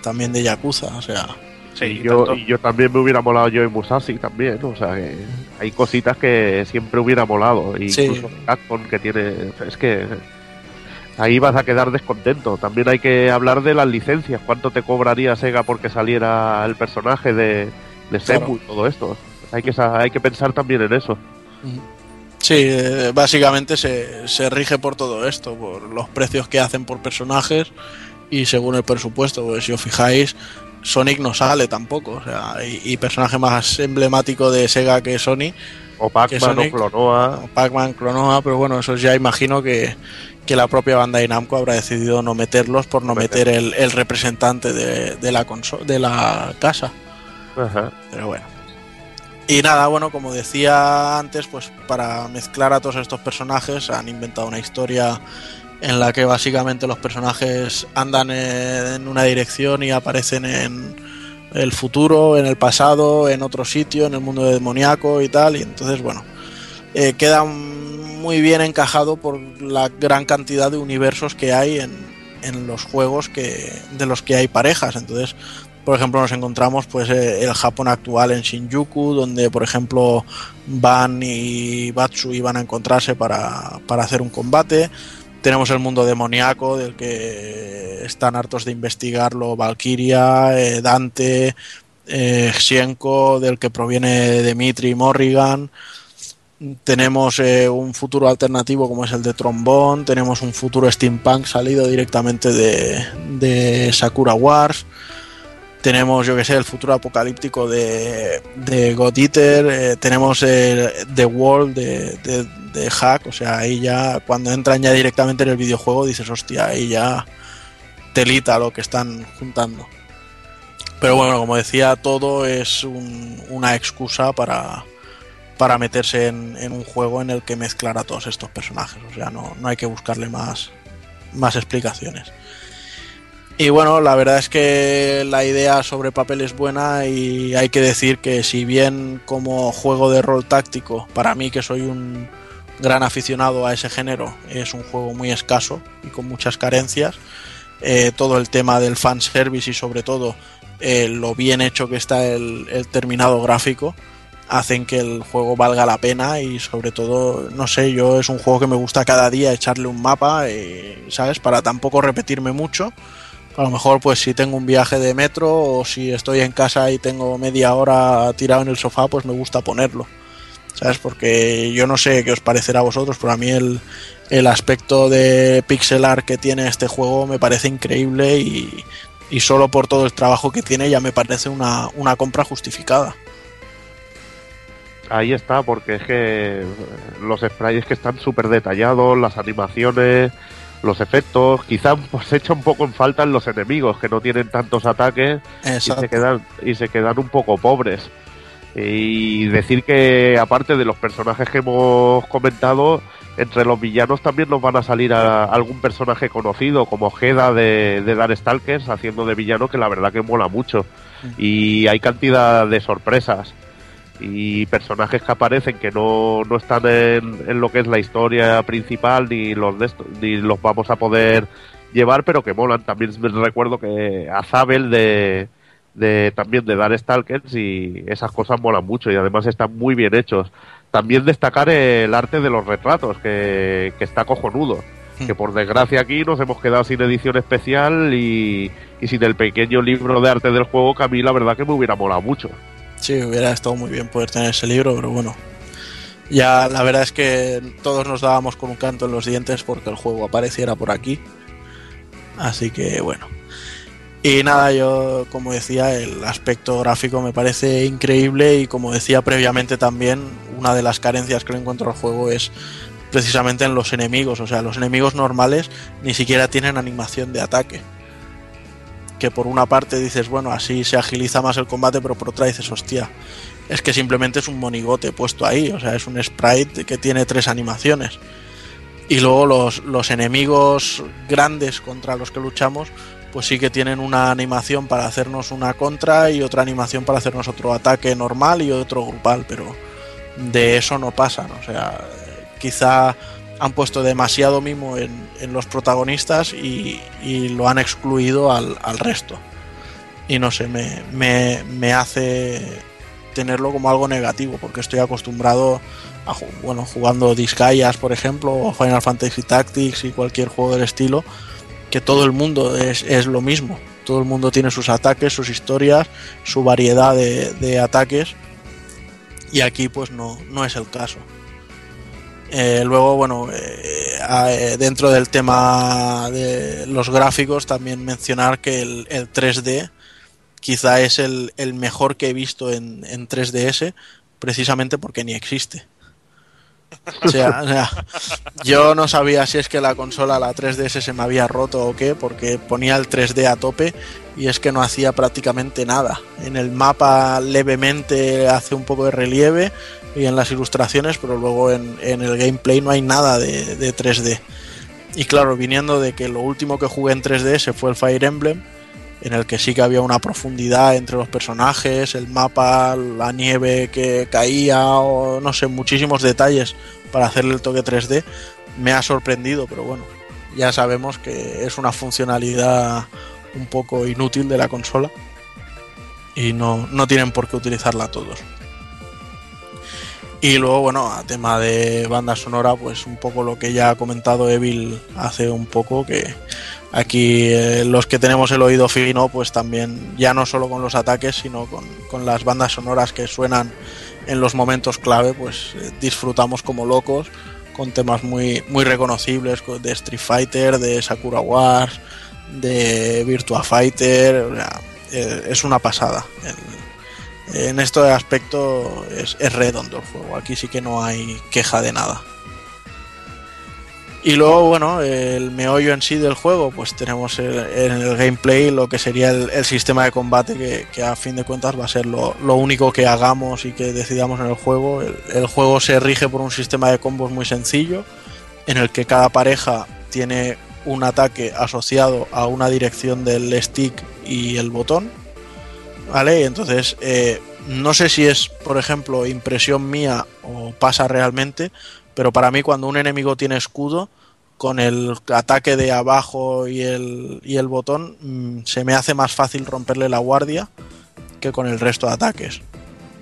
También de Yakuza, o sea. Sí, y yo, y yo también me hubiera molado yo y Musashi también, o sea que hay cositas que siempre hubiera molado, y Sí. incluso Capcom que tiene, es que ahí vas a quedar descontento. También hay que hablar de las licencias, cuánto te cobraría Sega porque saliera el personaje de, de y todo esto. Hay que hay que pensar también en eso. Sí, eh, básicamente se, se rige por todo esto, por los precios que hacen por personajes y según el presupuesto. Pues si os fijáis, Sonic no sale tampoco. O sea, y, y personaje más emblemático de Sega que Sonic. O Pac-Man o Clonoa. o Pac-Man, Clonoa, pero bueno, eso ya imagino que, que la propia Bandai Namco habrá decidido no meterlos por no meter el, el representante de, de la de la casa. Ajá. Pero bueno. Y nada, bueno, como decía antes, pues para mezclar a todos estos personajes han inventado una historia en la que básicamente los personajes andan en una dirección y aparecen en el futuro, en el pasado, en otro sitio, en el mundo demoníaco y tal. Y entonces, bueno, eh, queda muy bien encajado por la gran cantidad de universos que hay en, en los juegos que, de los que hay parejas. Entonces, por ejemplo, nos encontramos pues eh, el Japón actual en Shinjuku, donde por ejemplo Van y Batsu iban a encontrarse para, para hacer un combate. Tenemos el mundo demoníaco, del que están hartos de investigarlo Valkyria, eh, Dante, eh, Xienko, del que proviene Dimitri Morrigan. Tenemos eh, un futuro alternativo como es el de Trombón. Tenemos un futuro steampunk salido directamente de, de Sakura Wars tenemos, yo que sé, el futuro apocalíptico de, de God Eater, eh, tenemos el, The World de, de, Hack, o sea, ahí ya, cuando entran ya directamente en el videojuego, dices, hostia, ahí ya telita lo que están juntando. Pero bueno, como decía, todo es un, una excusa para, para meterse en, en, un juego en el que mezclar a todos estos personajes, o sea, no, no hay que buscarle más, más explicaciones. Y bueno, la verdad es que la idea sobre papel es buena y hay que decir que si bien como juego de rol táctico, para mí que soy un gran aficionado a ese género, es un juego muy escaso y con muchas carencias, eh, todo el tema del fanservice y sobre todo eh, lo bien hecho que está el, terminado gráfico hacen que el juego valga la pena y sobre todo, no sé, yo es un juego que me gusta cada día echarle un mapa, y, ¿sabes? Para tampoco repetirme mucho a lo mejor pues si tengo un viaje de metro o si estoy en casa y tengo media hora tirado en el sofá pues me gusta ponerlo. Sabes porque yo no sé qué os parecerá a vosotros pero a mí el, el aspecto de pixel art que tiene este juego me parece increíble y, y solo por todo el trabajo que tiene ya me parece una, una compra justificada. Ahí está porque es que los sprites que están súper detallados las animaciones los efectos, quizá <laughs> pues echa un poco en falta en los enemigos que no tienen tantos ataques y se quedan y se quedan un poco pobres. Y decir que aparte de los personajes que hemos comentado, entre los villanos también nos van a salir a algún personaje conocido como Heda de, de Darkstalkers haciendo de villano que la verdad que mola mucho. Y hay cantidad de sorpresas y personajes que aparecen que no, no están en, en, lo que es la historia principal ni los de ni los vamos a poder llevar pero que molan. También recuerdo que a Zabel de, de también de Darkstalkers y esas cosas molan mucho y además están muy bien hechos. También destacar el arte de los retratos que, que está cojonudo. Que por desgracia aquí nos hemos quedado sin edición especial y, y sin el pequeño libro de arte del juego que a mí la verdad que me hubiera molado mucho Sí, hubiera estado muy bien poder tener ese libro, pero bueno. Ya la verdad es que todos nos dábamos con un canto en los dientes porque el juego apareciera por aquí. Así que bueno. Y nada, yo como decía, el aspecto gráfico me parece increíble y como decía previamente también, una de las carencias que le encuentro al juego es precisamente en los enemigos. O sea, los enemigos normales ni siquiera tienen animación de ataque. Que por una parte dices, bueno, así se agiliza más el combate, pero por otra dices, hostia, es que simplemente es un monigote puesto ahí. O sea, es un sprite que tiene tres animaciones. Y luego los, los enemigos grandes contra los que luchamos, pues sí que tienen una animación para hacernos una contra y otra animación para hacernos otro ataque normal y otro grupal, pero de eso no pasan. O sea, quizá han puesto demasiado mimo en, los protagonistas y, lo han excluido al, resto. Y no sé, me, me, me hace tenerlo como algo negativo, porque estoy acostumbrado a bueno, jugando Disgaeas, por ejemplo, o Final Fantasy Tactics y cualquier juego del estilo, que todo el mundo es, es lo mismo. Todo el mundo tiene sus ataques, sus historias, su variedad de, de ataques. Y aquí pues no, no es el caso. Eh, luego, bueno, eh, a- eh, dentro del tema de los gráficos, también mencionar que el, el 3D quizá es el, el mejor que he visto en, en 3DS, precisamente porque ni existe. O sea, o sea, yo no sabía si es que la consola, la 3DS, se me había roto o qué, porque ponía el 3D a tope y es que no hacía prácticamente nada. En el mapa levemente hace un poco de relieve y en las ilustraciones, pero luego en, en el gameplay no hay nada de, de 3D. Y claro, viniendo de que lo último que jugué en 3DS fue el Fire Emblem, en el que sí que había una profundidad entre los personajes, el mapa, la nieve que caía, o no sé, muchísimos detalles para hacerle el toque 3D, me ha sorprendido, pero bueno, ya sabemos que es una funcionalidad un poco inútil de la consola y no, no tienen por qué utilizarla todos. Y luego, bueno, a tema de banda sonora, pues un poco lo que ya ha comentado Evil hace un poco, que aquí eh, los que tenemos el oído fino, pues también, ya no solo con los ataques, sino con, con las bandas sonoras que suenan en los momentos clave, pues eh, disfrutamos como locos, con temas muy, muy reconocibles co- de Street Fighter, de Sakura Wars, de Virtua Fighter, o sea, eh, es una pasada. El- en este aspecto es, redondo el juego. Aquí sí que no hay queja de nada. Y luego, bueno, el meollo en sí del juego, pues tenemos en el gameplay lo que sería el, sistema de combate, que, a fin de cuentas va a ser lo, único que hagamos y que decidamos en el juego. El juego se rige por un sistema de combos muy sencillo, en el que cada pareja tiene un ataque asociado a una dirección del stick y el botón. ¿Vale? Entonces, eh, no sé si es, por ejemplo, impresión mía o pasa realmente, pero para mí cuando un enemigo tiene escudo, con el ataque de abajo y el, y el botón, mm, se me hace más fácil romperle la guardia que con el resto de ataques.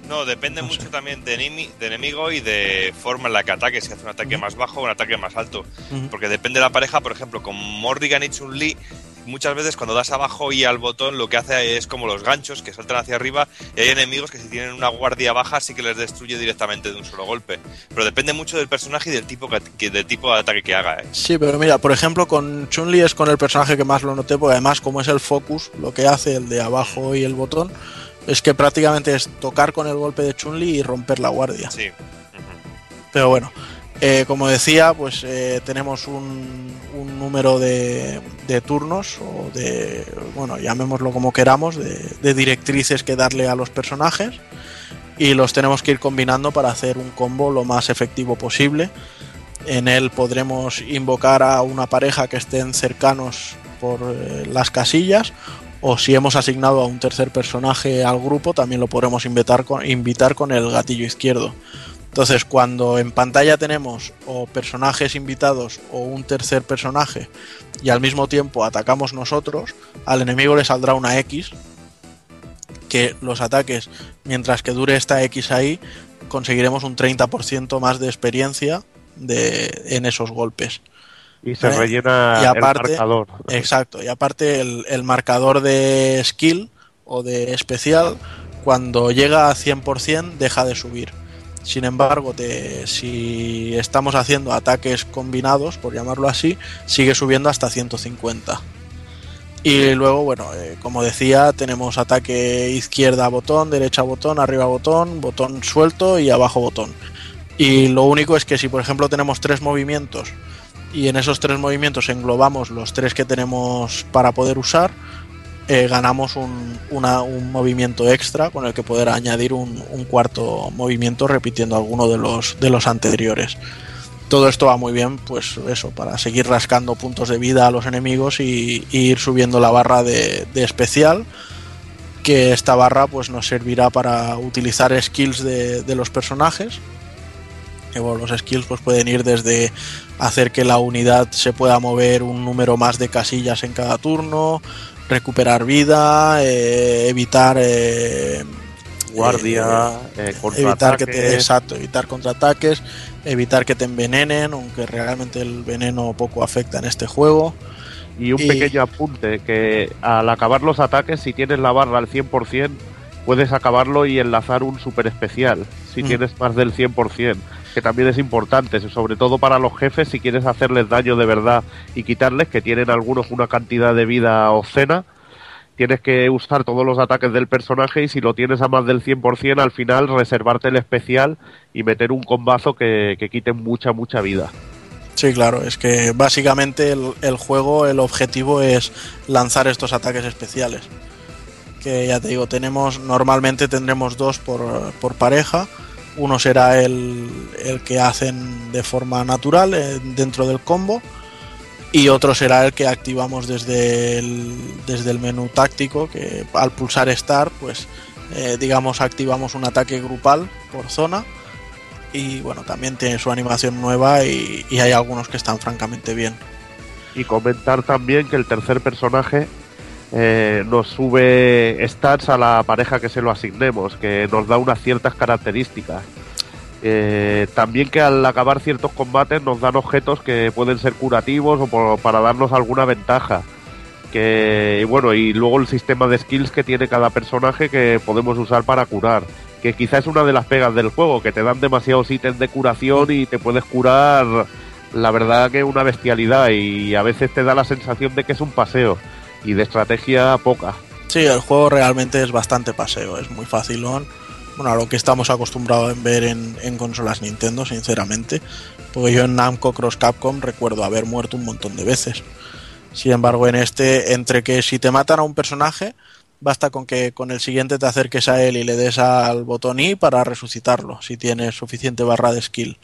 No, depende mucho también de, enemi- de enemigo y de forma en la que ataque, si hace un ataque más bajo o un ataque más alto. Porque depende de la pareja, por ejemplo, con Morrigan y Chun-Li, muchas veces cuando das abajo y al botón lo que hace es como los ganchos que saltan hacia arriba y hay enemigos que si tienen una guardia baja sí que les destruye directamente de un solo golpe. Pero depende mucho del personaje y del tipo, que, del tipo de ataque que haga. ¿eh? Sí, pero mira, por ejemplo, con Chun-Li es con el personaje que más lo noté, porque además, como es el focus, lo que hace el de abajo y el botón, es que prácticamente es tocar con el golpe de Chun-Li y romper la guardia. Sí. Pero bueno, eh, como decía, pues eh, tenemos un, número de, turnos, o de, bueno, llamémoslo como queramos, de, directrices que darle a los personajes, y los tenemos que ir combinando para hacer un combo lo más efectivo posible. En él podremos invocar a una pareja que estén cercanos por eh, las casillas, o si hemos asignado a un tercer personaje al grupo, también lo podremos invitar con el gatillo izquierdo. Entonces, cuando en pantalla tenemos o personajes invitados o un tercer personaje y al mismo tiempo atacamos nosotros, al enemigo le saldrá una X, que los ataques, mientras que dure esta X ahí, conseguiremos un 30% más de experiencia de, en esos golpes. Y se ¿Vale? rellena Y aparte- el marcador. Exacto, y aparte el, el marcador de skill o de especial, cuando llega a 100% deja de subir. Sin embargo, si estamos haciendo ataques combinados, por llamarlo así, sigue subiendo hasta 150. Y luego, bueno, eh, como decía, tenemos ataque izquierda botón, derecha botón, arriba botón, botón suelto y abajo botón. Y lo único es que si por ejemplo tenemos tres movimientos y en esos tres movimientos englobamos los tres que tenemos para poder usar, eh, ganamos un, un movimiento extra con el que poder añadir un, cuarto movimiento repitiendo alguno de los, de los anteriores. Todo esto va muy bien, pues eso, para seguir rascando puntos de vida a los enemigos y, ir subiendo la barra de, de especial. Que esta barra pues nos servirá para utilizar skills de, de los personajes. Los skills pues pueden ir desde hacer que la unidad se pueda mover un número más de casillas en cada turno, recuperar vida, eh, evitar eh, Guardia, eh, evitar que te exacto, evitar contraataques, evitar que te envenenen, aunque realmente el veneno poco afecta en este juego. Y un pequeño apunte, que al acabar los ataques, si tienes la barra al 100%, puedes acabarlo y enlazar un super especial, si Mm. tienes más del 100%, que también es importante, sobre todo para los jefes, si quieres hacerles daño de verdad y quitarles, que tienen algunos una cantidad de vida obscena, tienes que usar todos los ataques del personaje y si lo tienes a más del 100%, al final reservarte el especial y meter un combazo que, que quite mucha, mucha vida. Sí, claro, es que básicamente el, el juego, el objetivo es lanzar estos ataques especiales. Que ya te digo, tenemos, normalmente tendremos dos por, por pareja. Uno será el, el que hacen de forma natural eh, dentro del combo. Y otro será el que activamos desde el, desde el menú táctico, que al pulsar Start, pues eh, digamos activamos un ataque grupal por zona y bueno, también tiene su animación nueva y, y hay algunos que están francamente bien. Y comentar también que el tercer personaje eh, nos sube stats a la pareja que se lo asignemos, que nos da unas ciertas características. Eh, también que al acabar ciertos combates nos dan objetos que pueden ser curativos o para darnos alguna ventaja. Que y bueno, y luego el sistema de skills que tiene cada personaje que podemos usar para curar. Que quizás es una de las pegas del juego, que te dan demasiados ítems de curación y te puedes curar la verdad que una bestialidad y a veces te da la sensación de que es un paseo y de estrategia poca. Sí, el juego realmente es bastante paseo, es muy facilón. Bueno, a lo que estamos acostumbrados en ver en, en consolas Nintendo, sinceramente. Porque yo en Namco Cross Capcom recuerdo haber muerto un montón de veces. Sin embargo, en este, entre que si te matan a un personaje, basta con que con el siguiente te acerques a él y le des al botón I para resucitarlo, si tienes suficiente barra de skill.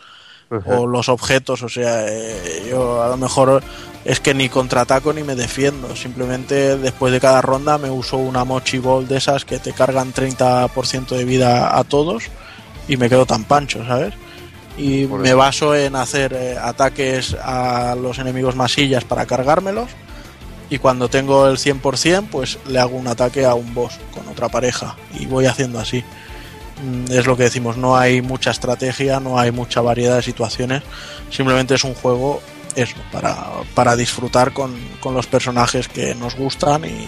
O los objetos, o sea, eh, yo a lo mejor es que ni contraataco ni me defiendo. Simplemente después de cada ronda me uso una Mochi Ball de esas que te cargan 30% de vida a todos y me quedo tan pancho, ¿sabes? Y me baso en hacer eh, ataques a los enemigos masillas para cargármelos. Y cuando tengo el 100%, pues le hago un ataque a un boss con otra pareja. Y voy haciendo así. Mm, Es lo que decimos, no hay mucha estrategia, no hay mucha variedad de situaciones. Simplemente es un juego, eso, para, para disfrutar con, con los personajes que nos gustan y,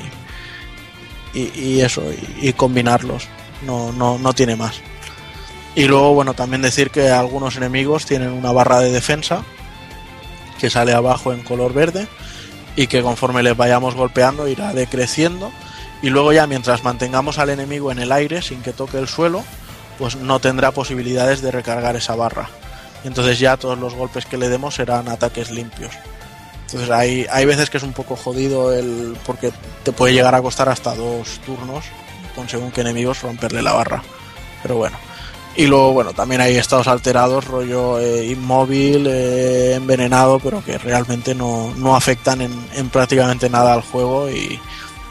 y, eso, y, y combinarlos. No, no, no tiene más. Y luego, bueno, también decir que algunos enemigos tienen una barra de defensa que sale abajo en color verde y que conforme les vayamos golpeando irá decreciendo y luego ya mientras mantengamos al enemigo en el aire sin que toque el suelo pues no tendrá posibilidades de recargar esa barra entonces ya todos los golpes que le demos serán ataques limpios. Entonces hay, hay veces que es un poco jodido el porque te puede llegar a costar hasta dos turnos con según qué enemigos romperle la barra. Pero bueno. Y luego, bueno, también hay estados alterados, rollo eh, inmóvil, eh, envenenado, pero que realmente no, no afectan en, en prácticamente nada al juego y,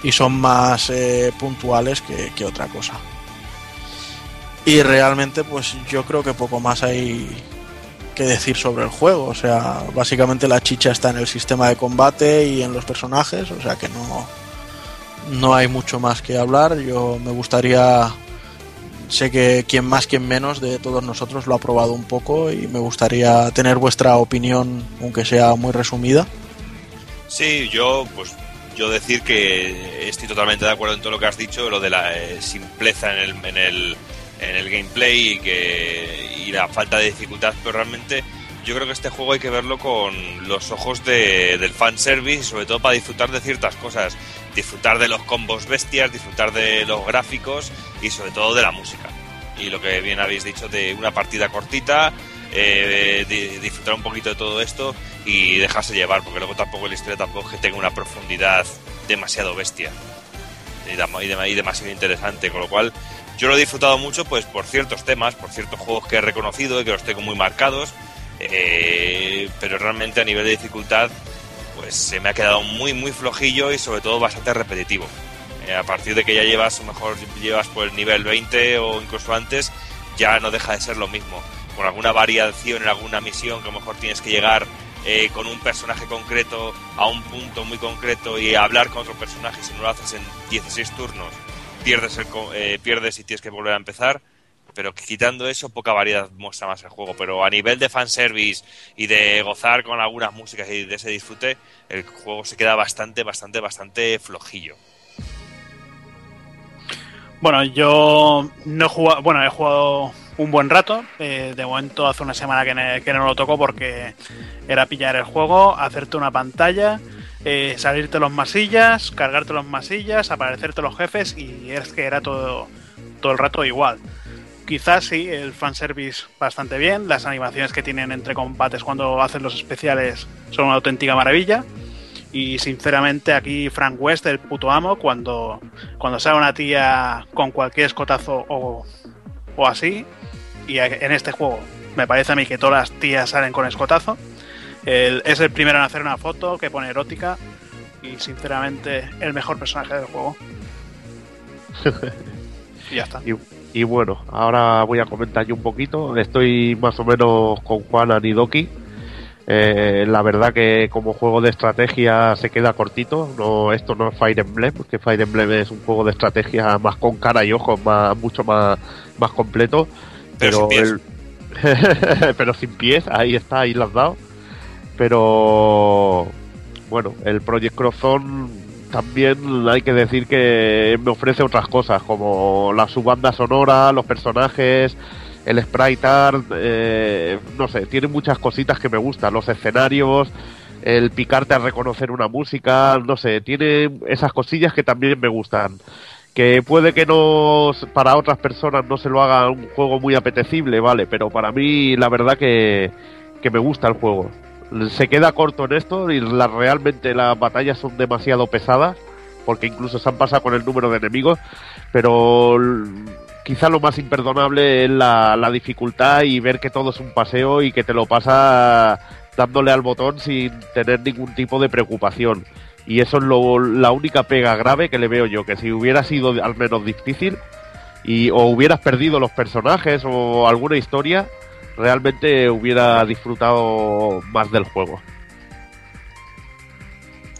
y son más eh, puntuales que, que otra cosa. Y realmente, pues yo creo que poco más hay que decir sobre el juego. O sea, básicamente la chicha está en el sistema de combate y en los personajes, o sea que no, no hay mucho más que hablar. Yo me gustaría sé que quien más, quien menos de todos nosotros lo ha probado un poco y me gustaría tener vuestra opinión, aunque sea muy resumida. Sí, yo pues yo decir que estoy totalmente de acuerdo en todo lo que has dicho, lo de la eh, simpleza en el, en el en el gameplay y que y la falta de dificultad, pero realmente yo creo que este juego hay que verlo con los ojos de, del fanservice sobre todo para disfrutar de ciertas cosas, disfrutar de los combos bestias, disfrutar de los gráficos y sobre todo de la música. Y lo que bien habéis dicho de una partida cortita, eh, di- disfrutar un poquito de todo esto y dejarse llevar, porque luego tampoco la historia tampoco es que tenga una profundidad demasiado bestia y demasiado interesante, con lo cual yo lo he disfrutado mucho pues por ciertos temas, por ciertos juegos que he reconocido y que los tengo muy marcados, eh, pero realmente a nivel de dificultad pues se me ha quedado muy muy flojillo y sobre todo bastante repetitivo. Eh, a partir de que ya llevas, lo mejor llevas por el nivel 20 o incluso antes, ya no deja de ser lo mismo. Con alguna variación en alguna misión que a lo mejor tienes que llegar eh, con un personaje concreto a un punto muy concreto y hablar con otro personaje, si no lo haces en 16 turnos, pierdes, el, eh, pierdes y tienes que volver a empezar. Pero quitando eso, poca variedad muestra más el juego. Pero a nivel de fanservice y de gozar con algunas músicas y de ese disfrute, el juego se queda bastante, bastante, bastante flojillo. Bueno, yo no he jugado, bueno, he jugado un buen rato. eh, de momento hace una semana que, que no lo toco porque era pillar el juego, hacerte una pantalla, eh, salirte los masillas, cargarte los masillas, aparecerte los jefes y es que era todo, todo el rato igual. Quizás sí, el fanservice bastante bien, las animaciones que tienen entre combates cuando hacen los especiales son una auténtica maravilla. Y sinceramente aquí Frank West, el puto amo, cuando, cuando sale una tía con cualquier escotazo o, o así, y en este juego me parece a mí que todas las tías salen con escotazo, el- es el primero en hacer una foto que pone erótica y sinceramente el mejor personaje del juego. <laughs> Y ya está. Y, y bueno, ahora voy a comentar yo un poquito. Estoy más o menos con Juan Anidoki. Eh, la verdad que como juego de estrategia se queda cortito. No, esto no es Fire Emblem, porque Fire Emblem es un juego de estrategia más con cara y ojos, más, mucho más, más completo. Pero Pero, sin el- <laughs> pero sin pies, ahí está, ahí lo has dado. Pero bueno, el Project Crozone también hay que decir que me ofrece otras cosas, como la subbanda sonora, los personajes, el sprite art, eh, no sé, tiene muchas cositas que me gustan, los escenarios, el picarte a reconocer una música, no sé, tiene esas cosillas que también me gustan. Que puede que no, para otras personas no se lo haga un juego muy apetecible, vale, pero para mí la verdad que, que me gusta el juego. Se queda corto en esto y la, realmente las batallas son demasiado pesadas, porque incluso se han pasado con el número de enemigos, pero quizá lo más imperdonable es la, la dificultad y ver que todo es un paseo y que te lo pasa dándole al botón sin tener ningún tipo de preocupación. Y eso es lo- la única pega grave que le veo yo, que si hubiera sido al menos difícil y o hubieras perdido los personajes o alguna historia, realmente hubiera disfrutado más del juego.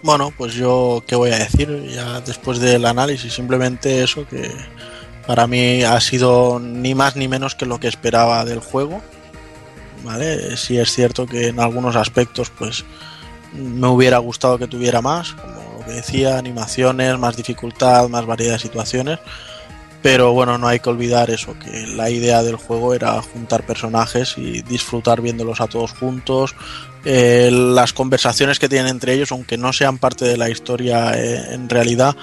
Bueno, pues yo, ¿qué voy a decir? Ya después del análisis, simplemente eso que para mí ha sido ni más ni menos que lo que esperaba del juego. ¿Vale? Sí es cierto que en algunos aspectos, pues me hubiera gustado que tuviera más, como lo que decía, animaciones, más dificultad, más variedad de situaciones. Pero bueno, no hay que olvidar eso, que la idea del juego era juntar personajes y disfrutar viéndolos a todos juntos. Eh, las conversaciones que tienen entre ellos, aunque no sean parte de la historia eh, en realidad,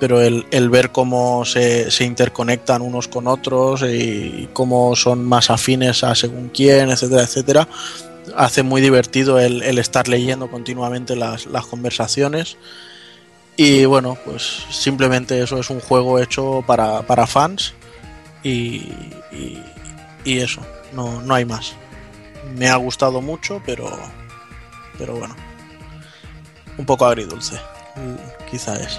pero el, el ver cómo se, se interconectan unos con otros y cómo son más afines a según quién, etcétera, etcétera, hace muy divertido el, el estar leyendo continuamente las, las conversaciones. Y bueno, pues simplemente eso es un juego hecho para, para fans y, y, eso, no, no hay más. Me ha gustado mucho, pero, pero bueno, un poco agridulce, mm, quizá es.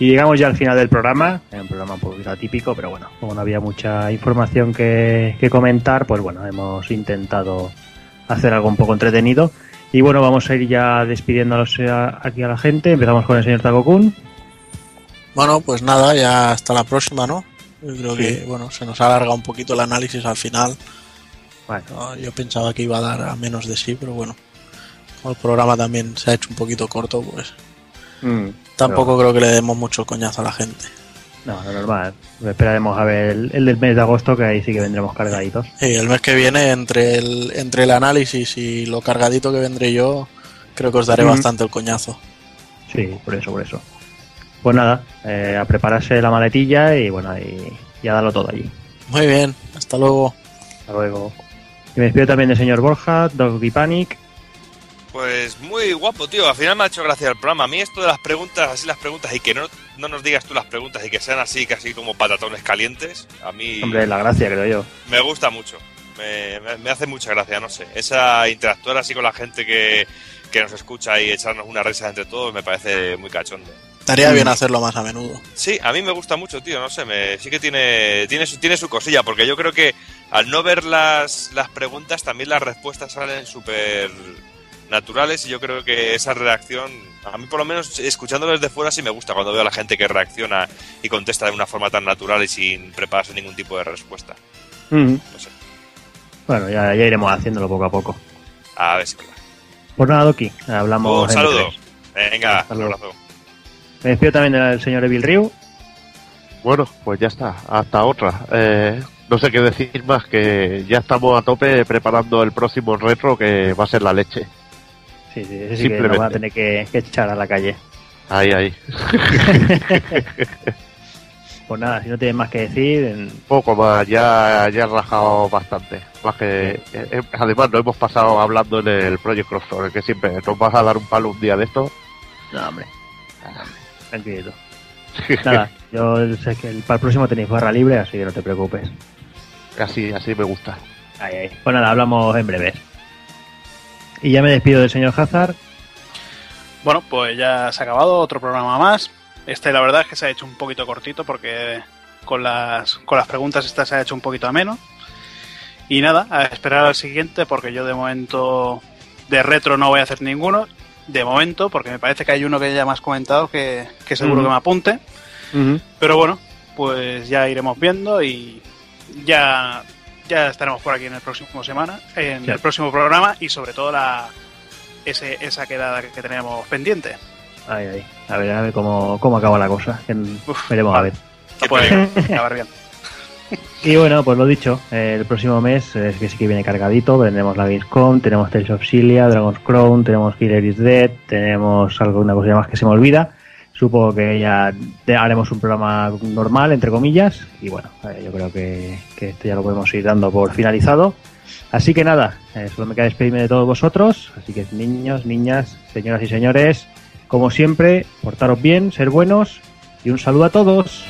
Y llegamos ya al final del programa, es un programa un poquito atípico, pero bueno, como no había mucha información que, que comentar, pues bueno, hemos intentado hacer algo un poco entretenido. Y bueno, vamos a ir ya despidiéndonos a- aquí a la gente. Empezamos con el señor Takokun. Bueno, pues nada, ya hasta la próxima, ¿no? Yo creo Sí. que, bueno, se nos alarga un poquito el análisis al final. Bueno. No, yo pensaba que iba a dar a menos de sí, pero bueno, como el programa también se ha hecho un poquito corto, pues Mm, tampoco creo que le demos mucho coñazo a la gente. No, lo normal. Esperaremos a ver el, el del mes de agosto, que ahí sí que vendremos cargaditos. Y el mes que viene, entre el, entre el análisis y lo cargadito que vendré yo, creo que os daré Mm. bastante el coñazo. Sí, por eso, por eso. Pues nada, eh, a prepararse la maletilla y bueno, y, y a darlo todo allí. Muy bien, hasta luego. Hasta luego. Y me despido también del señor Borja, Doggy Panic. Pues muy guapo, tío. Al final me ha hecho gracia el programa. A mí esto de las preguntas, así las preguntas, y que no, no nos digas tú las preguntas y que sean así, casi como patatones calientes, a mí Hombre, la gracia, creo yo. me gusta mucho. Me, me- me hace mucha gracia, no sé. Esa interactuar así con la gente que, que nos escucha y echarnos una risa entre todos me parece muy cachondo. Estaría Mm. bien hacerlo más a menudo. Sí, a mí me gusta mucho, tío, no sé, me, sí que tiene, tiene, su, tiene su cosilla, porque yo creo que al no ver las, las preguntas, también las respuestas salen súper naturales y yo creo que esa reacción, a mí por lo menos escuchándolo desde fuera sí me gusta cuando veo a la gente que reacciona y contesta de una forma tan natural y sin prepararse ningún tipo de respuesta. Mm. No sé, Bueno, ya, ya iremos haciéndolo poco a poco. a ver si... Pues nada, Doki, hablamos. Un saludo. Venga, Hasta un abrazo. Me despido también del señor Evil Ryu. Bueno, pues ya está, hasta otra. Eh, no sé qué decir más, que ya estamos a tope preparando el próximo retro que va a ser la leche. Sí, sí, ese sí que lo van a tener que, que echar a la calle. Ahí, ahí. <laughs> <laughs> Pues nada, si no tienes más que decir, Poco más, ya, ya he rajado bastante. Más que, eh, eh, además, nos hemos pasado hablando en el Project Crossover, que siempre nos vas a dar un palo un día de esto. No, hombre. Tranquilo. Nada, <laughs> yo sé que el- para el próximo tenéis barra libre, así que no te preocupes. Así, así me gusta. Ahí, ahí. Pues nada, hablamos en breve. Y ya me despido del señor Hazard. Bueno, pues ya se ha acabado otro programa más. Este, la verdad es que se ha hecho un poquito cortito porque con las, con las preguntas estas se ha hecho un poquito ameno. Y nada, a esperar al siguiente porque yo de momento de retro no voy a hacer ninguno. De momento, porque me parece que hay uno que ya me has comentado que, que seguro que me apunte. Pero bueno, pues ya iremos viendo y ya, ya estaremos por aquí en el próximo semana, en Sí. el próximo programa y sobre todo la ese, esa quedada que, tenemos pendiente. Ahí, ahí. A ver, a ver cómo, cómo acaba la cosa. veremos a ver. No puede <laughs> acabar bien. Y bueno, pues lo dicho, eh, el próximo mes es que sí que viene cargadito. Tendremos la Gamescom, tenemos Tales of Cilia, Dragon's Crown, tenemos Killer is Dead, tenemos alguna cosilla más que se me olvida. Supongo que ya haremos un programa normal, entre comillas. Y bueno, eh, yo creo que, que esto ya lo podemos ir dando por finalizado. Así que nada, eh, solo me queda despedirme de todos vosotros. Así que niños, niñas, señoras y señores, como siempre, portaros bien, ser buenos y un saludo a todos.